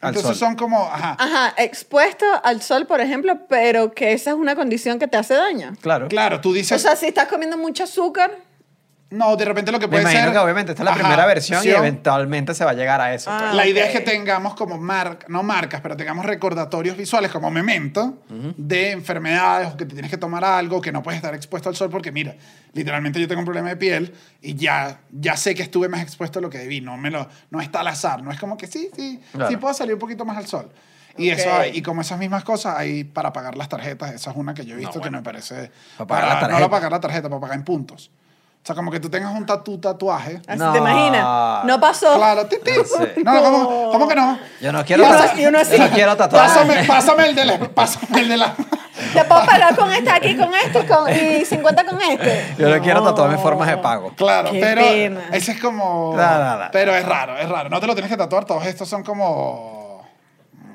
Speaker 2: Al
Speaker 1: Entonces
Speaker 2: sol.
Speaker 1: son como... Ajá.
Speaker 3: Ajá, expuesto al sol, por ejemplo, pero que esa es una condición que te hace daño.
Speaker 2: Claro.
Speaker 1: Claro, tú dices...
Speaker 3: O sea, si estás comiendo mucho azúcar,
Speaker 1: No, de repente lo que
Speaker 2: Me
Speaker 1: puede
Speaker 2: imagino
Speaker 1: ser...
Speaker 2: que obviamente esta es la
Speaker 1: Ajá,
Speaker 2: primera versión y eventualmente se va a llegar a eso.
Speaker 3: Ah.
Speaker 1: La idea es que tengamos como marcas, no marcas, pero tengamos recordatorios visuales como memento de enfermedades o que te tienes que tomar algo, que no puedes estar expuesto al sol porque mira, literalmente yo tengo un problema de piel y ya, ya sé que estuve más expuesto de lo que debí, no, me lo, no está al azar, no es como que sí, sí,
Speaker 2: Claro.
Speaker 1: sí puedo salir un poquito más al sol. Y,
Speaker 3: Ok.
Speaker 1: eso hay, y como esas mismas cosas hay para pagar las tarjetas, esa es una que yo he visto
Speaker 2: No, bueno.
Speaker 1: que me parece...
Speaker 2: Para pagar la
Speaker 1: No
Speaker 2: tarjeta.
Speaker 1: para pagar la tarjeta, para pagar en puntos. O sea, como que tú tengas un tatu tatuaje.
Speaker 3: Así
Speaker 2: No.
Speaker 3: te imaginas. No pasó.
Speaker 1: Claro, ti, ti.
Speaker 2: No sé.
Speaker 1: No, no, ¿cómo, cómo que no?
Speaker 2: Yo no quiero, tatuar-
Speaker 3: así.
Speaker 2: yo no quiero tatuar.
Speaker 1: Pásame, pásame el de la. Pásame el de la.
Speaker 3: Te puedo pagar con este aquí, con este y, con, y 50 con este.
Speaker 2: Yo no quiero tatuarme formas de pago.
Speaker 1: Claro,
Speaker 3: Qué
Speaker 1: pero
Speaker 3: pena.
Speaker 1: ese es como. Pero es raro, es raro. No te lo tienes que tatuar, todos estos son como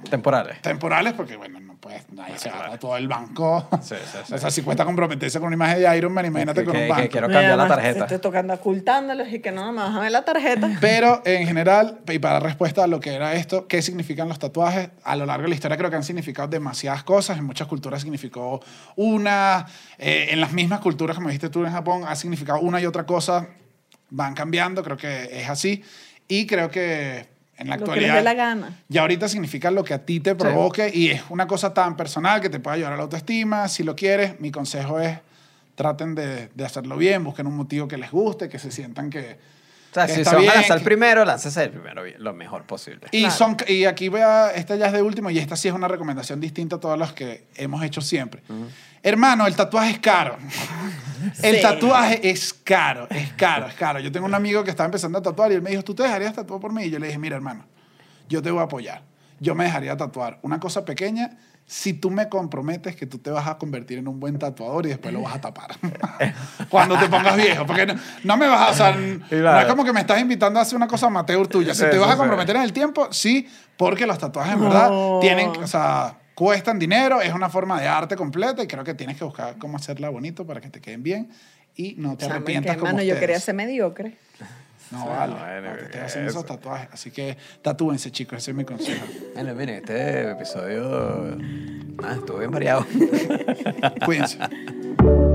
Speaker 2: Temporales.
Speaker 1: temporales porque, bueno, no puedes. Nadie se va a tatuar el banco.
Speaker 2: Sí, sí, sí.
Speaker 1: O sea, si cuesta comprometerse con una imagen de Iron Man, imagínate
Speaker 2: Que-
Speaker 1: con un
Speaker 2: que-
Speaker 1: banco.
Speaker 2: que quiero cambiar la tarjeta.
Speaker 3: Estoy tocando ocultándolos y que no me vas a ver la tarjeta.
Speaker 1: Pero en general, y para respuesta a lo que era esto, ¿qué significan los tatuajes? A lo largo de la historia creo que han significado demasiadas cosas. En muchas culturas significó una. eh, en las mismas culturas, como dijiste tú en Japón, ha significado una y otra cosa. Van cambiando, creo que es así. Y creo que en la
Speaker 3: Lo que les
Speaker 1: actualidad.
Speaker 3: dé la gana.
Speaker 1: Ya ahorita significa lo que a ti te provoque y es una cosa tan personal que te puede ayudar a la autoestima. Si lo quieres, mi consejo es traten de, de hacerlo bien, busquen un motivo que les guste, que se sientan que,
Speaker 2: O sea,
Speaker 1: que
Speaker 2: si se van a lanzar
Speaker 1: que-
Speaker 2: primero, láncese el primero bien, lo mejor posible.
Speaker 1: y,
Speaker 3: Claro.
Speaker 1: son, y aquí voy a, esta ya es de último y esta sí es una recomendación distinta a todas las que hemos hecho siempre. Hermano, el tatuaje es caro. El
Speaker 3: Sí.
Speaker 1: tatuaje es caro, es caro, es caro. Yo tengo un amigo que estaba empezando a tatuar y él me dijo, ¿tú te dejarías tatuar por mí? Y yo le dije, mira, hermano, yo te voy a apoyar. Yo me dejaría tatuar una cosa pequeña si tú me comprometes que tú te vas a convertir en un buen tatuador y después lo vas a tapar. Cuando te pongas viejo. Porque no, no me vas a... O sea, n- no es como que me estás invitando a hacer una cosa amateur tuya. Si te vas a comprometer en el tiempo, sí, porque los tatuajes en verdad tienen... O sea, cuestan dinero, es una forma de arte completa y creo que tienes que buscar cómo hacerla bonito para que te queden bien y no te
Speaker 3: Chamo,
Speaker 1: arrepientas
Speaker 3: que,
Speaker 1: como
Speaker 3: mano, yo quería ser mediocre.
Speaker 1: No, vale.
Speaker 2: bueno,
Speaker 1: no te estés
Speaker 2: eso.
Speaker 1: haciendo esos tatuajes. Así que tatúense, chicos. Ese es mi consejo.
Speaker 2: Bueno, miren, este episodio ah, estuvo bien variado.
Speaker 1: Cuídense.